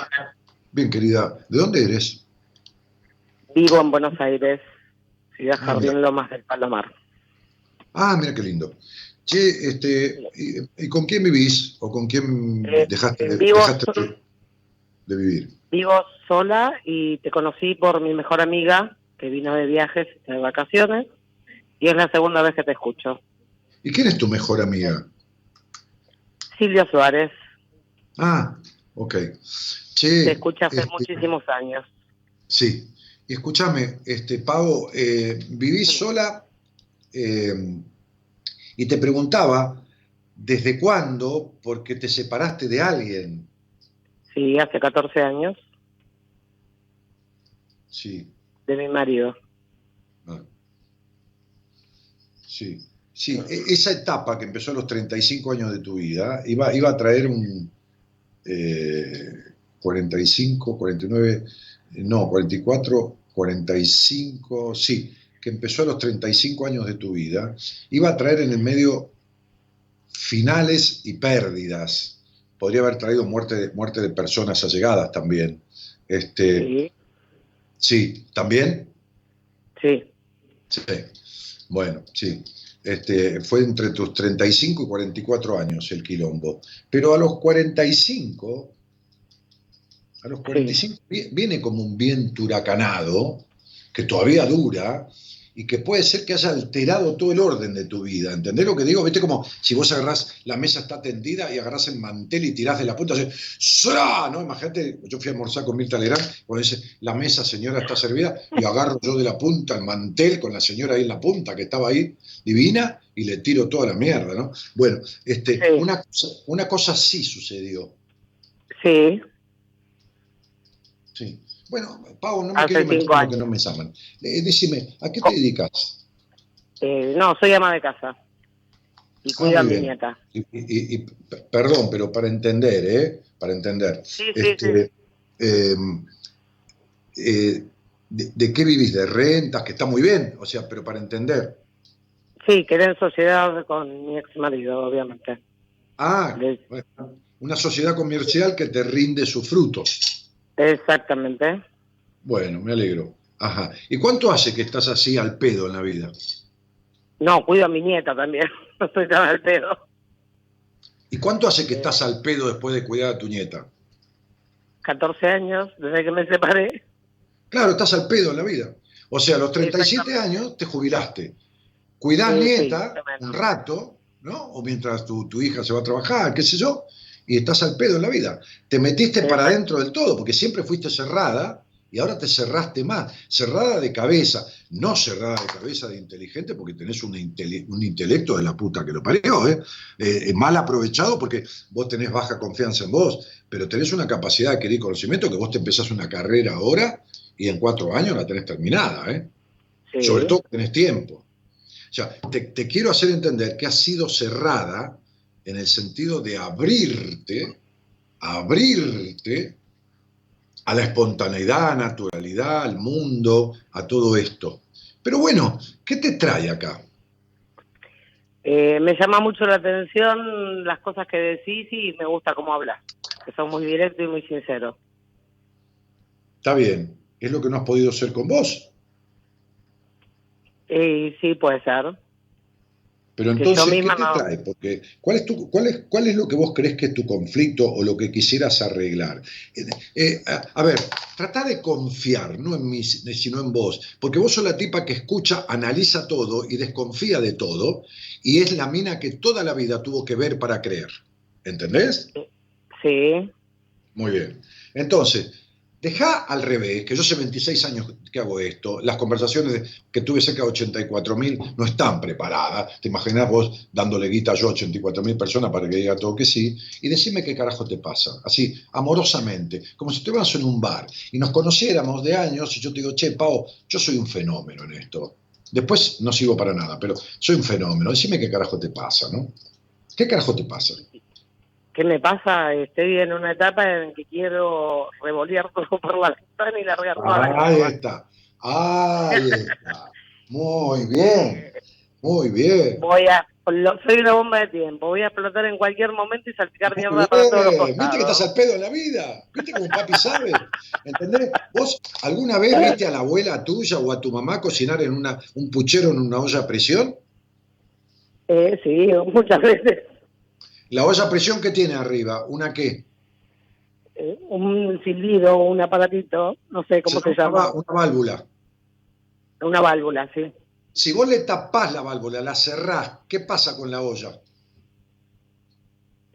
Bien, querida. ¿De dónde eres? Vivo en Buenos Aires, ciudad ah, Jardín Lomas del Palomar. Ah, mira qué lindo. Che, este, ¿y, con quién vivís? ¿O con quién eh, dejaste, dejaste de vivir? Vivo sola y te conocí por mi mejor amiga que vino de viajes, de vacaciones, y es la segunda vez que te escucho. ¿Y quién es tu mejor amiga? Silvia Suárez. Ah, ok. te escucha hace este, muchísimos años. Sí. Y escúchame, este, Pavo, eh, vivís sola eh, y te preguntaba, ¿desde cuándo? Porque te separaste de alguien. Sí, hace 14 años. Sí. De mi marido. Ah. Sí. Sí, e-, esa etapa que empezó a los 35 años de tu vida iba, iba a traer un 45, 49, no, 44, 45, sí, que empezó a los 35 años de tu vida, iba a traer en el medio finales y pérdidas. Podría haber traído muerte de, muerte de personas allegadas también. Este, sí. sí, ¿también? Sí. Sí. Bueno, sí. Este, fue entre tus 35 y 44 años el quilombo. Pero a los 45, a los 45 viene como un viento huracanado, que todavía dura, y que puede ser que haya alterado todo el orden de tu vida. ¿Entendés lo que digo? Viste como si vos agarrás, la mesa está tendida y agarrás el mantel y tirás de la punta, así, ¿no? Imagínate, yo fui a almorzar con Mirta Lerán, cuando dice, la mesa señora está servida, y agarro yo de la punta el mantel con la señora ahí en la punta que estaba ahí, divina, y le tiro toda la mierda, ¿no? Bueno, este, una, cosa, una cosa sí sucedió. Sí. Sí. Bueno, Pau, no me quede meter que no me llaman. Eh, decime, ¿a qué te dedicas? Eh, no, soy ama de casa. Y ah, cuido a mi nieta. Y, perdón, pero para entender, ¿eh? Para entender. Sí, sí, este, em, eh, de, qué vivís? ¿De rentas? Que está muy bien, o sea, pero para entender. Sí, quedé en sociedad con mi ex marido, obviamente. Ah, una sociedad comercial que te rinde sus frutos. Exactamente. Bueno, me alegro. Ajá. ¿Y cuánto hace que estás así al pedo en la vida? No, cuido a mi nieta también. [laughs] No estoy tan al pedo. ¿Y cuánto hace que estás al pedo después de cuidar a tu nieta? 14 años, desde que me separé. Claro, estás al pedo en la vida. O sea, a los 37 años te jubilaste. Cuidás nieta un rato, ¿no? O mientras tu, tu hija se va a trabajar, qué sé yo, y estás al pedo en la vida. Te metiste para adentro del todo, porque siempre fuiste cerrada y ahora te cerraste más. Cerrada de cabeza, no cerrada de cabeza de inteligente, porque tenés un, un intelecto de la puta que lo parió, ¿eh? ¿eh? mal aprovechado porque vos tenés baja confianza en vos, pero tenés una capacidad de adquirir conocimiento que vos te empezás una carrera ahora y en cuatro años la tenés terminada, ¿eh? Sobre todo tenés tiempo. O sea, te, te quiero hacer entender que has sido cerrada en el sentido de abrirte, abrirte a la espontaneidad, naturalidad, al mundo, a todo esto. Pero bueno, ¿qué te trae acá? Eh, me llama mucho la atención las cosas que decís y me gusta cómo hablas, que son muy directo y muy sincero. Está bien, ¿es lo que no has podido ser con vos? Eh, sí, puede ser. Pero entonces, ¿qué te trae? Porque, ¿cuál es, tu, cuál, es, ¿cuál es lo que vos crees que es tu conflicto o lo que quisieras arreglar? Eh, eh, a, ver, trata de confiar, no en mí, sino en vos. Porque vos sos la tipa que escucha, analiza todo y desconfía de todo. Y es la mina que toda la vida tuvo que ver para creer. ¿Entendés? Sí. Muy bien. Entonces, Deja al revés, que yo hace 26 años que hago esto, las conversaciones que tuve cerca de 84 mil no están preparadas. Te imaginas vos dándole guita yo a 84 mil personas para que diga todo que sí, y decime qué carajo te pasa, así, amorosamente, como si estuviéramos en un bar y nos conociéramos de años y yo te digo, che, Pau, yo soy un fenómeno en esto. Después no sigo para nada, pero soy un fenómeno, decime qué carajo te pasa, ¿no? ¿Qué carajo te pasa? ¿Qué me pasa? Estoy en una etapa en que quiero revolear todo [laughs] por la ventana y largar toda la Ahí está, ahí está. Muy bien, muy bien. Voy a, soy una bomba de tiempo, voy a explotar en cualquier momento y salpicar mierda para todos los ¿Viste que estás al pedo en la vida? ¿Viste como papi sabe? ¿Entendés? ¿Vos alguna vez viste a la abuela tuya o a tu mamá cocinar en una, un puchero en una olla a presión? Eh, sí, muchas veces. ¿La olla a presión qué tiene arriba? ¿Una qué? Eh, un silbido, un aparatito, no sé cómo se, llama. Una válvula. Una válvula, sí. Si vos le tapás la válvula, la cerrás, ¿qué pasa con la olla?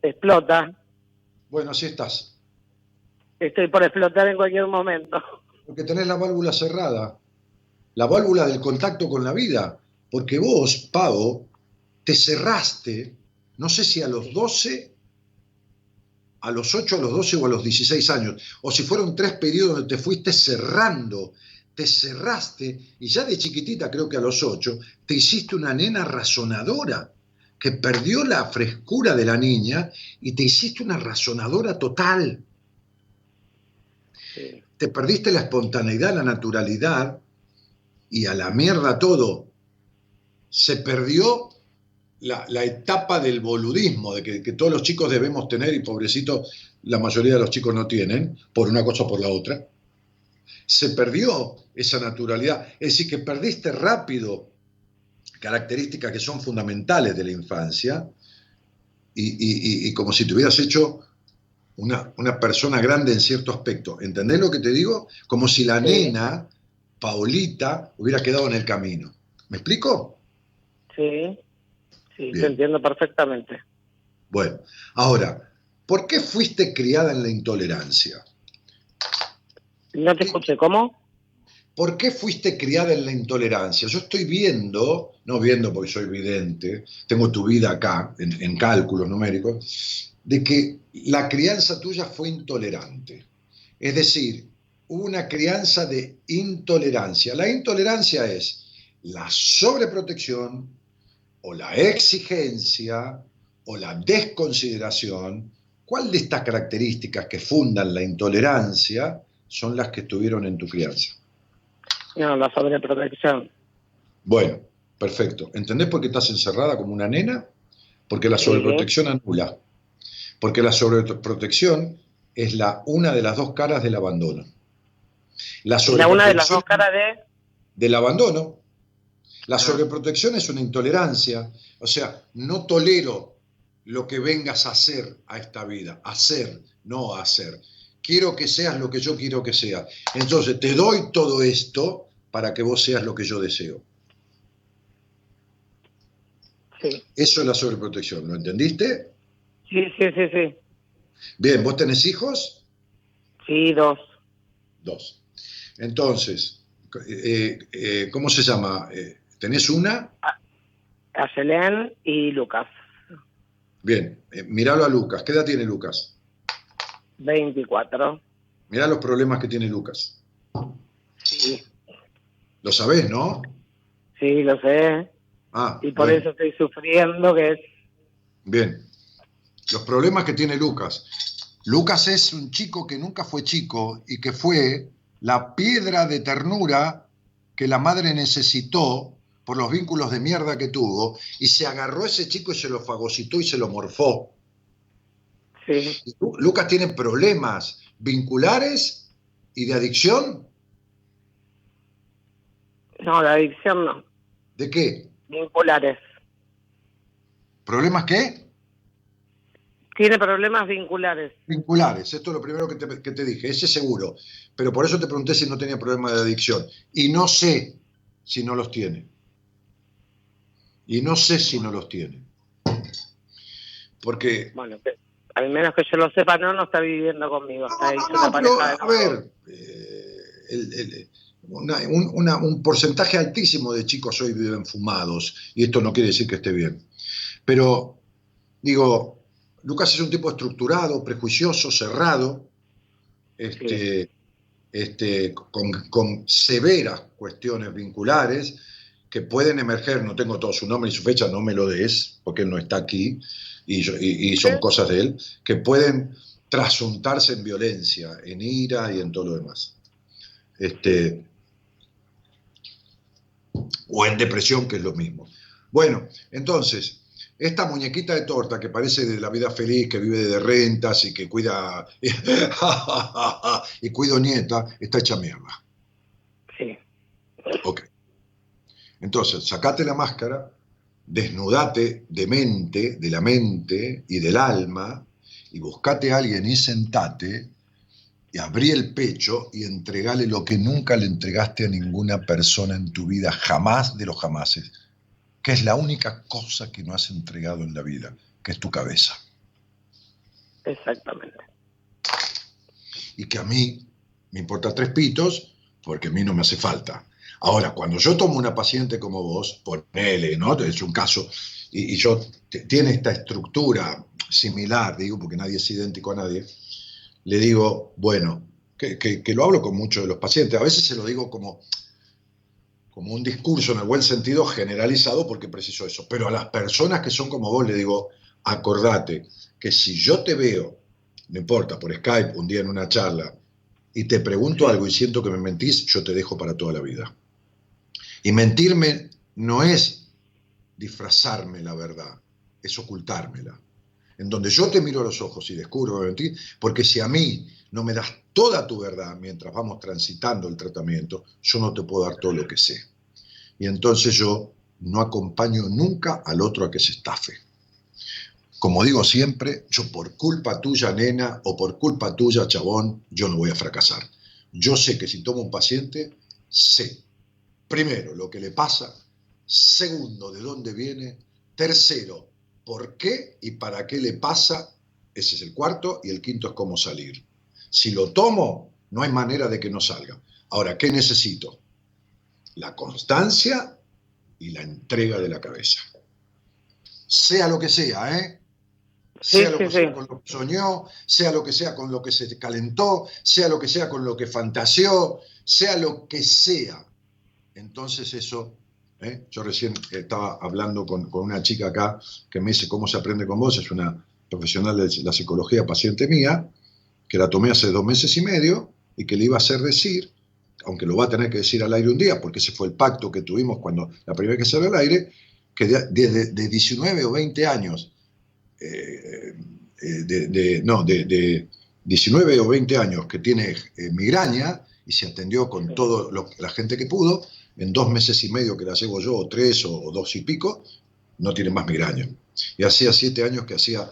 Explota. Bueno, así estás. Estoy por explotar en cualquier momento. Porque tenés la válvula cerrada. La válvula del contacto con la vida. Porque vos, Pavo, te cerraste no sé si a los 12, a los 8, a los 12 o a los 16 años, o si fueron tres periodos donde te fuiste cerrando, te cerraste y ya de chiquitita, creo que a los 8, te hiciste una nena razonadora que perdió la frescura de la niña y te hiciste una razonadora total. te perdiste la espontaneidad, la naturalidad y a la mierda todo. Se perdió la, etapa del boludismo, de que, que, todos los chicos debemos tener y pobrecito la mayoría de los chicos no tienen, por una cosa o por la otra. Se perdió esa naturalidad. Es decir, que perdiste rápido características que son fundamentales de la infancia y, como si te hubieras hecho una, persona grande en cierto aspecto. ¿Entendés lo que te digo? Como si la nena, Paulita, hubiera quedado en el camino. ¿Me explico? Sí, sí, te entiendo perfectamente. Bueno, ahora, ¿por qué fuiste criada en la intolerancia? No te escuché, ¿cómo? ¿Por qué fuiste criada en la intolerancia? Yo estoy viendo, no viendo porque soy vidente, tengo tu vida acá, en, cálculos numéricos, de que la crianza tuya fue intolerante. Es decir, una crianza de intolerancia. La intolerancia es la sobreprotección o la exigencia o la desconsideración. ¿Cuál de estas características que fundan la intolerancia son las que estuvieron en tu crianza? No, la sobreprotección. Bueno, perfecto. ¿Entendés por qué estás encerrada como una nena? Porque la sobreprotección anula. Porque la sobreprotección es la una de las dos caras del abandono. La, una de las dos caras de... Del abandono. La sobreprotección es una intolerancia. O sea, no tolero lo que vengas a hacer a esta vida. Hacer, no hacer. Quiero que seas lo que yo quiero que seas. Entonces, te doy todo esto para que vos seas lo que yo deseo. Sí. Eso es la sobreprotección, ¿lo entendiste? Sí, sí, sí, sí. Bien, ¿vos tenés hijos? Sí, dos. Dos. Entonces, eh, eh, ¿cómo se llama? Eh, ¿Tenés una? Selén y Lucas. Bien, míralo a Lucas. ¿Qué edad tiene Lucas? 24. Mirá los problemas que tiene Lucas. Sí. Lo sabés, ¿no? Sí, lo sé. Ah, y por eso estoy sufriendo que es... Bien. Los problemas que tiene Lucas. Lucas es un chico que nunca fue chico y que fue la piedra de ternura que la madre necesitó por los vínculos de mierda que tuvo y se agarró ese chico y se lo fagocitó y se lo morfó. Sí. Lucas tiene problemas vinculares y de adicción no, la adicción no. ¿De qué? Vinculares. ¿Problemas qué? Tiene problemas vinculares. Vinculares, esto es lo primero que te, dije, ese seguro. Pero por eso te pregunté si no tenía problemas de adicción. Y no sé si no los tiene. Y no sé si no los tiene. Porque... Bueno, al menos que yo lo sepa, no, no está viviendo conmigo. a ver, eh, el, un, porcentaje altísimo de chicos hoy viven fumados, y esto no quiere decir que esté bien. Pero, digo, Lucas es un tipo estructurado, prejuicioso, cerrado, este, este, con, severas cuestiones vinculares que pueden emerger, no tengo todo su nombre y su fecha, no me lo des, porque él no está aquí, y, y son cosas de él, que pueden trasuntarse en violencia, en ira y en todo lo demás. Este, o en depresión, que es lo mismo. Bueno, entonces, esta muñequita de torta que parece de la vida feliz, que vive de rentas y que cuida [laughs] y cuido nieta, está hecha mierda. Sí. Ok. Entonces, sacate la máscara, desnudate de mente, de la mente y del alma, y buscate a alguien y sentate y abrí el pecho y entregale lo que nunca le entregaste a ninguna persona en tu vida, jamás de los jamases, que es la única cosa que no has entregado en la vida, que es tu cabeza. Exactamente. Y que a mí me importa tres pitos, porque a mí no me hace falta. Ahora, cuando yo tomo una paciente como vos, ponele, ¿no? Es un caso, y, yo tiene esta estructura similar, digo, porque nadie es idéntico a nadie, le digo, bueno, que, lo hablo con muchos de los pacientes, a veces se lo digo como, como un discurso en el buen sentido generalizado porque preciso eso, pero a las personas que son como vos le digo, acordate que si yo te veo, no importa, por Skype, un día en una charla, y te pregunto algo y siento que me mentís, yo te dejo para toda la vida. Y mentirme no es disfrazarme la verdad, es ocultármela. En donde yo te miro a los ojos y descubro mentir, porque si a mí no me das toda tu verdad mientras vamos transitando el tratamiento, yo no te puedo dar todo lo que sé. Y entonces yo no acompaño nunca al otro a que se estafe. Como digo siempre, yo por culpa tuya, nena, o por culpa tuya, chabón, yo no voy a fracasar. Yo sé que si tomo un paciente, sé, primero, lo que le pasa, segundo, de dónde viene, tercero, por qué y para qué le pasa, ese es el cuarto, y el quinto es cómo salir. Si lo tomo, no hay manera de que no salga. Ahora, ¿qué necesito? La constancia y la entrega de la cabeza. Sea lo que sea, ¿eh? sea lo que sea con lo que soñó, sea lo que sea con lo que se calentó, sea lo que sea con lo que fantaseó, sea lo que sea. Entonces eso, ¿eh? yo recién estaba hablando con, una chica acá que me dice cómo se aprende con vos, es una profesional de la psicología paciente mía, que la tomé hace dos meses y medio y que le iba a hacer decir, aunque lo va a tener que decir al aire un día, porque ese fue el pacto que tuvimos cuando la primera vez que salió al aire, que desde de 19 o 20 años eh, eh, de, no, de, 19 o 20 años que tiene eh, migraña y se atendió con toda la gente que pudo, en dos meses y medio que la llevo yo, o tres o, dos y pico, no tiene más migraña. Y hacía siete años que hacía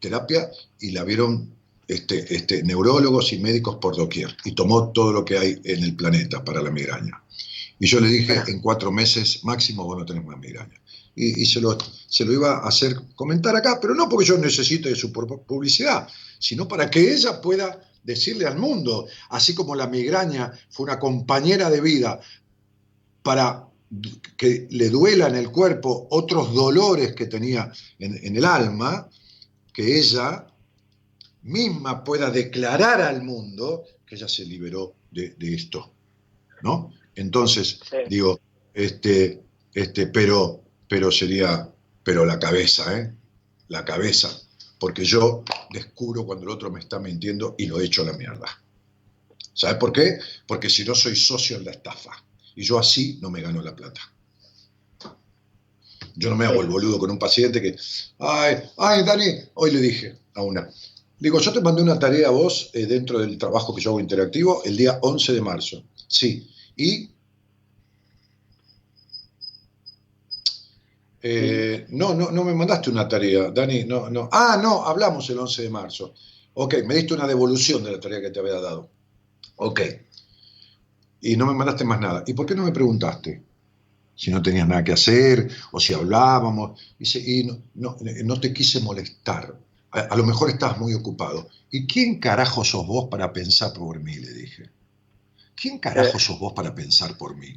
terapia y la vieron este, este, neurólogos y médicos por doquier y tomó todo lo que hay en el planeta para la migraña. Y yo le dije, en cuatro meses máximo vos no tenés más migraña y, se, lo, se lo iba a hacer comentar acá, pero no porque yo necesite de su publicidad, sino para que ella pueda decirle al mundo, así como la migraña fue una compañera de vida para que le duela en el cuerpo otros dolores que tenía en, el alma, que ella misma pueda declarar al mundo que ella se liberó de, esto, ¿no? Entonces, digo, este, este, pero pero sería, pero la cabeza, ¿eh? La cabeza, porque yo descubro cuando el otro me está mintiendo y lo echo a la mierda. ¿Sabes por qué? Porque si no soy socio en la estafa y yo así no me gano la plata. Yo no me hago el boludo con un paciente que, ay, ay, Dani, hoy le dije a una, digo, yo te mandé una tarea a vos eh, dentro del trabajo que yo hago interactivo el día 11 de marzo. Sí, y Eh, no, no, no me mandaste una tarea, Dani, no, no. Ah, no, hablamos el 11 de marzo. Ok, me diste una devolución de la tarea que te había dado. Ok. Y no me mandaste más nada. ¿Y por qué no me preguntaste? Si no tenías nada que hacer o si hablábamos. Y, no, no, te quise molestar. A, a, lo mejor estabas muy ocupado. ¿Y quién carajo sos vos para pensar por mí? Le dije. ¿Quién carajo eh. sos vos para pensar por mí?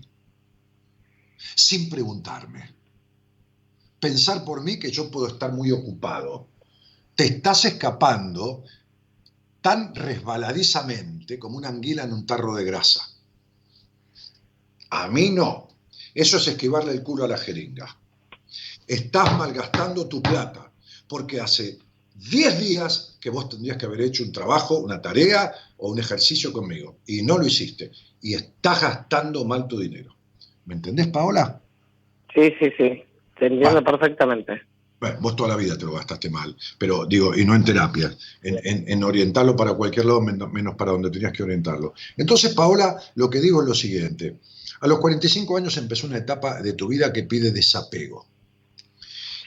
Sin preguntarme pensar por mí que yo puedo estar muy ocupado. Te estás escapando tan resbaladizamente como una anguila en un tarro de grasa. A mí no. Eso es esquivarle el culo a la jeringa. Estás malgastando tu plata, porque hace 10 días que vos tendrías que haber hecho un trabajo, una tarea o un ejercicio conmigo, y no lo hiciste. Y estás gastando mal tu dinero. ¿Me entendés, Paola? Sí, sí, sí. Te entiendo perfectamente. Bueno, vos toda la vida te lo gastaste mal, pero digo, y no en terapia, en, orientarlo para cualquier lado menos para donde tenías que orientarlo. Entonces, Paola, lo que digo es lo siguiente. A los 45 años empezó una etapa de tu vida que pide desapego.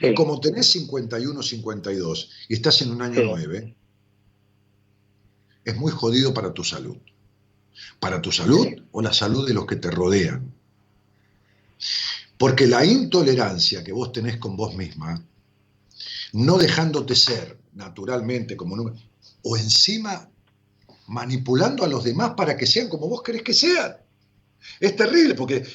Y como tenés 51, 52 y estás en un año 9, es muy jodido para tu salud. Para tu salud o la salud de los que te rodean. Porque la intolerancia que vos tenés con vos misma, no dejándote ser naturalmente como no, o encima manipulando a los demás para que sean como vos querés que sean. Es terrible porque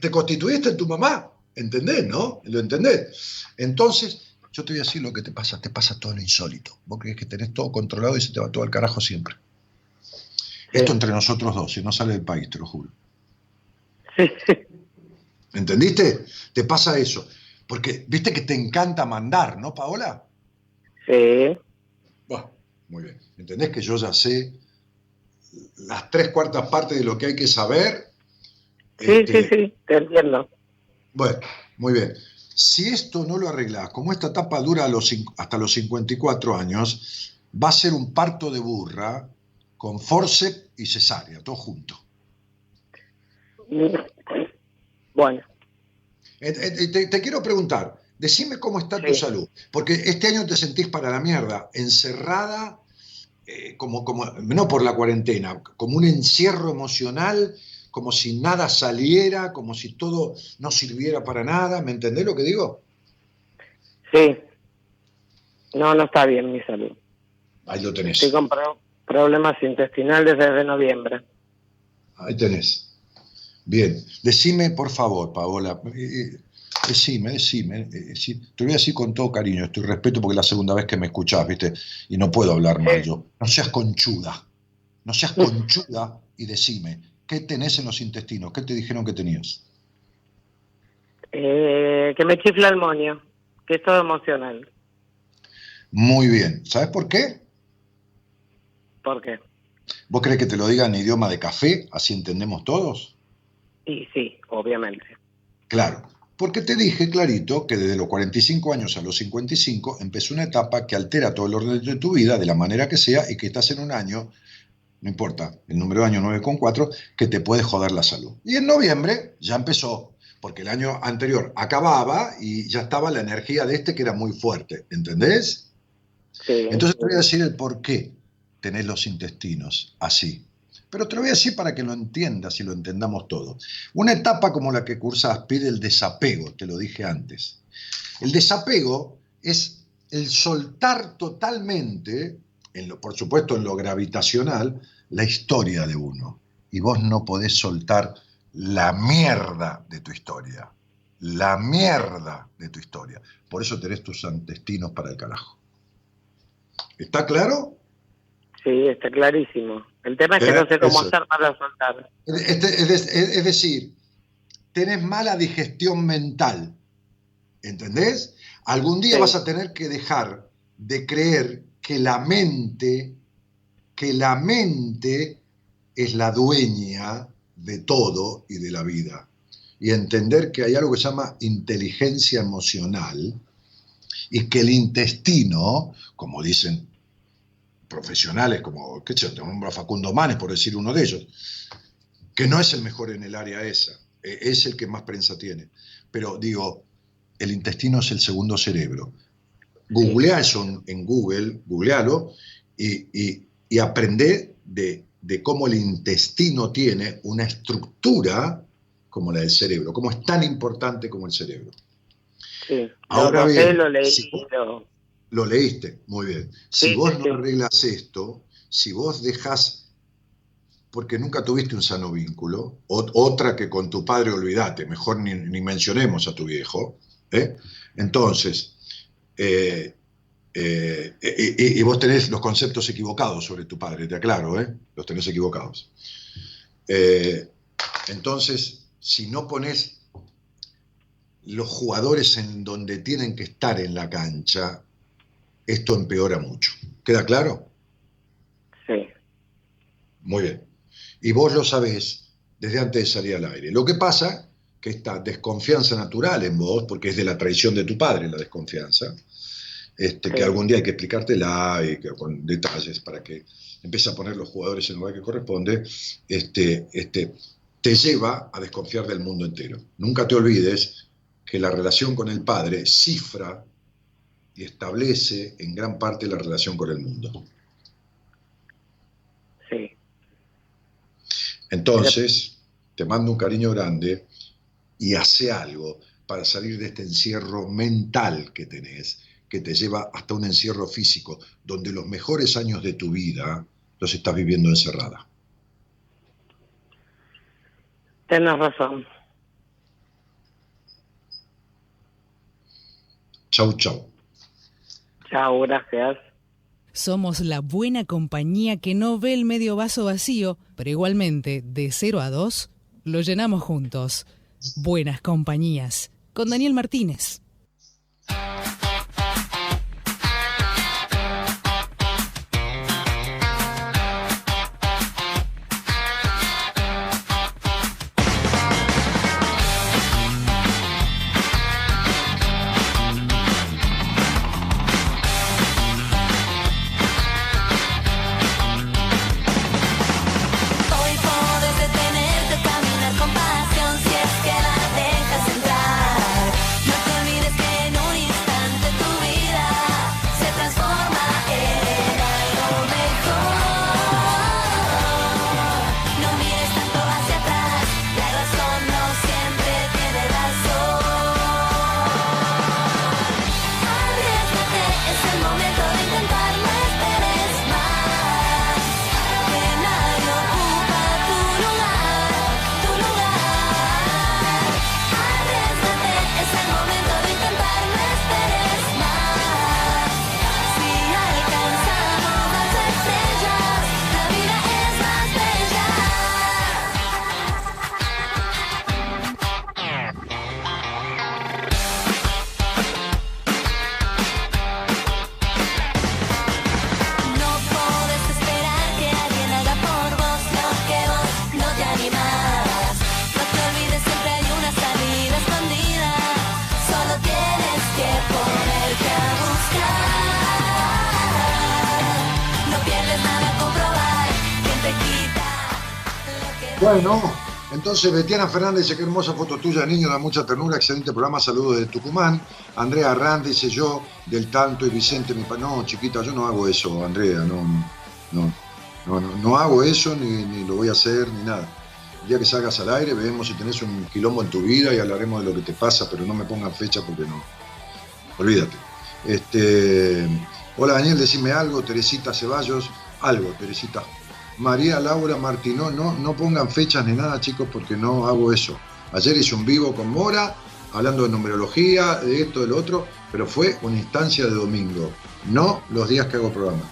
te constituiste en tu mamá, ¿entendés? ¿No? ¿Lo entendés? Entonces, yo te voy a decir lo que te pasa, te pasa todo lo insólito. Vos crees que tenés todo controlado y se te va todo al carajo siempre. Esto entre nosotros dos, si no sale del país, te lo juro. ¿Entendiste? Te pasa eso. Porque viste que te encanta mandar, ¿no, Paola? Sí. Bueno, muy bien. ¿Entendés que yo ya sé las tres cuartas partes de lo que hay que saber. Sí, sí, este, sí, te entiendo. Bueno, muy bien. Si esto no lo arreglas, como esta etapa dura hasta los 54 años, va a ser un parto de burra con forceps y cesárea, todo junto. Bueno. Te, quiero preguntar, decime cómo está tu salud, porque este año te sentís para la mierda, encerrada, eh, como, como, no por la cuarentena, como un encierro emocional, como si nada saliera, como si todo no sirviera para nada, ¿me entendés lo que digo? Sí. No, no está bien mi salud. Ahí lo tenés. Estoy con problemas intestinales desde noviembre. Ahí tenés. Bien, decime por favor, Paola, eh, eh, decime, decime, eh, te voy a decir con todo cariño, estoy respeto porque es la segunda vez que me escuchás, ¿viste? Y no puedo hablar mal yo. No seas conchuda, no seas [laughs] conchuda y decime, ¿qué tenés en los intestinos? ¿Qué te dijeron que tenías? que me chifla el moño, que es todo emocional. Muy bien, ¿sabes por qué? ¿Por qué? ¿Vos crees que te lo diga en idioma de café, así entendemos todos? Y sí, obviamente. Claro, porque te dije clarito que desde los 45 años a los 55 empezó una etapa que altera todo el orden de tu vida de la manera que sea y que estás en un año, no importa, el número de año 9,4, que te puede joder la salud. Y en noviembre ya empezó, porque el año anterior acababa y ya estaba la energía de este que era muy fuerte, ¿entendés? Sí. Entonces te voy a decir el por qué tenés los intestinos así. Pero te lo voy a decir para que lo entiendas y lo entendamos todo. Una etapa como la que cursas pide el desapego, te lo dije antes. El desapego es el soltar totalmente, en lo, por supuesto en lo gravitacional, la historia de uno. Y vos no podés soltar la mierda de tu historia. La mierda de tu historia. Por eso tenés tus intestinos para el carajo. ¿Está claro? Sí, está clarísimo. El tema es que no sé cómo hacer para soltar. Es, decir, tenés mala digestión mental. ¿Entendés? Algún día vas a tener que dejar de creer que la mente, que la mente es la dueña de todo y de la vida. Y entender que hay algo que se llama inteligencia emocional y que el intestino, como dicen profesionales como, qué sé, a Facundo Manes, por decir uno de ellos, que no es el mejor en el área esa, e, es el que más prensa tiene. Pero digo, el intestino es el segundo cerebro. Googlea eso en Google, googlealo y, y aprende de, de cómo el intestino tiene una estructura como la del cerebro, cómo es tan importante como el cerebro. Sí, Ahora bien, lo leí, lo leíste, muy bien. Si vos no arreglas esto, si vos dejas, porque nunca tuviste un sano vínculo, otra que con tu padre olvídate, mejor ni, mencionemos a tu viejo, ¿eh? entonces, eh, eh, y, vos tenés los conceptos equivocados sobre tu padre, te aclaro, los tenés equivocados. entonces, si no pones los jugadores en donde tienen que estar en la cancha, esto empeora mucho. ¿Queda claro? Sí. Muy bien. Y vos lo sabés desde antes de salir al aire. Lo que pasa que esta desconfianza natural en vos, porque es de la traición de tu padre la desconfianza, este, que algún día hay que explicártela y que, con detalles para que empiece a poner los jugadores en el lugar que corresponde, este, este, te lleva a desconfiar del mundo entero. Nunca te olvides que la relación con el padre cifra y establece en gran parte la relación con el mundo. Sí. Entonces, te mando un cariño grande y hace algo para salir de este encierro mental que tenés, que te lleva hasta un encierro físico, donde los mejores años de tu vida los estás viviendo encerrada. Tienes razón. Chau, chau. Chao, gracias. Somos la buena compañía que no ve el medio vaso vacío, pero igualmente, de 0 a 2, lo llenamos juntos. Buenas compañías. Con Daniel Martínez. Entonces Betiana Fernández dice, qué hermosa foto tuya, niño, da mucha ternura, excelente programa, saludos de Tucumán. Andrea Arrand dice yo, del tanto y Vicente, mi pa... No, chiquita, yo no hago eso, Andrea, no, no, no, no, hago eso, ni, ni, lo voy a hacer, ni nada. El día que salgas al aire, vemos si tenés un quilombo en tu vida y hablaremos de lo que te pasa, pero no me pongan fecha porque no. Olvídate. Este, hola Daniel, decime algo, Teresita Ceballos, algo, Teresita. María Laura Martino, no, no pongan fechas ni nada, chicos, porque no hago eso. Ayer hice un vivo con Mora, hablando de numerología, de esto, de lo otro, pero fue una instancia de domingo, no los días que hago programa.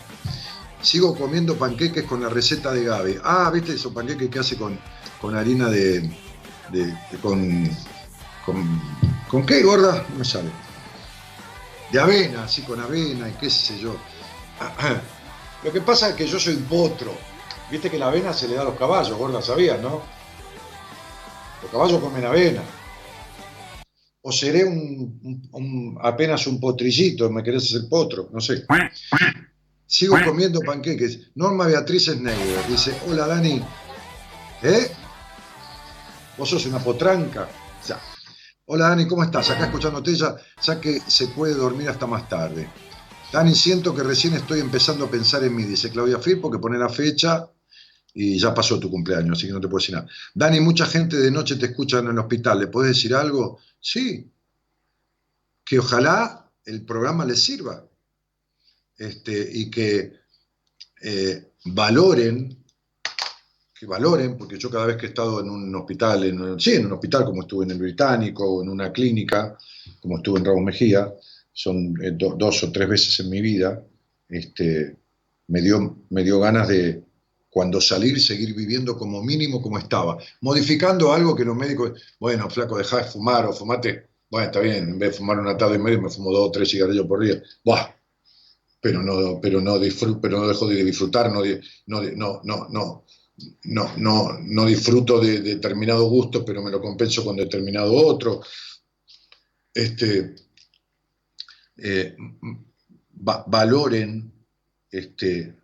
Sigo comiendo panqueques con la receta de Gaby. Ah, ¿viste esos panqueques que hace con, con harina de, de, con, con, con, qué, gorda? No me sale. De avena, así con avena y qué sé yo. [clears throat] Lo que pasa es que yo soy potro Viste que la avena se le da a los caballos, gorda, ¿sabías, no? Los caballos comen avena. O seré un, apenas un potrillito, me querés hacer potro, no sé. Sigo comiendo panqueques. Norma Beatriz Schneider dice, hola Dani. ¿Eh? Vos sos una potranca. Hola Dani, ¿cómo estás? Acá escuchándote ya, ya que se puede dormir hasta más tarde. Dani, siento que recién estoy empezando a pensar en mí, dice Claudia Fir, porque pone la fecha y ya pasó tu cumpleaños, así que no te puedo decir nada. Dani, mucha gente de noche te escucha en el hospital, ¿le puedes decir algo? Sí, que ojalá el programa les sirva este, y que eh, valoren, que valoren, porque yo cada vez que he estado en un hospital, en, sí, en un hospital como estuve en el Británico o en una clínica, como estuve en Ramos Mejía, son eh, dos o tres veces en mi vida, este, me, dio, me dio ganas de, cuando salir, seguir viviendo como mínimo como estaba, modificando algo que los médicos, bueno, flaco, dejá de fumar o fumate, bueno, está bien, en vez de fumar una tarde y medio me fumo dos o tres cigarrillos por día, Buah, pero no, pero no, pero no dejo de disfrutar, no, no, no, no, no, no, no, no disfruto de, determinado gusto, pero me lo compenso con determinado otro. Este, eh, valoren este,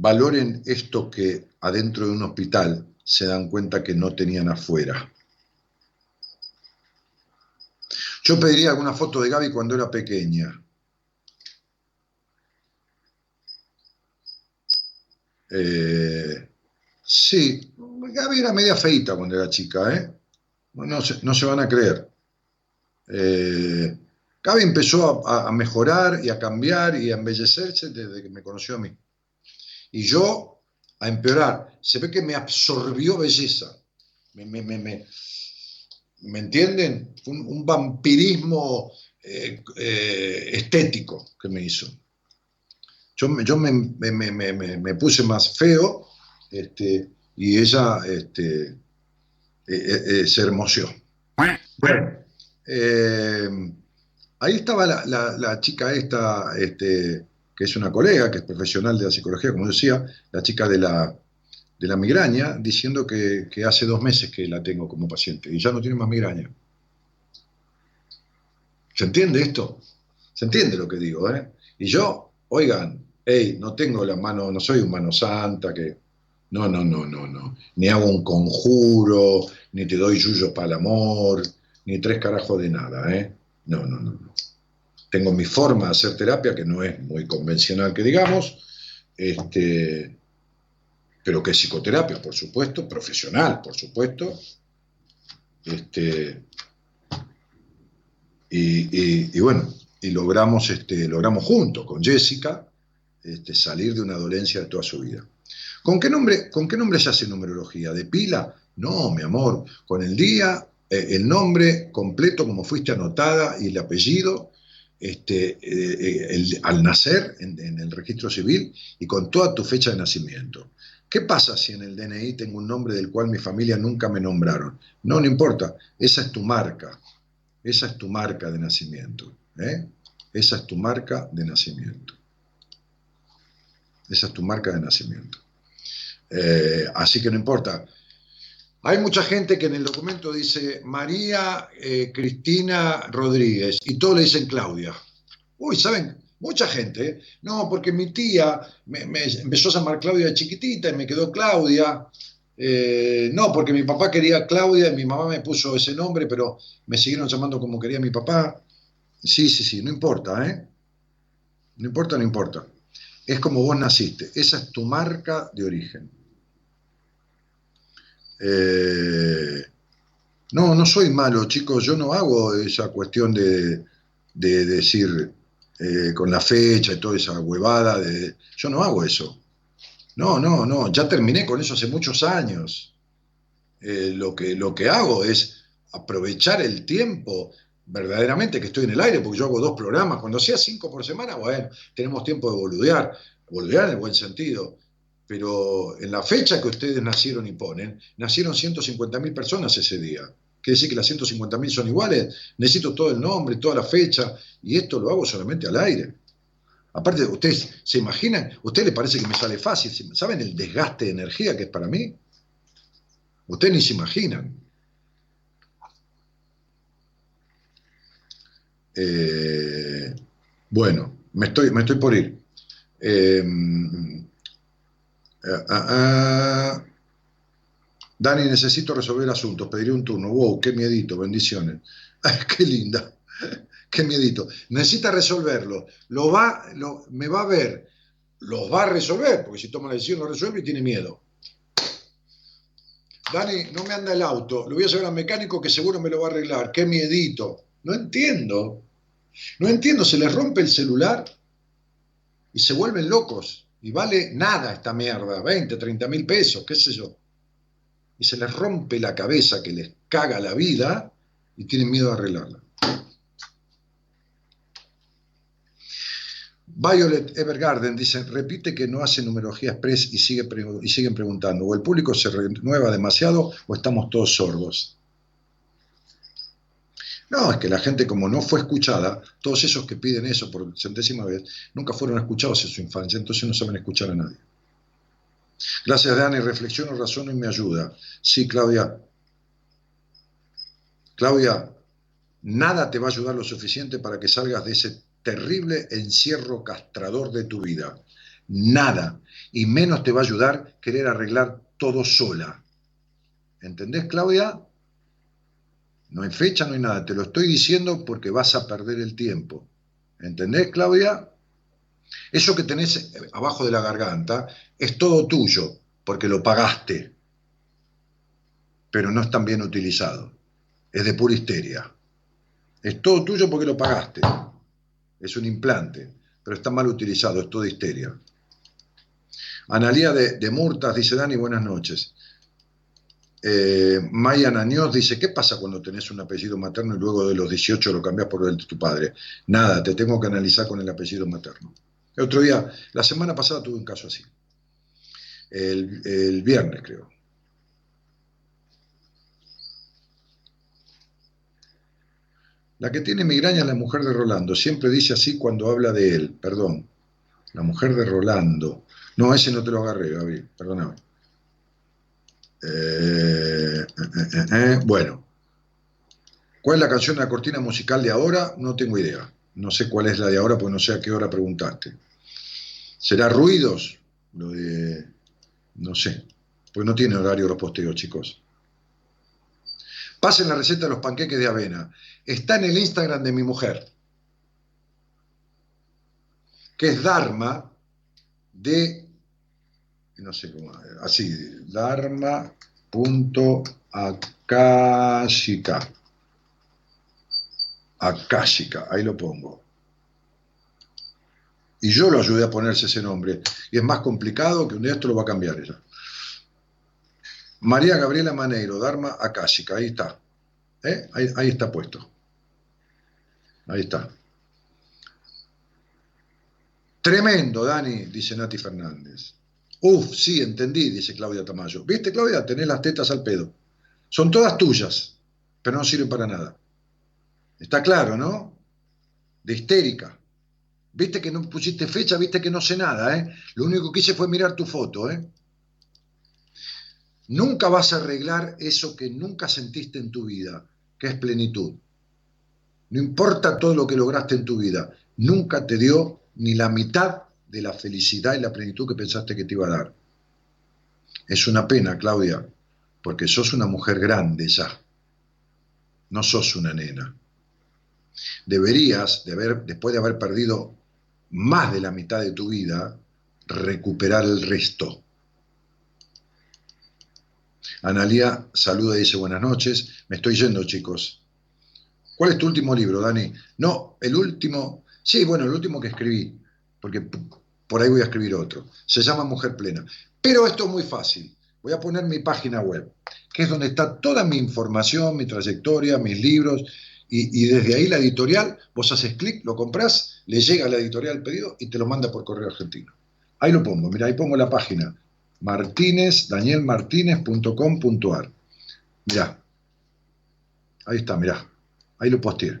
valoren esto que adentro de un hospital se dan cuenta que no tenían afuera. Yo pediría alguna foto de Gaby cuando era pequeña. Eh, sí, Gaby era media feita cuando era chica, ¿eh? No, se, van a creer. Eh, Gaby empezó a mejorar y a cambiar y a embellecerse desde que me conoció a mí y yo a empeorar. Se ve que me absorbió belleza. ¿Me, me, entienden? Fue un, vampirismo eh, eh, estético que me hizo. Yo, yo me, puse más feo este, y ella este, eh, se hermoseó. Bueno, ahí estaba la, la chica esta, este, que es una colega, que es profesional de la psicología, como decía, la chica de la, de la migraña, diciendo que, hace dos meses que la tengo como paciente y ya no tiene más migraña. ¿Se entiende esto? ¿Se entiende lo que digo? Eh? Y yo, oigan, hey, no tengo la mano, no soy un mano santa, que no, no, no, no, no. Ni hago un conjuro, ni te doy yuyo para el amor, ni tres carajos de nada, ¿eh? No, no, no, no tengo mi forma de hacer terapia, que no es muy convencional que digamos, este, pero que es psicoterapia, por supuesto, profesional, por supuesto. Este, y, bueno, y logramos, este, logramos juntos con Jessica este, salir de una dolencia de toda su vida. ¿Con qué, nombre, ¿Con qué nombre se hace numerología? ¿De pila? No, mi amor, con el día, eh, el nombre completo como fuiste anotada y el apellido este, eh, al nacer en, el registro civil y con toda tu fecha de nacimiento. ¿Qué pasa si en el DNI tengo un nombre del cual mi familia nunca me nombraron? No, no importa, esa es tu marca, esa es tu marca de nacimiento. ¿eh? Esa es tu marca de nacimiento. Esa es tu marca de nacimiento. Eh, así que no importa, hay mucha gente que en el documento dice María eh, Cristina Rodríguez y todos le dicen Claudia. Uy, ¿saben? Mucha gente. ¿eh? No, porque mi tía me, empezó a llamar Claudia de chiquitita y me quedó Claudia. Eh, no, porque mi papá quería Claudia y mi mamá me puso ese nombre, pero me siguieron llamando como quería mi papá. Sí, sí, sí, no importa, ¿eh? No importa, no importa. Es como vos naciste. Esa es tu marca de origen. Eh, no, no soy malo, chicos. Yo no hago esa cuestión de, decir eh, con la fecha y toda esa huevada. De, yo no hago eso. No, no, no. Ya terminé con eso hace muchos años. Eh, lo, que, lo que hago es aprovechar el tiempo verdaderamente que estoy en el aire, porque yo hago dos programas. Cuando hacía cinco por semana, bueno, tenemos tiempo de boludear, boludear en el buen sentido. Pero en la fecha que ustedes nacieron y ponen, nacieron 150.000 personas ese día. Quiere decir que las 150.000 son iguales. Necesito todo el nombre, toda la fecha, y esto lo hago solamente al aire. Aparte, ustedes se imaginan, ¿a usted le parece que me sale fácil? ¿Saben el desgaste de energía que es para mí? Ustedes ni se imaginan. Eh, bueno, me estoy, me estoy por ir. Eh, ah, ah, ah. Dani, necesito resolver asuntos, pediré un turno. Wow, qué miedito, bendiciones. [laughs] qué linda, [laughs] qué miedito. Necesita resolverlo. Lo va, lo, me va a ver, los va a resolver, porque si toma la decisión lo resuelve y tiene miedo. Dani, no me anda el auto, lo voy a llevar al mecánico que seguro me lo va a arreglar. Qué miedito. No entiendo. No entiendo, se les rompe el celular y se vuelven locos. Y vale nada esta mierda, 20, 30 mil pesos, qué sé yo. Y se les rompe la cabeza que les caga la vida y tienen miedo a arreglarla. Violet Evergarden dice, repite que no hace numerología express y, sigue y siguen preguntando, o el público se renueva demasiado o estamos todos sordos. No, es que la gente como no fue escuchada, todos esos que piden eso por centésima vez, nunca fueron escuchados en su infancia, entonces no saben escuchar a nadie. Gracias, Dani, reflexiono, razono y me ayuda. Sí, Claudia. Claudia, nada te va a ayudar lo suficiente para que salgas de ese terrible encierro castrador de tu vida. Nada. Y menos te va a ayudar querer arreglar todo sola. ¿Entendés, Claudia? No hay fecha, no hay nada. Te lo estoy diciendo porque vas a perder el tiempo. ¿Entendés, Claudia? Eso que tenés abajo de la garganta es todo tuyo porque lo pagaste, pero no es tan bien utilizado. Es de pura histeria. Es todo tuyo porque lo pagaste. Es un implante, pero está mal utilizado, es todo histeria. Analía de, de Murtas dice, Dani, buenas noches. Eh, Maya Naños dice, ¿qué pasa cuando tenés un apellido materno y luego de los 18 lo cambias por el de tu padre? Nada, te tengo que analizar con el apellido materno. El otro día, la semana pasada tuve un caso así. El, el viernes, creo. La que tiene migraña es la mujer de Rolando. Siempre dice así cuando habla de él. Perdón. La mujer de Rolando. No, ese no te lo agarré, Gaby. Perdóname. Eh, eh, bueno, ¿cuál es la canción de la cortina musical de ahora? No tengo idea. No sé cuál es la de ahora, porque no sé a qué hora preguntaste. ¿Será ruidos? Lo de... No sé, pues no tiene horario los posteos, chicos. Pasen la receta de los panqueques de avena. Está en el Instagram de mi mujer, que es Dharma de no sé cómo, así, dharma.akashika. Akashika, ahí lo pongo. Y yo lo ayudé a ponerse ese nombre. Y es más complicado que un día esto lo va a cambiar ella. María Gabriela Maneiro, Dharma Akashika, ahí está. ¿Eh? Ahí, ahí está puesto. Ahí está. Tremendo, Dani, dice Nati Fernández. Uf, sí, entendí, dice Claudia Tamayo. ¿Viste, Claudia? Tenés las tetas al pedo. Son todas tuyas, pero no sirven para nada. Está claro, ¿no? De histérica. Viste que no pusiste fecha, viste que no sé nada, ¿eh? Lo único que hice fue mirar tu foto, ¿eh? Nunca vas a arreglar eso que nunca sentiste en tu vida, que es plenitud. No importa todo lo que lograste en tu vida, nunca te dio ni la mitad de la felicidad y la plenitud que pensaste que te iba a dar. Es una pena, Claudia, porque sos una mujer grande ya. No sos una nena. Deberías, de haber, después de haber perdido más de la mitad de tu vida, recuperar el resto. Analía saluda y dice buenas noches. Me estoy yendo, chicos. ¿Cuál es tu último libro, Dani? No, el último, sí, bueno, el último que escribí, porque por ahí voy a escribir otro. Se llama Mujer Plena. Pero esto es muy fácil. Voy a poner mi página web, que es donde está toda mi información, mi trayectoria, mis libros, y, desde ahí la editorial, vos haces clic, lo compras, le llega a la editorial el pedido y te lo manda por correo argentino. Ahí lo pongo, mira, ahí pongo la página, martínez, danielmartinez.com.ar. Mirá, ahí está, mirá, ahí lo posteé.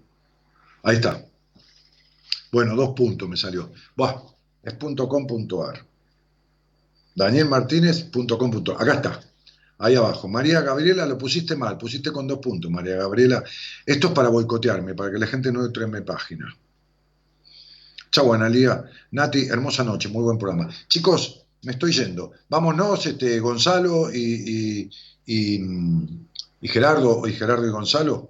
Ahí está. Bueno, dos puntos me salió. Buah, es .com.ar. Danielmartinez.com.ar. Acá está. Ahí abajo. María Gabriela, lo pusiste mal, pusiste con dos puntos, María Gabriela. Esto es para boicotearme, para que la gente no entre en mi página. Chau, Analía. Nati, hermosa noche, muy buen programa. Chicos, me estoy yendo. Vámonos, este, Gonzalo y, y, y Gerardo, y Gerardo y Gonzalo.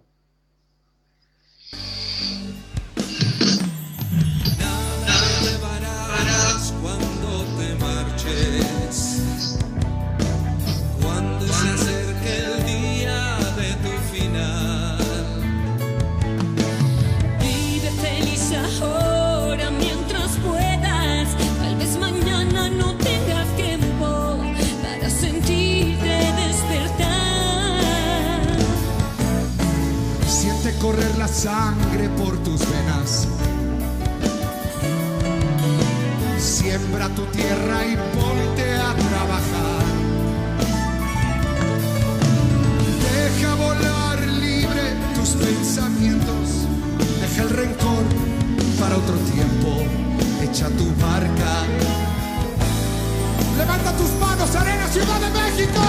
Ciudad de México.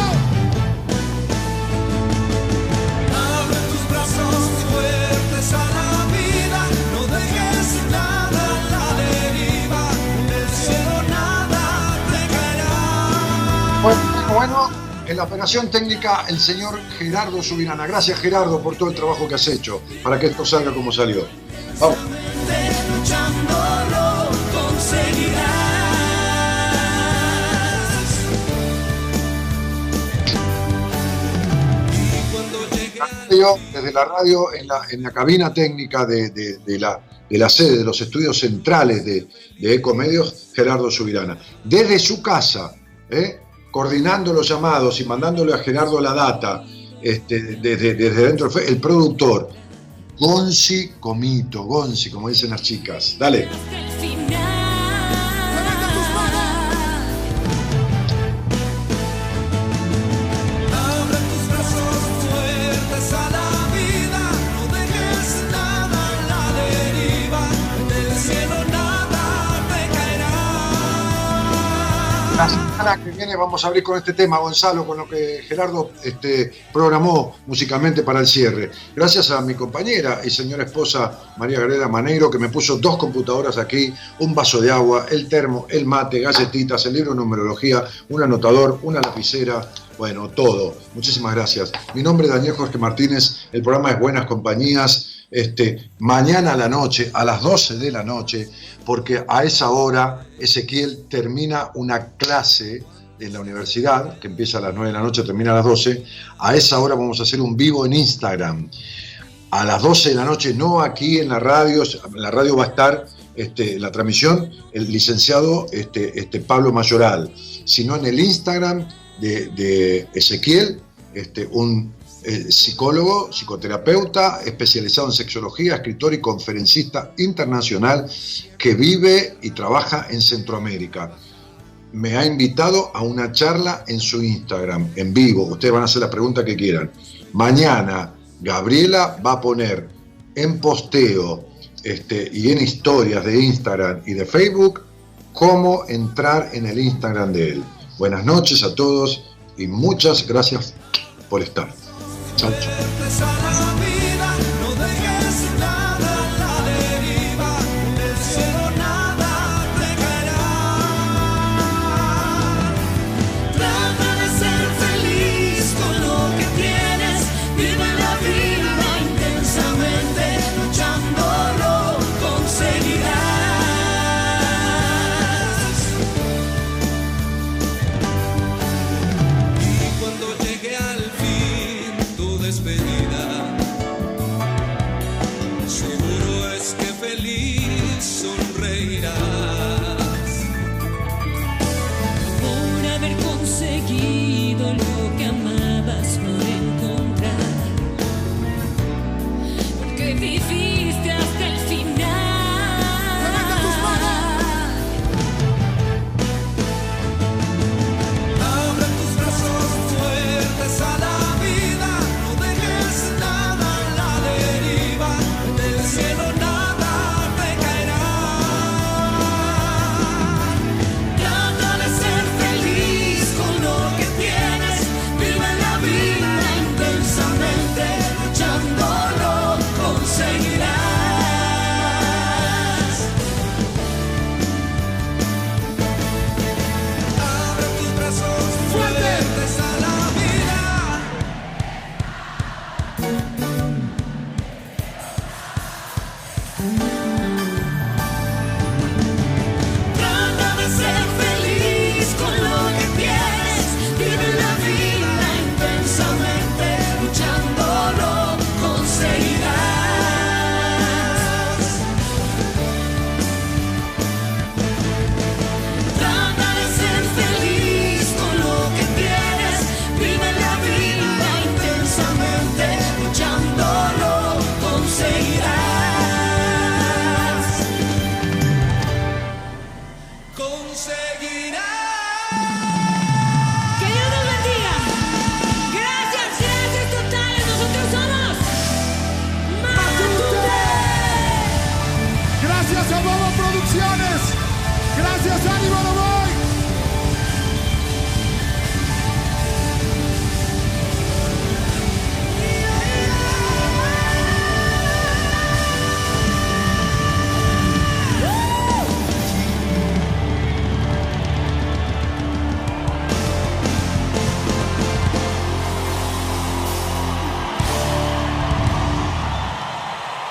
fuertes a la vida, no dejes nada a la deriva, del cielo nada te caerá. Bueno, bueno, en la operación técnica el señor Gerardo Subirana. Gracias Gerardo por todo el trabajo que has hecho para que esto salga como salió. Vamos. Desde la radio en la, en la cabina técnica de, de, la, de la sede, de los estudios centrales de, Ecomedios, Gerardo Subirana. Desde su casa, ¿eh? coordinando los llamados y mandándole a Gerardo la data, este, desde, desde dentro, el productor, Gonzi Comito, Gonzi, como dicen las chicas. Dale. Semana que viene vamos a abrir con este tema, Gonzalo, con lo que Gerardo este, programó musicalmente para el cierre. Gracias a mi compañera y señora esposa María Gabriela Maneiro, que me puso dos computadoras aquí, un vaso de agua, el termo, el mate, galletitas, el libro de numerología, un anotador, una lapicera, bueno, todo. Muchísimas gracias. Mi nombre es Daniel Jorge Martínez, el programa es Buenas Compañías. Este, mañana a la noche, a las 12 de la noche, porque a esa hora Ezequiel termina una clase en la universidad, que empieza a las 9 de la noche, termina a las 12. A esa hora vamos a hacer un vivo en Instagram. A las 12 de la noche, no aquí en la radio, en la radio va a estar este, la transmisión el licenciado este, Pablo Mayoral, sino en el Instagram de, Ezequiel, un eh, psicólogo, psicoterapeuta, especializado en sexología, escritor y conferencista internacional que vive y trabaja en Centroamérica. Me ha invitado a una charla en su Instagram, en vivo. Ustedes van a hacer la pregunta que quieran. Mañana, Gabriela va a poner en posteo este, y en historias de Instagram y de Facebook cómo entrar en el Instagram de él. Buenas noches a todos y muchas gracias por estar. Çal çal.